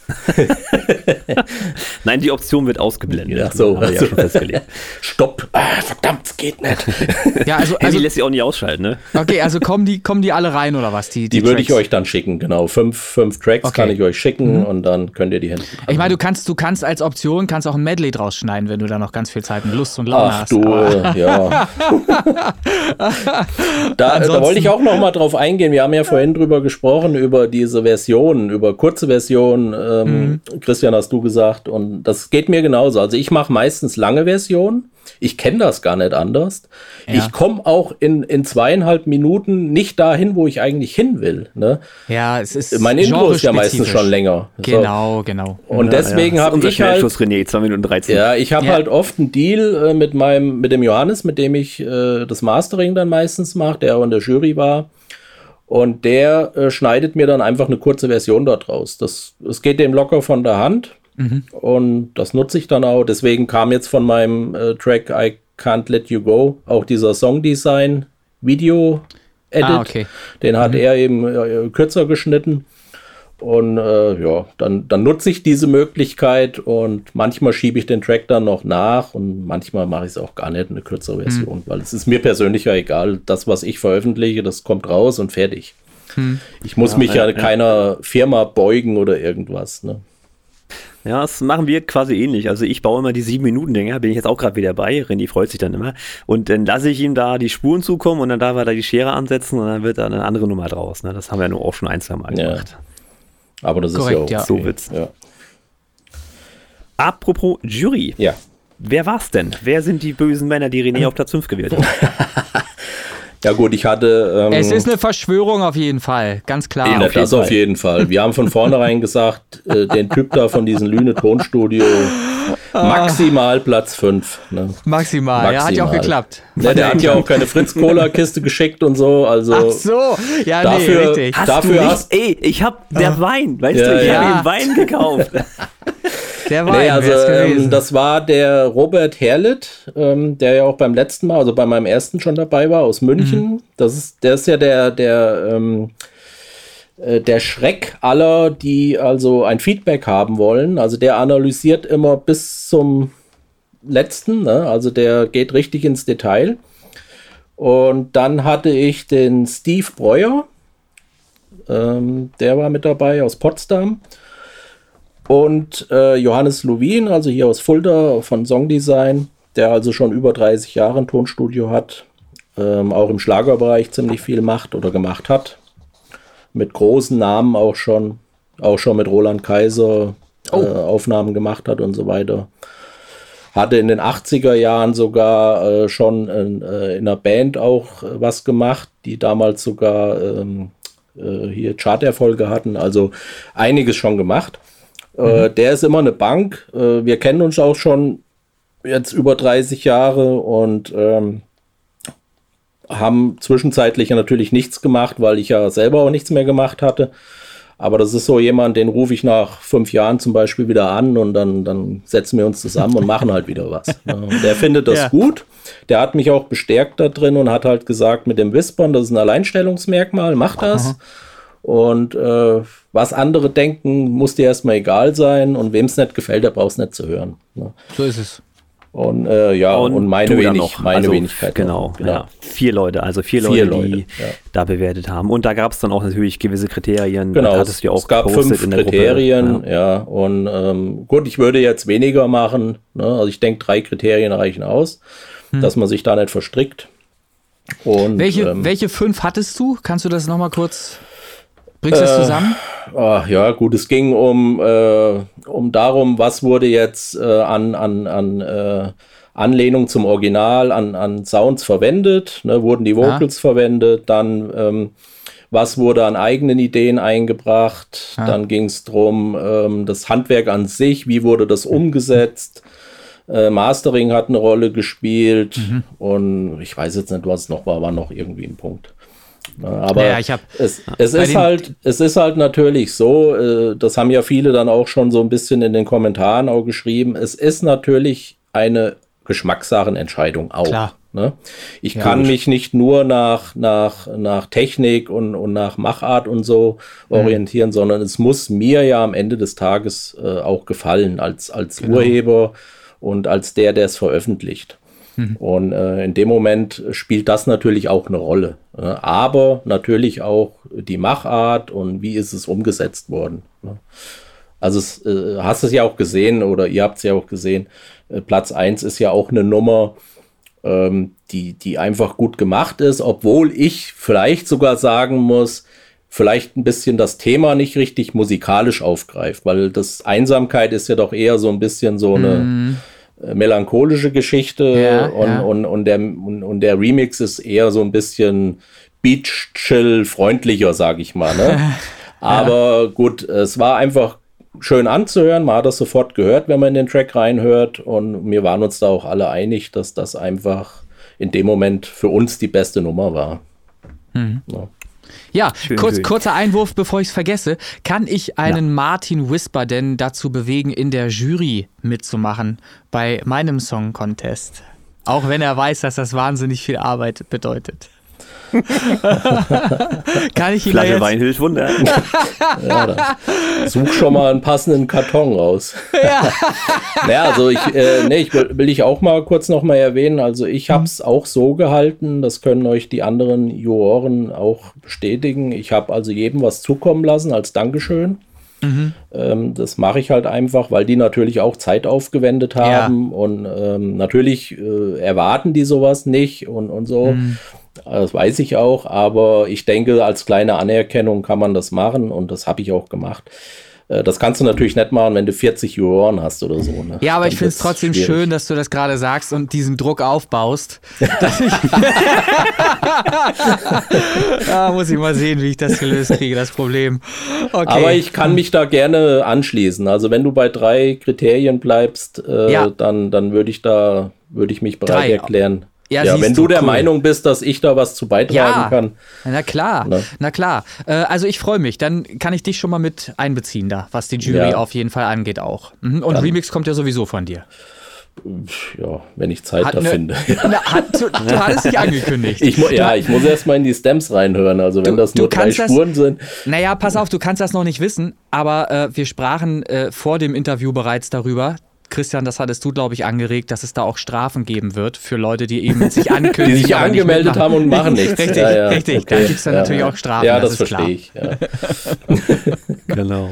Nein, die Option wird ausgeblendet. Ja, so. Ja schon festgelegt. Stopp. Ah, verdammt, es geht nicht. ja, also, also lässt sich auch nicht ausschalten, ne? Okay, also kommen die, kommen die alle rein oder was? Die, die, die würde ich euch dann schicken, genau. Fünf, fünf Tracks okay. kann ich euch schicken mhm. und dann könnt ihr die hinten. Ich meine, du kannst, du kannst als Option kannst auch ein Medley draus schneiden, wenn du da noch ganz viel Zeit und Lust und Laune Ach, hast. Du, äh, ja. da, da wollte ich auch noch mal drauf eingehen. Wir haben ja vorhin drüber gesprochen, über diese Versionen, über kurze Versionen. Ähm, mhm. Christian, hast du gesagt. Und das geht mir genauso. Also ich mache meistens lange Versionen. Ich kenne das gar nicht anders. Ja. Ich komme auch in, in zweieinhalb Minuten nicht dahin, wo ich eigentlich hin will. Ne? Ja, es ist. Mein Intro ist ja meistens schon länger. Genau, so. genau. Und ja, deswegen ja. habe ich halt. René, 2 Minuten 13. Ja, ich habe halt oft einen Deal äh, mit meinem, mit dem Johannes, mit dem ich äh, das Mastering dann meistens mache, der auch in der Jury war. Und der äh, schneidet mir dann einfach eine kurze Version dort raus. Das, das geht dem locker von der Hand. Mhm. Und das nutze ich dann auch. Deswegen kam jetzt von meinem äh, Track I Can't Let You Go auch dieser Songdesign Video Edit. Ah, okay. Den hat mhm. er eben äh, kürzer geschnitten. Und äh, ja, dann, dann nutze ich diese Möglichkeit und manchmal schiebe ich den Track dann noch nach und manchmal mache ich es auch gar nicht eine kürzere Version, mhm. weil es ist mir persönlich ja egal. Das, was ich veröffentliche, das kommt raus und fertig. Mhm. Ich muss ja, mich ja, ja, keiner Firma beugen oder irgendwas. Ne? Ja, das machen wir quasi ähnlich. Also ich baue immer die sieben Minuten Dinger, bin ich jetzt auch gerade wieder bei. René freut sich dann immer. Und dann lasse ich ihm da die Spuren zukommen und dann darf er da die Schere ansetzen und dann wird da eine andere Nummer draus. Ne? Das haben wir ja nur auch schon ein, zwei Mal gemacht. Ja. Aber das Korrekt, ist ja auch so Witz. Ja. Apropos Jury. Ja. Wer war's denn? Wer sind die bösen Männer, die René auf Platz 5 gewählt haben? Ja gut, ich hatte. Ähm, es ist eine Verschwörung auf jeden Fall, ganz klar. Ja, auf das auf jeden Fall. Wir haben von vornherein gesagt, äh, den Typ da von diesem Lüne Tonstudio ah. maximal Platz 5. Ne? Maximal, maximal, ja, hat ja auch geklappt. Ja, der hat ja auch keine Fritz-Cola-Kiste geschickt und so. Also Ach so, ja, dafür, nee, richtig. Hast dafür du nicht, hast, ey, ich hab der ah. Wein, weißt ja, du, ich ja. habe ihm Wein gekauft. Der war nee, also, ähm, das war der Robert Herlet, ähm, der ja auch beim letzten Mal, also bei meinem ersten schon dabei war, aus München. Mhm. Das ist, der ist ja der, der, ähm, äh, der Schreck aller, die also ein Feedback haben wollen. Also der analysiert immer bis zum letzten, ne? also der geht richtig ins Detail. Und dann hatte ich den Steve Breuer, ähm, der war mit dabei aus Potsdam. Und äh, Johannes Lowin, also hier aus Fulda von Songdesign, der also schon über 30 Jahre ein Tonstudio hat, ähm, auch im Schlagerbereich ziemlich viel macht oder gemacht hat. Mit großen Namen auch schon, auch schon mit Roland Kaiser äh, oh. Aufnahmen gemacht hat und so weiter. Hatte in den 80er Jahren sogar äh, schon in, äh, in, einer Band auch äh, was gemacht, die damals sogar ähm, äh, hier Charterfolge hatten. Also einiges schon gemacht. Äh, mhm. der ist immer eine Bank. Äh, wir kennen uns auch schon jetzt über 30 Jahre und ähm, haben zwischenzeitlich ja natürlich nichts gemacht, weil ich ja selber auch nichts mehr gemacht hatte. Aber das ist so jemand, den rufe ich nach fünf Jahren zum Beispiel wieder an und dann, dann setzen wir uns zusammen und machen halt wieder was. Der findet das Ja. gut. Der hat mich auch bestärkt da drin und hat halt gesagt, mit dem Whispern, das ist ein Alleinstellungsmerkmal, mach das. Und äh, was andere denken, muss dir erstmal egal sein. Und wem es nicht gefällt, der braucht es nicht zu hören. Ne? So ist es. Und äh, ja, und, meine, du dann wenig, meine also, Wenigkeit. Genau, noch. Ja. Vier Leute, also vier, Vier Leute, die ja. da bewertet haben. Und da gab es dann auch natürlich gewisse Kriterien. Genau, Das es, hattest du ja auch es gab fünf in der Gruppe. Kriterien, Ja. ja. Und ähm, gut, ich würde jetzt weniger machen. Ne? Also ich denke, drei Kriterien reichen aus, dass man sich da nicht verstrickt. Und, Hm. Welche, ähm, welche fünf hattest du? Kannst du das nochmal kurz, bringst du Äh, das zusammen? Ah, ja, gut, es ging um, äh, um darum, was wurde jetzt äh, an, an, an äh, Anlehnung zum Original, an, an Sounds verwendet, ne, wurden die Vocals verwendet, dann ähm, was wurde an eigenen Ideen eingebracht, Ja. dann ging es darum, ähm, das Handwerk an sich, wie wurde das umgesetzt, äh, Mastering hat eine Rolle gespielt Mhm. und ich weiß jetzt nicht, was noch war, war noch irgendwie ein Punkt. Ne, Aber Ja, ich hab- es, es ist halt, es ist halt natürlich so, äh, das haben ja viele dann auch schon so ein bisschen in den Kommentaren auch geschrieben. Es ist natürlich eine Geschmackssachenentscheidung auch. Klar. Ne? Ich Ja, kann gut. mich nicht nur nach, nach, nach Technik und, und nach Machart und so Mhm. orientieren, sondern es muss mir ja am Ende des Tages äh, auch gefallen als, als Genau. Urheber und als der, der es veröffentlicht. Mhm. Und äh, in dem Moment spielt das natürlich auch eine Rolle. Ne? Aber natürlich auch die Machart und wie ist es umgesetzt worden. Ne? Also es, äh, hast es ja auch gesehen oder ihr habt es ja auch gesehen. Äh, Platz 1 ist ja auch eine Nummer, ähm, die, die einfach gut gemacht ist, obwohl ich vielleicht sogar sagen muss, vielleicht ein bisschen das Thema nicht richtig musikalisch aufgreift, weil das Einsamkeit ist ja doch eher so ein bisschen so eine äh, melancholische Geschichte Ja, und, ja. Und, und, der, und, und der Remix ist eher so ein bisschen Beach-Chill freundlicher, sag ich mal. Ne? Aber gut, es war einfach schön anzuhören. Man hat das sofort gehört, wenn man in den Track reinhört. Und wir waren uns da auch alle einig, dass das einfach in dem Moment für uns die beste Nummer war. Ja. Ja, kurz, kurzer Einwurf, bevor ich es vergesse. Kann ich einen Martin Whisper denn dazu bewegen, in der Jury mitzumachen bei meinem Song Contest? Auch wenn er weiß, dass das wahnsinnig viel Arbeit bedeutet. Kann ich ihn da Flasche Wein hilft Wunder. Ja, such schon mal einen passenden Karton raus. Ja, naja, also ich, äh, nee, ich will, will ich auch mal kurz noch mal erwähnen. Also ich habe es auch so gehalten, das können euch die anderen Juroren auch bestätigen. Ich habe also jedem was zukommen lassen als Dankeschön. Ähm, das mache ich halt einfach, weil die natürlich auch Zeit aufgewendet haben und ähm, natürlich äh, erwarten die sowas nicht und, und so. Das weiß ich auch, aber ich denke, als kleine Anerkennung kann man das machen und das habe ich auch gemacht. Äh, Das kannst du natürlich nicht machen, wenn du 40 Juroren hast oder so. Ne? Ja, aber Dann ich finde es trotzdem schwierig. schön, dass du das gerade sagst und diesen Druck aufbaust. Ja, muss ich mal sehen, wie ich das gelöst kriege, das Problem. Okay. Aber ich kann mich da gerne anschließen. Also wenn du bei drei Kriterien bleibst, äh, Ja. dann, dann würde ich da, würde ich mich bereit Drei. erklären. Ja, Ja, wenn du, der cool. Meinung bist, dass ich da was zu beitragen Ja. kann. Na klar, Ne? na klar. Äh, also ich freue mich. Dann kann ich dich schon mal mit einbeziehen da, was die Jury Ja. auf jeden Fall angeht auch. Mhm. Und Remix kommt ja sowieso von dir. Ja, wenn ich Zeit Hat da ne- finde. Na, hat, du, du hattest dich angekündigt. Ich mu ja, ich muss erst mal in die Stems reinhören. Also wenn Du- das nur drei kannst das- Spuren sind. Naja, pass auf, du kannst das noch nicht wissen, aber äh, wir sprachen äh, vor dem Interview bereits darüber. Christian, das hattest du, glaube ich, angeregt, dass es da auch Strafen geben wird für Leute, die eben sich ankündigen. Die sich angemeldet haben und machen nichts. Richtig, Ja, ja, richtig. Da okay. gibt es dann Ja, natürlich auch Strafen. Ja, das, das, ist klar. verstehe ich. Ja. Genau.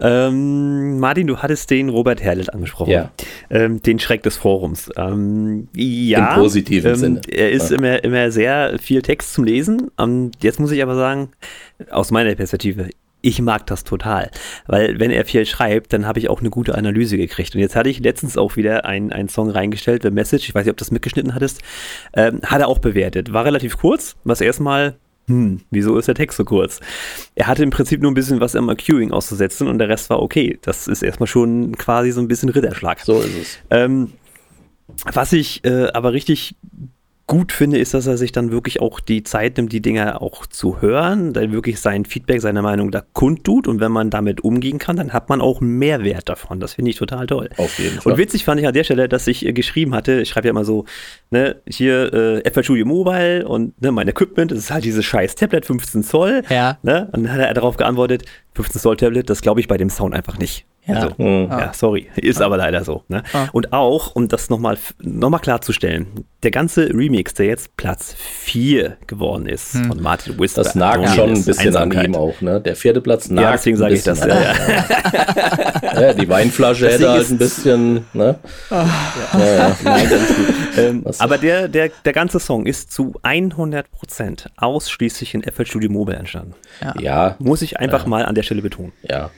ähm, Martin, du hattest den Robert Herlet angesprochen. Ja. Ähm, den Schreck des Forums. Ähm, ja, Im positiven ähm, Sinne. Er ist Ja. immer, immer sehr viel Text zum Lesen. Jetzt muss ich aber sagen, aus meiner Perspektive, ich mag das total. Weil wenn er viel schreibt, dann habe ich auch eine gute Analyse gekriegt. Und jetzt hatte ich letztens auch wieder einen, einen Song reingestellt, The Message, ich weiß nicht, ob du das mitgeschnitten hattest, ähm, hat er auch bewertet. War relativ kurz, was erstmal hm, wieso ist der Text so kurz? Er hatte im Prinzip nur ein bisschen was am Queuing auszusetzen und der Rest war okay. Das ist erstmal schon quasi so ein bisschen Ritterschlag. So ist es. Ähm, was ich äh, aber richtig gut finde, ist, dass er sich dann wirklich auch die Zeit nimmt, die Dinger auch zu hören, dann wirklich sein Feedback, seine Meinung da kundtut und wenn man damit umgehen kann, dann hat man auch Mehrwert davon. Das finde ich total toll. Auf jeden Fall. Und witzig fand ich an der Stelle, dass ich äh, geschrieben hatte, ich schreibe ja immer so, ne, hier äh, FL Studio Mobile und ne, mein Equipment, das ist halt dieses scheiß Tablet 15 Zoll. Ja. Ne? Und dann hat er darauf geantwortet, 15 Zoll Tablet, das glaube ich bei dem Sound einfach nicht. Ja. Also, Hm. ja, sorry, ist aber leider so. Ne? Ah. Und auch, um das nochmal noch mal klarzustellen, der ganze Remix, der jetzt Platz 4 geworden ist Hm. von Martin Whisper. Das nagt Loneliness, schon ein bisschen an Einsamkeit. ihm auch, ne? Der vierte Platz nagt Ja, deswegen ein sage ich das. bisschen Ja, an ja. ihm. Ja, die Weinflasche Das hätte halt ist- ein bisschen, ne? Ja, ja. Nein, alles gut. Ähm, aber der, der, der ganze Song ist zu 100% ausschließlich in FL Studio Mobile entstanden. ja, Muss ich einfach mal an der Stelle betonen. ja.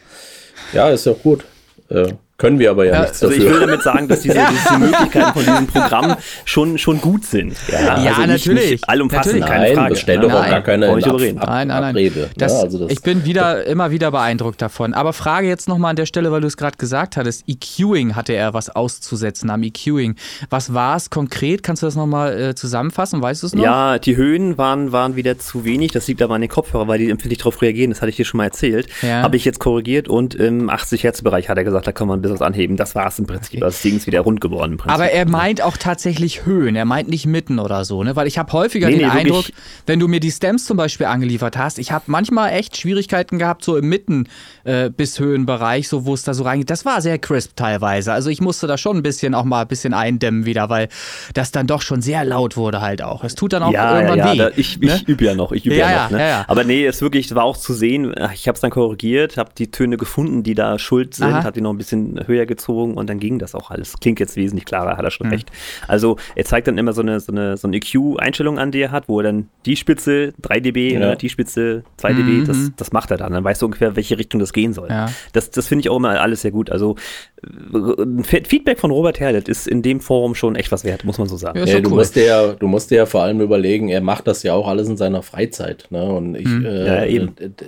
Ja, ist ja gut. Äh, können wir aber ja, Ja, nichts Also ich will damit sagen, dass diese, diese Möglichkeiten von diesem Programm schon, schon gut sind. Ja, Ja, also nicht, natürlich. Nicht allumfassend, Natürlich. keine Nein, Frage. das stellt doch auch Nein. gar keine ich Ab-. Ab- Nein, nein, nein. Abrede. ne? Das, also das, ich bin wieder, immer wieder beeindruckt davon. Aber Frage jetzt nochmal an der Stelle, weil du es gerade gesagt hattest. EQing hatte er was auszusetzen am EQing. Was war es konkret? Kannst du das nochmal äh, zusammenfassen? Weißt du es noch? Ja, die Höhen waren, waren wieder zu wenig. Das liegt aber an den Kopfhörer, weil die empfindlich darauf reagieren. Das hatte ich dir schon mal erzählt. Ja. Habe ich jetzt korrigiert und im 80 Hertz Bereich hat er gesagt, da kann man ein bisschen was anheben. Das war es im Prinzip. Das Ding ist wieder rund geworden im Prinzip. Aber er meint auch tatsächlich Höhen, er meint nicht mitten oder so, ne? Weil ich habe häufiger Nee, den nee. Eindruck, wenn du mir die Stems zum Beispiel angeliefert hast, ich habe manchmal echt Schwierigkeiten gehabt, so im Mitten äh, bis Höhenbereich, so wo es da so reingeht. Das war sehr crisp teilweise. Also ich musste da schon ein bisschen auch mal ein bisschen eindämmen wieder, weil das dann doch schon sehr laut wurde halt auch. Es tut dann auch ja, ja, irgendwann ja, weh. da, ich, ne? ich übe ja noch, ich übe Ja, ja, ja, noch. Ne? ja, ja. Aber nee, es wirklich war auch zu sehen. Ich habe es dann korrigiert, habe die Töne gefunden, die da schuld sind, habe die noch ein bisschen höher gezogen und dann ging das auch alles. Klingt jetzt wesentlich klarer, hat er schon Mhm. recht. Also er zeigt dann immer so eine, so eine, so eine EQ-Einstellung an, die er hat, wo er dann die Spitze 3 dB, Ja. ne, die Spitze 2 Mhm. dB, das, das macht er dann. Dann weißt du ungefähr, welche Richtung das gehen soll. Ja. Das, das finde ich auch immer alles sehr gut. Also äh, Feedback von Robert Herlet ist in dem Forum schon echt was wert, muss man so sagen. Ja, Nee, doch du, cool. musst dir ja, du musst dir ja vor allem überlegen, er macht das ja auch alles in seiner Freizeit. Ne? Und ich, Mhm. äh, Ja,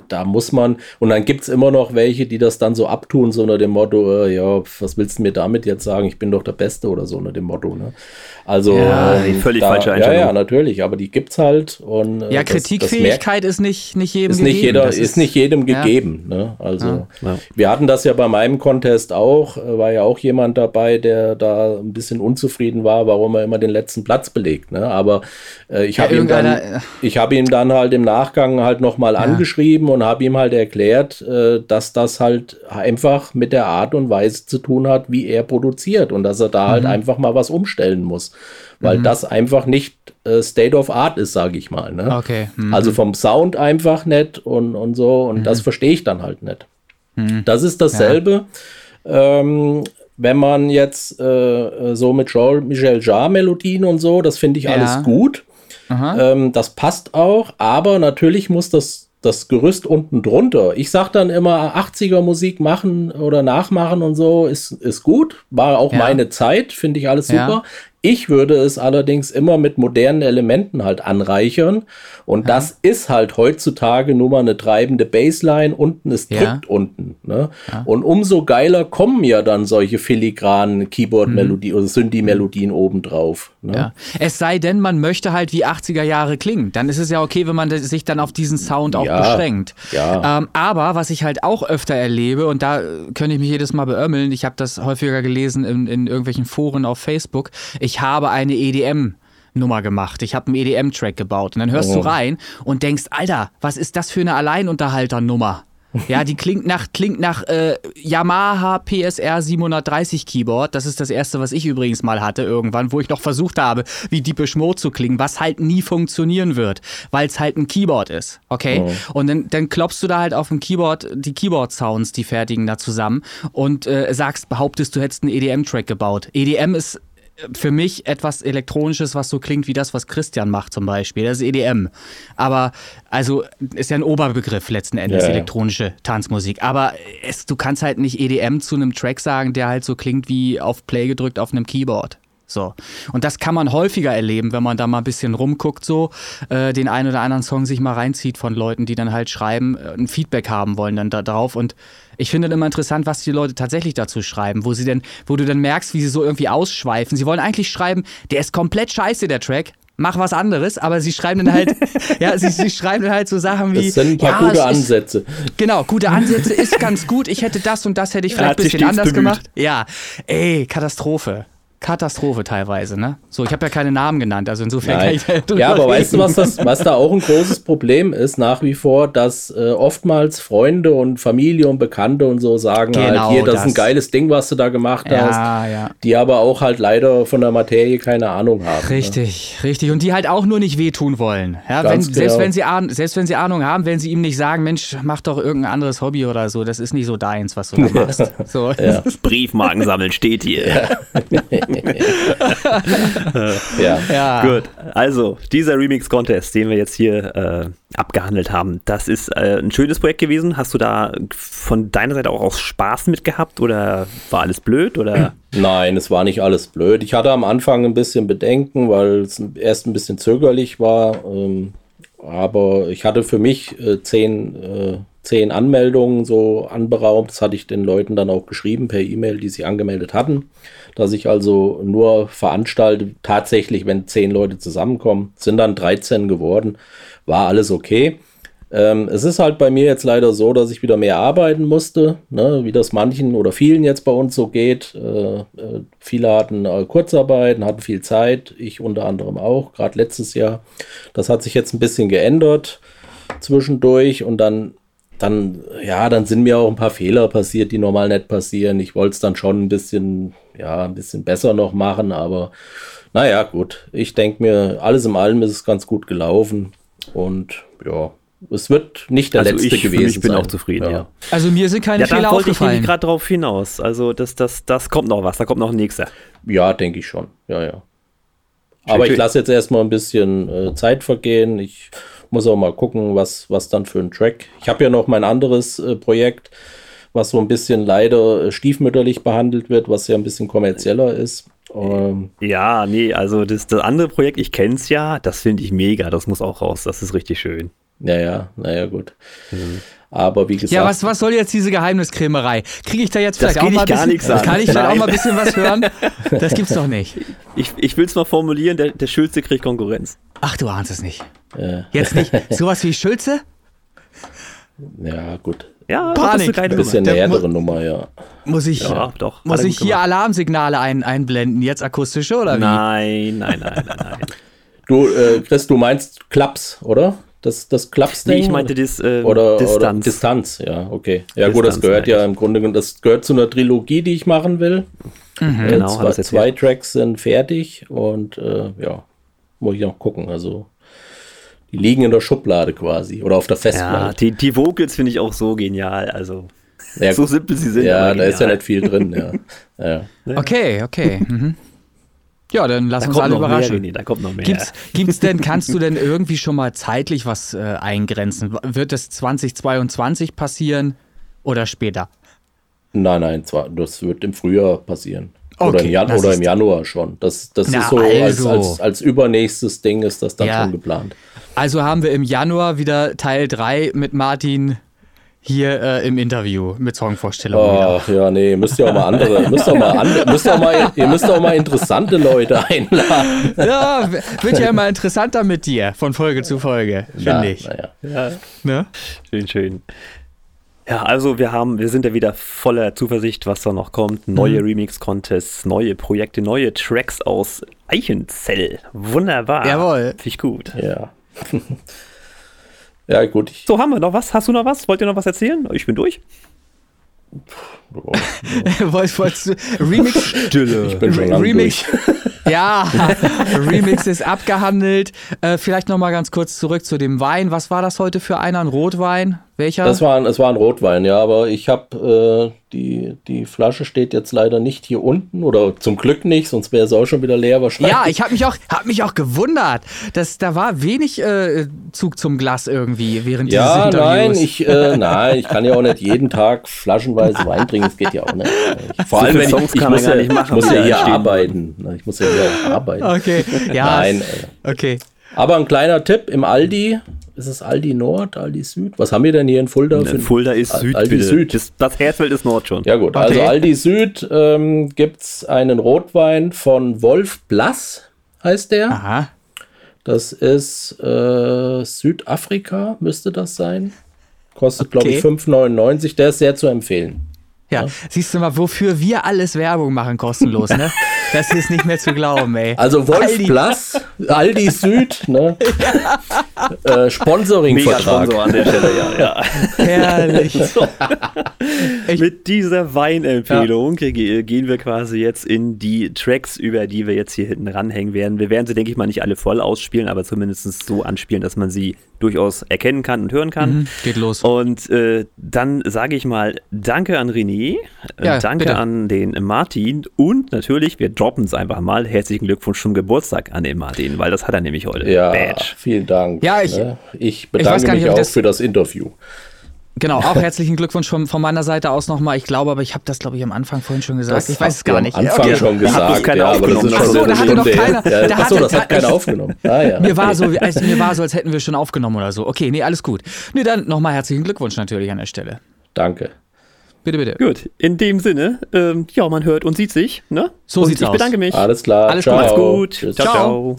da muss man, und dann gibt es immer noch welche, die das dann so abtun, so unter dem Motto, äh, ja, was willst du mir damit jetzt sagen, ich bin doch der Beste oder so unter dem Motto. Ne? Also Ja, ähm, völlig da, falsche Ja, Einstellung. ja, natürlich, aber die gibt's halt. Und, äh, ja, das- das merkt- Kritikfähigkeit ist nicht, nicht jedem ist nicht gegeben. jeder, Das ist, nicht jedem ja. gegeben. Ne? Also Ja. wir hatten das ja bei meinem Contest auch, äh, war ja auch jemand dabei, der da ein bisschen unzufrieden war, warum er immer den letzten Platz belegt. Ne? Aber äh, ich Ja, habe ihm dann, äh, ich habe ihm dann halt im Nachgang halt nochmal angeschrieben und habe ihm halt erklärt, äh, dass das halt einfach mit der Art und Weise zu tun hat, wie er produziert und dass er da Mhm. halt einfach mal was umstellen muss, weil das einfach nicht äh, State of Art ist, sage ich mal. Ne? Okay. hm. Also vom Sound einfach nicht und, und so. Und Mhm. das verstehe ich dann halt nicht. Das ist dasselbe, ähm, wenn man jetzt äh, so mit Jean-Michel Jarre-Melodien und so, das finde ich Ja. alles gut. Ähm, das passt auch, aber natürlich muss das, das Gerüst unten drunter. Ich sag dann immer, 80er Musik machen oder nachmachen und so ist, ist gut. War auch Ja. meine Zeit, finde ich alles Ja. Ich würde es allerdings immer mit modernen Elementen halt anreichern. Und das ist halt heutzutage nur mal eine treibende Bassline. Unten ist Ja. drückt unten. Ne? Und umso geiler kommen ja dann solche filigranen Keyboard-Melodien oder Synthi-Melodien obendrauf. Ne? Ja. Es sei denn, man möchte halt wie 80er Jahre klingen. Dann ist es ja okay, wenn man sich dann auf diesen Sound auch Ja, beschränkt. ja. Ähm, aber was ich halt auch öfter erlebe, und da könnte ich mich jedes Mal beömmeln, ich habe das häufiger gelesen in, in irgendwelchen Foren auf Facebook, ich habe eine EDM. Nummer gemacht. Ich habe einen EDM-Track gebaut. Und dann hörst du Oh. rein und denkst, Alter, was ist das für eine Alleinunterhalternummer? Ja, die klingt nach, klingt nach äh, Yamaha PSR 730 Keyboard. Das ist das erste, was ich übrigens mal hatte irgendwann, wo ich noch versucht habe, wie Deepish Mode zu klingen, was halt nie funktionieren wird, weil es halt ein Keyboard ist. Okay? Und dann, dann klopfst du da halt auf dem Keyboard die Keyboard-Sounds, die fertigen da zusammen und äh, sagst, behauptest, du hättest einen EDM-Track gebaut. EDM ist für mich etwas Elektronisches, was so klingt wie das, was Christian macht zum Beispiel. Das ist EDM. Aber, also, ist ja ein Oberbegriff letzten Endes, Ja, elektronische Tanzmusik. Aber es, du kannst halt nicht EDM zu einem Track sagen, der halt so klingt wie auf Play gedrückt auf einem Keyboard. So. Und das kann man häufiger erleben, wenn man da mal ein bisschen rumguckt, so, äh, den einen oder anderen Song sich mal reinzieht von Leuten, die dann halt schreiben, äh, ein Feedback haben wollen dann da drauf. Und ich finde dann immer interessant, was die Leute tatsächlich dazu schreiben, wo sie denn, wo du dann merkst, wie sie so irgendwie ausschweifen. Sie wollen eigentlich schreiben, der ist komplett scheiße, der Track. mach was anderes, aber sie schreiben dann halt, ja, sie, sie schreiben dann halt so Sachen wie. Das sind ein paar ja, gute es ist- Ansätze. Genau, gute Ansätze ist ganz gut. Ich hätte das und das hätte ich vielleicht ein bisschen anders bemüht. gemacht. Ja, ey, Katastrophe. Katastrophe teilweise, ne? So, ich habe ja keine Namen genannt, also insofern kann Nein. ich da drüber Ja, aber weißt du, reden. was, das, was da auch ein großes Problem ist nach wie vor, dass äh, oftmals Freunde und Familie und Bekannte und so sagen Genau halt, hier, das, ist ein das. geiles Ding, was du da gemacht hast, Ja, ja. die aber auch halt leider von der Materie keine Ahnung haben. ne? Richtig, richtig. Und die halt auch nur nicht wehtun wollen. Ja, wenn, Ganz selbst, genau. wenn sie Ahn, selbst wenn sie Ahnung haben, wenn sie ihm nicht sagen, Mensch, mach doch irgendein anderes Hobby oder so, das ist nicht so deins, was du da machst. So. Briefmarken sammeln steht hier. Ja. Ja. Gut, also dieser Remix-Contest, den wir jetzt hier äh, abgehandelt haben, das ist äh, ein schönes Projekt gewesen. Hast du da von deiner Seite auch aus Spaß mit gehabt oder war alles blöd oder? Nein, es war nicht alles blöd. Ich hatte am Anfang ein bisschen Bedenken, weil es erst ein bisschen zögerlich war. Ähm, aber ich hatte für mich äh, zehn, äh, zehn Anmeldungen so anberaumt. Das hatte ich den Leuten dann auch geschrieben per E-Mail, die sich angemeldet hatten. Dass ich also nur veranstalte, tatsächlich, wenn zehn Leute zusammenkommen, sind dann 13 geworden. War alles okay. Ähm, es ist halt bei mir jetzt leider so, dass ich wieder mehr arbeiten musste, ne, wie das manchen oder vielen jetzt bei uns so geht. Äh, äh, viele hatten äh, Kurzarbeiten, hatten viel Zeit, ich unter anderem auch, gerade letztes Jahr. Das hat sich jetzt ein bisschen geändert zwischendurch und dann, dann, ja, dann sind mir auch ein paar Fehler passiert, die normal nicht passieren. Ich wollte es dann schon ein bisschen, ja, ein bisschen besser noch machen, aber naja, gut. Ich denke mir, alles in allem ist es ganz gut gelaufen und ja, es wird nicht der Also letzte ich für gewesen mich bin sein. auch zufrieden, ja. Also mir sind keine Ja, Fehler wollte ich nämlich aufgefallen. gerade drauf hinaus. Also das, das, das kommt noch was, da kommt noch ein nächster. Ja, denke ich schon. Ja, ja. Aber ich lasse jetzt erstmal ein bisschen äh, Zeit vergehen. Ich muss auch mal gucken, was, was dann für ein Track. Ich habe ja noch mein anderes äh, Projekt, was so ein bisschen leider äh, stiefmütterlich behandelt wird, was ja ein bisschen kommerzieller ist. Ähm, Ja, nee, also das, das andere Projekt, ich kenne es ja, das finde ich mega, das muss auch raus, das ist richtig schön. naja, naja, gut. Mhm. Aber wie gesagt, Ja, was, was soll jetzt diese Geheimniskrämerei? Kriege ich da jetzt Das vielleicht auch mal ein bisschen, nichts an. Kann ich vielleicht auch Nein. mal ein bisschen was hören? Das gibt's doch nicht. Ich, ich will es mal formulieren, der, der Schulze kriegt Konkurrenz. Ach, du ahnst es nicht. äh, Jetzt nicht. Sowas wie Schulze? ja, gut. Ja, Panik. das ist Ein bisschen eine härtere Nummer, ja. Muss ich, Ja, doch. muss ich hier. Alarmsignale ein, einblenden? Jetzt akustische oder wie? Nein, nein, nein, nein, nein. Du, äh, Chris, du meinst Klaps, oder? Das, das klaps Nee, ich meinte das äh, oder Distanz. Oder Distanz, ja, okay. Ja, gut, das Distanz gehört ja im Grunde, genommen- das gehört zu einer Trilogie, die ich machen will. Mhm. Äh, Genau, zwei, zwei Tracks sind fertig und äh, ja, muss ich noch gucken. Also, die liegen in der Schublade quasi oder auf der Ja, Festplatte. die, die Vocals finde ich auch so genial. Also, Ja, so simpel sie sind. ja, da ist ja genial. nicht viel drin, ja. ja. Okay, okay. Mhm. Ja, dann lass Da uns alle noch mehr, überraschen. René, da kommt noch mehr. Gibt's, gibt's denn, kannst du denn irgendwie schon mal zeitlich was äh, eingrenzen? Wird das 2022 passieren oder später? Nein, nein, das wird im Frühjahr passieren. oder, Okay, im Jan oder im Januar schon. Das, das Na, ist so, als, also. als, als übernächstes Ding ist das dann Ja. schon geplant. Also haben wir im Januar wieder Teil 3 mit Martin hier äh, im Interview mit Songvorstellungen. wieder. Ach ja, nee, müsst ihr auch mal andere, müsst ihr auch mal, andere, müsst ihr auch mal, ihr müsst auch mal interessante Leute einladen. Ja, wird ja immer interessanter mit dir von Folge zu Folge, finde ich. Naja. Ne? Schön, schön. Ja, also wir haben, wir sind ja wieder voller Zuversicht, was da noch kommt. Neue Remix-Contests, neue Projekte, neue Tracks aus Eichenzell. Wunderbar. Jawohl. Finde ich gut. Ja. ja, gut. Ich, So, haben wir noch was? Hast du noch was? Wollt ihr noch was erzählen? Ich bin durch. Wolltest, wolltest du Remix? Stille. ich bin schon Remix. durch. Ja, Remix ist abgehandelt. Äh, vielleicht noch mal ganz kurz zurück zu dem Wein. Was war das heute für einer? Ein Rotwein? Welcher? Das war, ein- es war ein Rotwein, ja, aber ich habe, äh, die, die Flasche steht jetzt leider nicht hier unten oder zum Glück nicht, sonst wäre es auch schon wieder leer wahrscheinlich. ja, ich habe mich auch, hab mich auch gewundert, dass da war wenig äh, Zug zum Glas irgendwie während Ja, dieses nein, Interviews. ich, äh, nein, ich kann ja auch nicht jeden Tag flaschenweise Wein trinken, das geht ja auch nicht. Ich, vor So allem, wenn ich, Songs ich muss, ja, nicht machen, ich muss ja hier arbeiten. Ich muss ja hier auch arbeiten. Okay, ja. Nein, äh, Okay. Aber ein kleiner Tipp, im Aldi, ist es Aldi Nord, Aldi Süd? Was haben wir denn hier in Fulda? ein- Fulda ist Süd, Aldi bitte. Süd. Das, das Herzfeld ist Nord schon. Ja gut, Okay. also Aldi Süd ähm, gibt es einen Rotwein von Wolf Blass, heißt der. Aha. Das ist äh, Südafrika, müsste das sein. Kostet, glaube ich, Okay. 5,99. Der ist sehr zu empfehlen. Ja, siehst du mal, wofür wir alles Werbung machen, kostenlos, ne? Das ist nicht mehr zu glauben, ey. Also Wolf Aldi. Plus, Aldi Süd, ne? äh, Mega Sponsoring-Vertrag. Sponsor an der Stelle, ja. ja. Herrlich. Ich- Mit dieser Weinempfehlung ge- gehen wir quasi jetzt in die Tracks über, die wir jetzt hier hinten ranhängen werden. Wir werden sie, denke ich mal, nicht alle voll ausspielen, aber zumindest so anspielen, dass man sie durchaus erkennen kann und hören kann. Mhm, geht los. Und äh, dann sage ich mal Danke an René, äh, Ja, Danke bitte. an den Martin und natürlich, wir droppen es einfach mal, herzlichen Glückwunsch zum Geburtstag an den Martin, weil das hat er nämlich heute. Ja, Badge. vielen Dank. Ja, ich- ne? ich bedanke nicht, mich auch ich das- für das Interview. Genau, auch herzlichen Glückwunsch von, von meiner Seite aus nochmal. Ich glaube, aber ich habe das, glaube ich, am Anfang vorhin schon gesagt. ich weiß es gar nicht. Am Anfang Okay. schon hat gesagt, keiner ja, aber das ist aufgenommen. schon Ach so, eine da hatte doch keiner- da Achso, hatte- das hat keiner ich- aufgenommen. Ah, ja. Mir war, so, also, mir war so, als hätten wir schon aufgenommen oder so. Okay, nee, alles gut. Nee, dann nochmal herzlichen Glückwunsch natürlich an der Stelle. Danke. Bitte, bitte. Gut, in dem Sinne, ähm, ja, man hört und sieht sich. Ne? So und sieht's ich aus. bedanke mich. Alles klar. Alles gut, Ciao. Macht's gut. Tschüss. ciao. Ciao.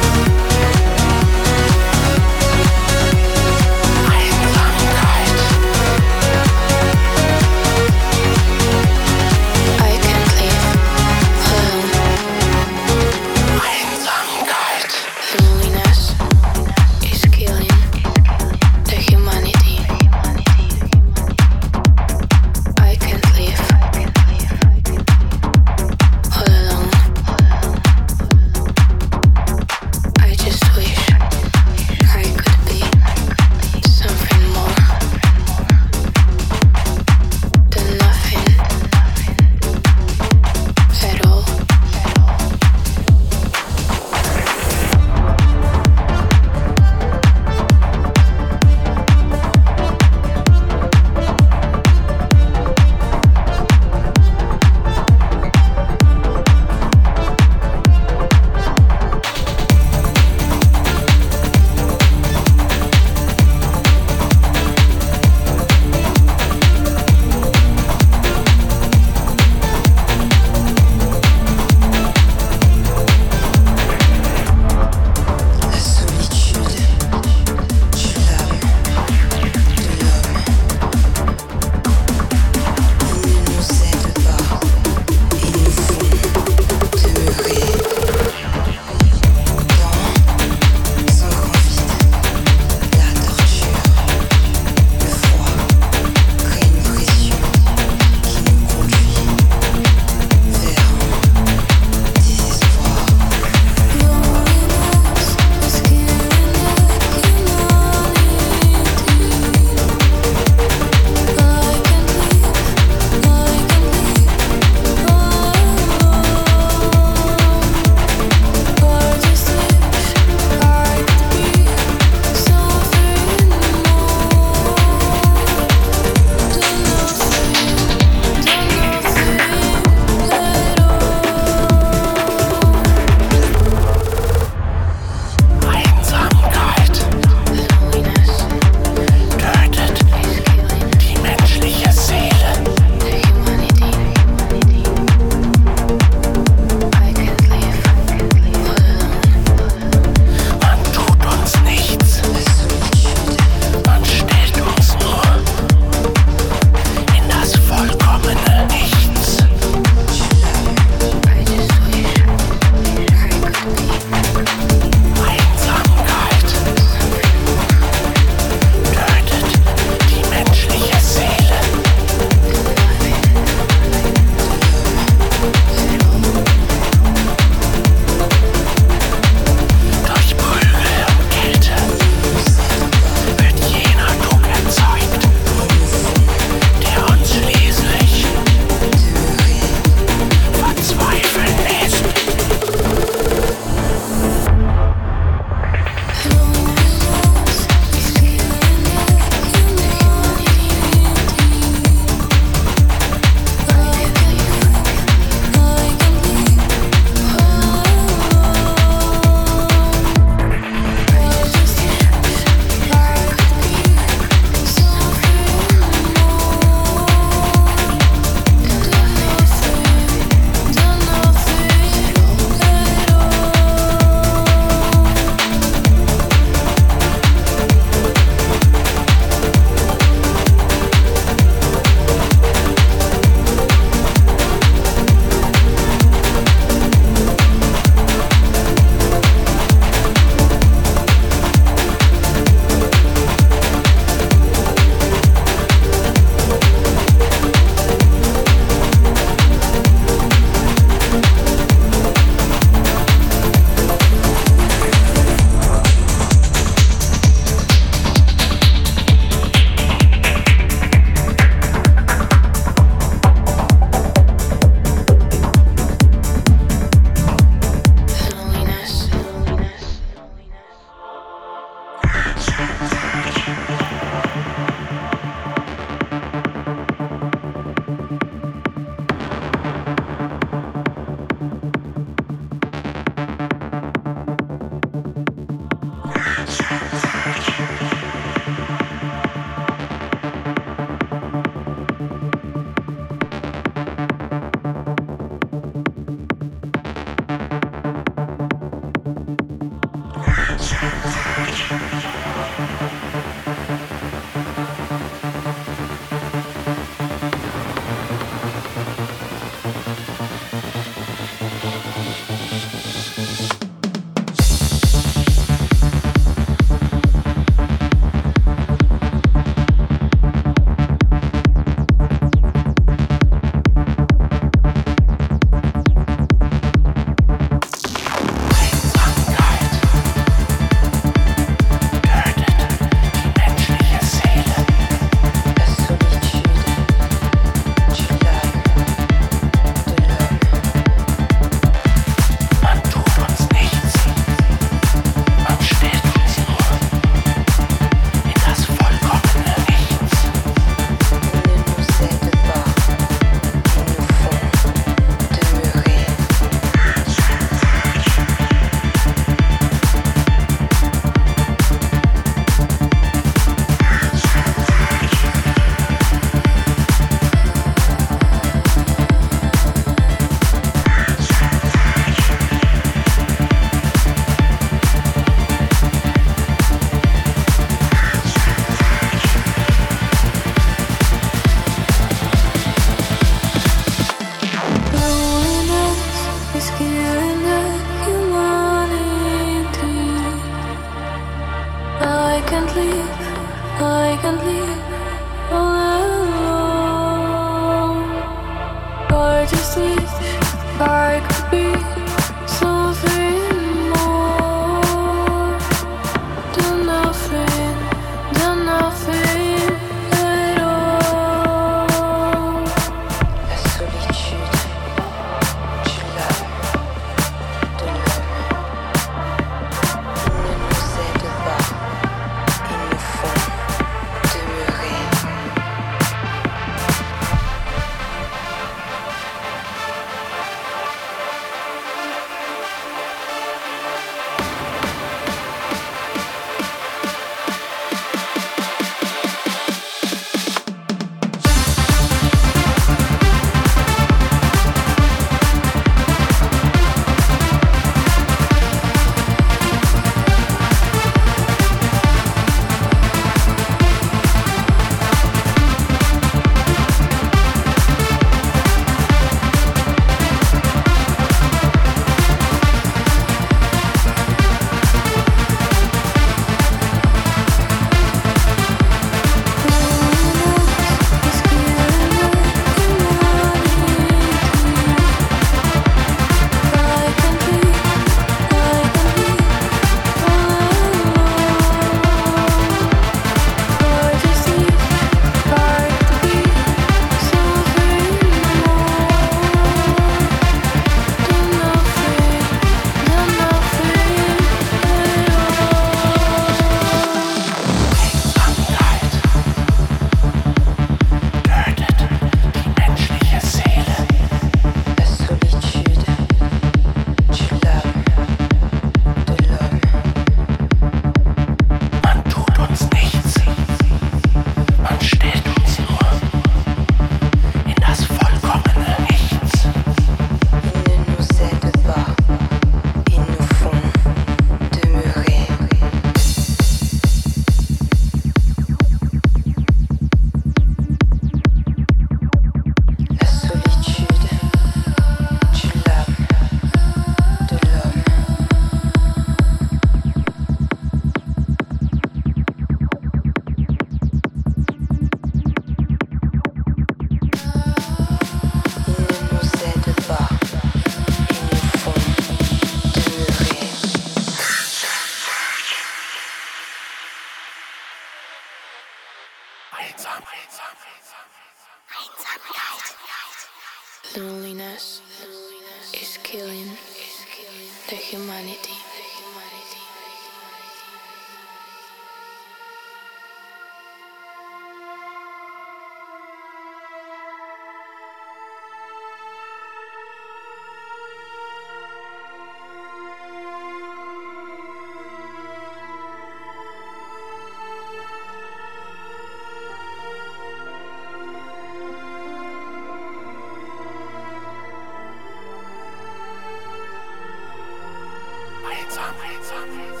Yes.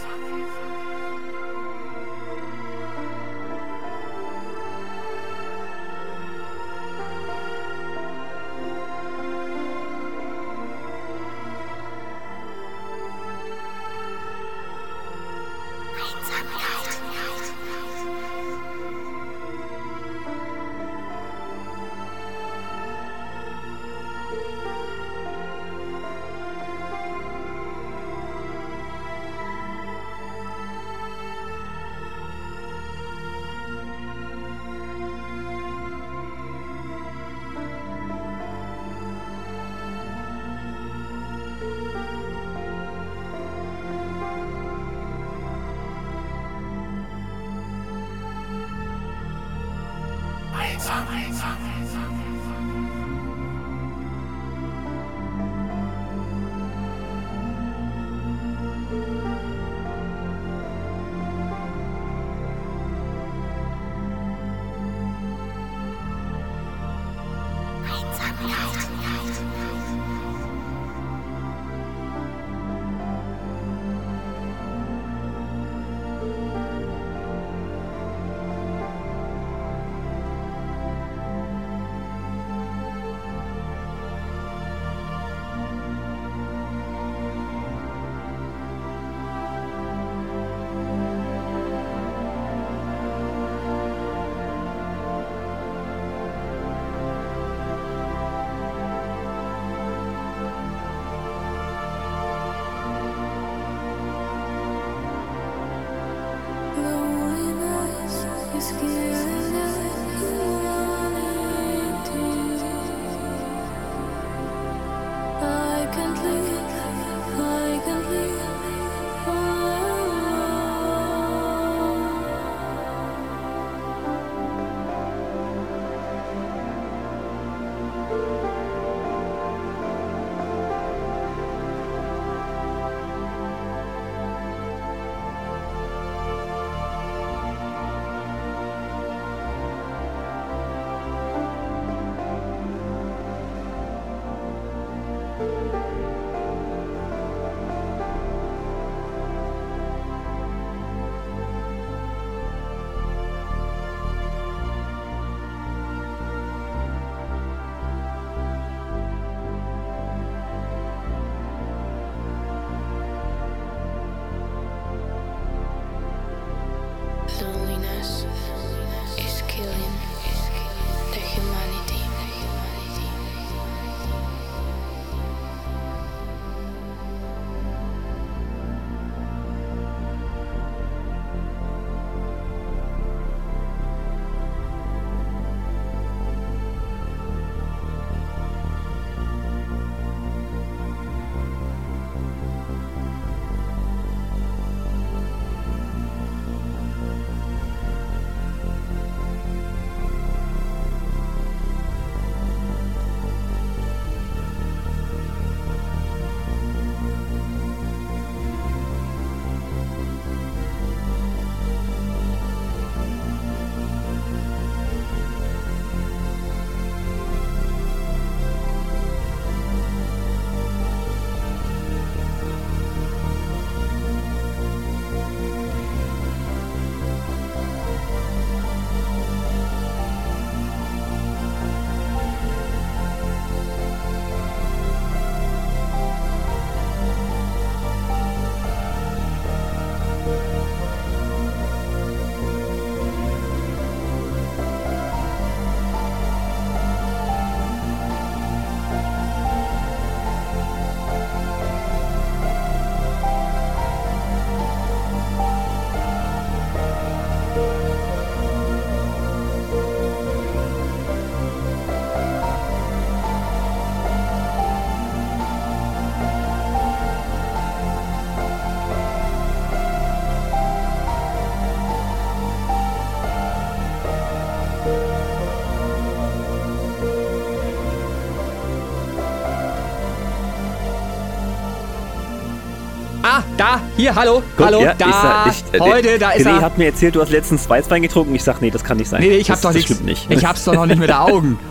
Hier, hallo, Guck, hallo, ja, da, ich ich- äh, heute, da ist René er. hat mir erzählt, du hast letztens Weißwein getrunken. Ich sag, nee, das kann nicht sein. Nee, nee, ich hab das, doch das nichts. nicht. Ich hab's doch noch nicht mit den Augen.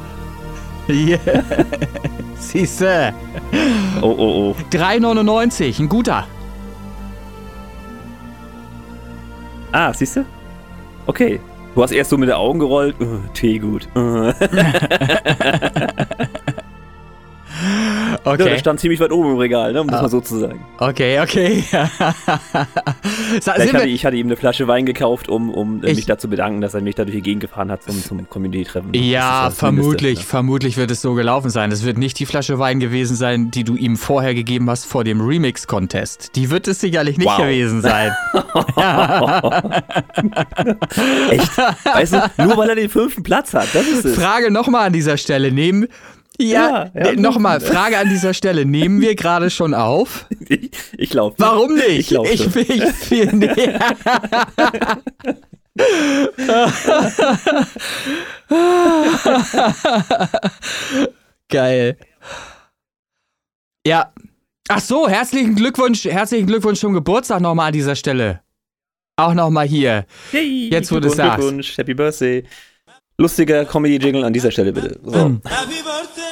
Yeah. Siehste. Oh, oh, oh. 3,99, ein guter. Ah, siehst du? Okay. Du hast erst so mit den Augen gerollt. Uh, Tee gut. Uh. Ja, Okay. der stand ziemlich weit oben im Regal, ne, um das mal so zu sagen. Okay, okay. Vielleicht sind hatte, ich hatte ihm eine Flasche Wein gekauft, um, um äh, Ich- mich dazu bedanken, dass er mich da durch die Gegend gefahren hat zum, zum Community-Treffen. Das ja, das vermutlich, Mindeste, vermutlich wird es so gelaufen sein. Es wird nicht die Flasche Wein gewesen sein, die du ihm vorher gegeben hast vor dem Remix-Contest. Die wird es sicherlich nicht Wow. gewesen sein. ne? Echt? Weißt du, nur weil er den fünften Platz hat, das ist es. Frage nochmal an dieser Stelle. Nehmen. Ja, Ja, ja, nochmal, Frage an dieser Stelle. Nehmen wir gerade schon auf? Ich, ich glaube. Warum nicht? Ich glaube ich, ich, ich, nee. Geil. Ja. Ach so, herzlichen Glückwunsch, herzlichen Glückwunsch zum Geburtstag nochmal an dieser Stelle. Auch nochmal hier. Hey, Jetzt, wo du Glückwunsch, sagst. Glückwunsch, Happy Birthday. Lustiger Comedy-Jingle an dieser Stelle, bitte. So. Mm. Happy birthday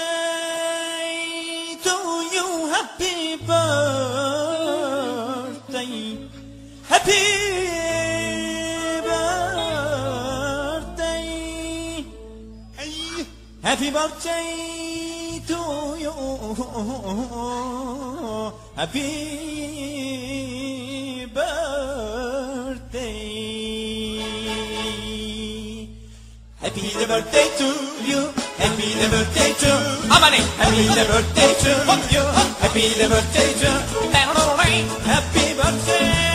Happy birthday to you. Happy birthday. Happy birthday to you. Happy birthday to Amani. Happy birthday to you. Happy birthday to Happy birthday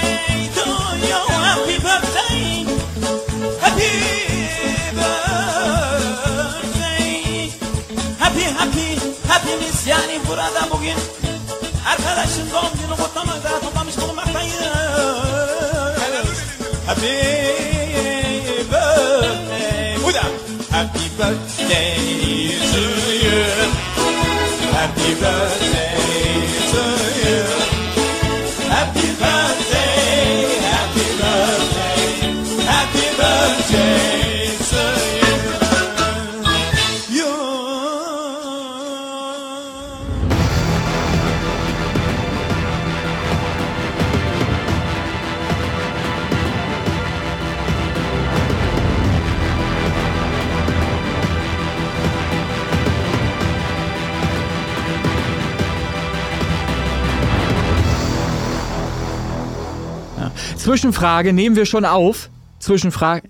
happy'miz yani burada bugün arkadaşın doğum günü kutlamakta toplamış bulunmaktayız. Happy birthday. Bu da. Happy birthday to you. Happy birthday Zwischenfrage nehmen wir schon auf. Zwischenfrage.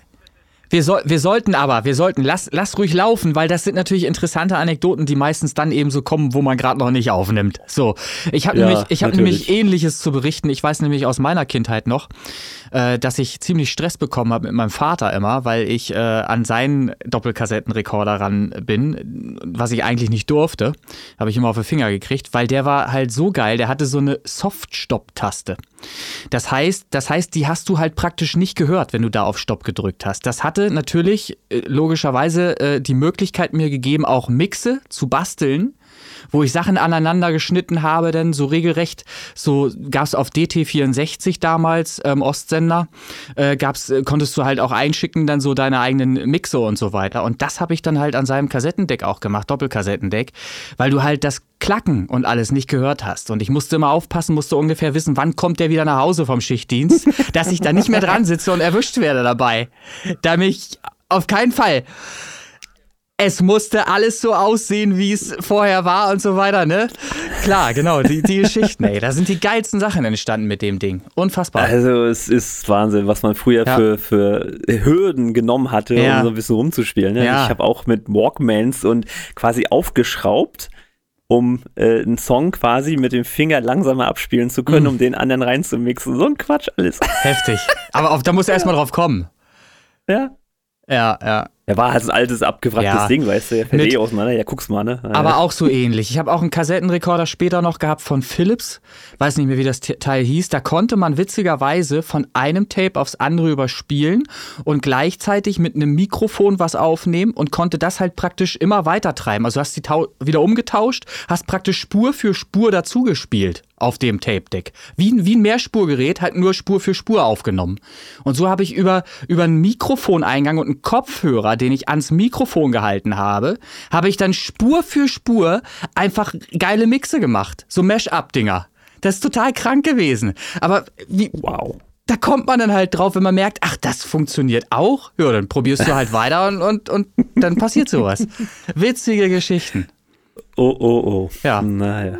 Wir, soll, wir sollten aber, wir sollten, lass, lass ruhig laufen, weil das sind natürlich interessante Anekdoten, die meistens dann eben so kommen, wo man gerade noch nicht aufnimmt. So, ich habe Ja, nämlich, ich natürlich. nämlich Ähnliches zu berichten. Ich weiß nämlich aus meiner Kindheit noch, äh, dass ich ziemlich Stress bekommen habe mit meinem Vater immer, weil ich äh, an seinen Doppelkassettenrekorder ran bin, was ich eigentlich nicht durfte. Habe ich immer auf den Finger gekriegt, weil der war halt so geil, der hatte so eine Soft-Stop-Taste. Das heißt, das heißt, die hast du halt praktisch nicht gehört, wenn du da auf Stopp gedrückt hast. Das hatte natürlich äh, logischerweise äh, die Möglichkeit mir gegeben, auch Mixe zu basteln, wo ich Sachen aneinander geschnitten habe, denn so regelrecht, so gab es auf DT64 damals, ähm, Ostsender, äh, gab's, äh, konntest du halt auch einschicken, dann so deine eigenen Mixe und so weiter. Und das habe ich dann halt an seinem Kassettendeck auch gemacht, Doppelkassettendeck, weil du halt das Klacken und alles nicht gehört hast. Und ich musste immer aufpassen, musste ungefähr wissen, wann kommt der wieder nach Hause vom Schichtdienst, dass ich da nicht mehr dran sitze und erwischt werde dabei. Damit ich auf keinen Fall. Es musste alles so aussehen, wie es vorher war und so weiter, ne? Klar, genau, die, die Geschichten, ey. Da sind die geilsten Sachen entstanden mit dem Ding. Unfassbar. Also es ist Wahnsinn, was man früher Ja. für, für Hürden genommen hatte, Ja. um so ein bisschen rumzuspielen. Ne? Ja. Ich habe auch mit Walkmans und quasi aufgeschraubt, um äh, einen Song quasi mit dem Finger langsamer abspielen zu können, Mhm. um den anderen reinzumixen. So ein Quatsch alles. Heftig. Aber auf, da musst du erstmal drauf kommen. ja. Ja, ja. Er war halt ein altes, abgewracktes Ja. Ding, weißt du, er fällt eh auseinander. Ja, guck's mal, ne? Aber auch so ähnlich. Ich habe auch einen Kassettenrekorder später noch gehabt von Philips. Weiß nicht mehr, wie das Te- Teil hieß. Da konnte man witzigerweise von einem Tape aufs andere überspielen und gleichzeitig mit einem Mikrofon was aufnehmen und konnte das halt praktisch immer weiter treiben. Also hast die wieder umgetauscht, hast praktisch Spur für Spur dazugespielt auf dem Tape-Deck. Wie, ein- wie ein Mehrspurgerät, halt nur Spur für Spur aufgenommen. Und so habe ich über, über einen Mikrofoneingang und einen Kopfhörer, den ich ans Mikrofon gehalten habe, habe ich dann Spur für Spur einfach geile Mixe gemacht. So Mash-up-Dinger. Das ist total krank gewesen. Aber wie, Wow. da kommt man dann halt drauf, wenn man merkt, ach, das funktioniert auch. Ja, dann probierst du halt weiter und, und, und dann passiert sowas. Witzige Geschichten. Oh, oh, oh. Ja. Naja.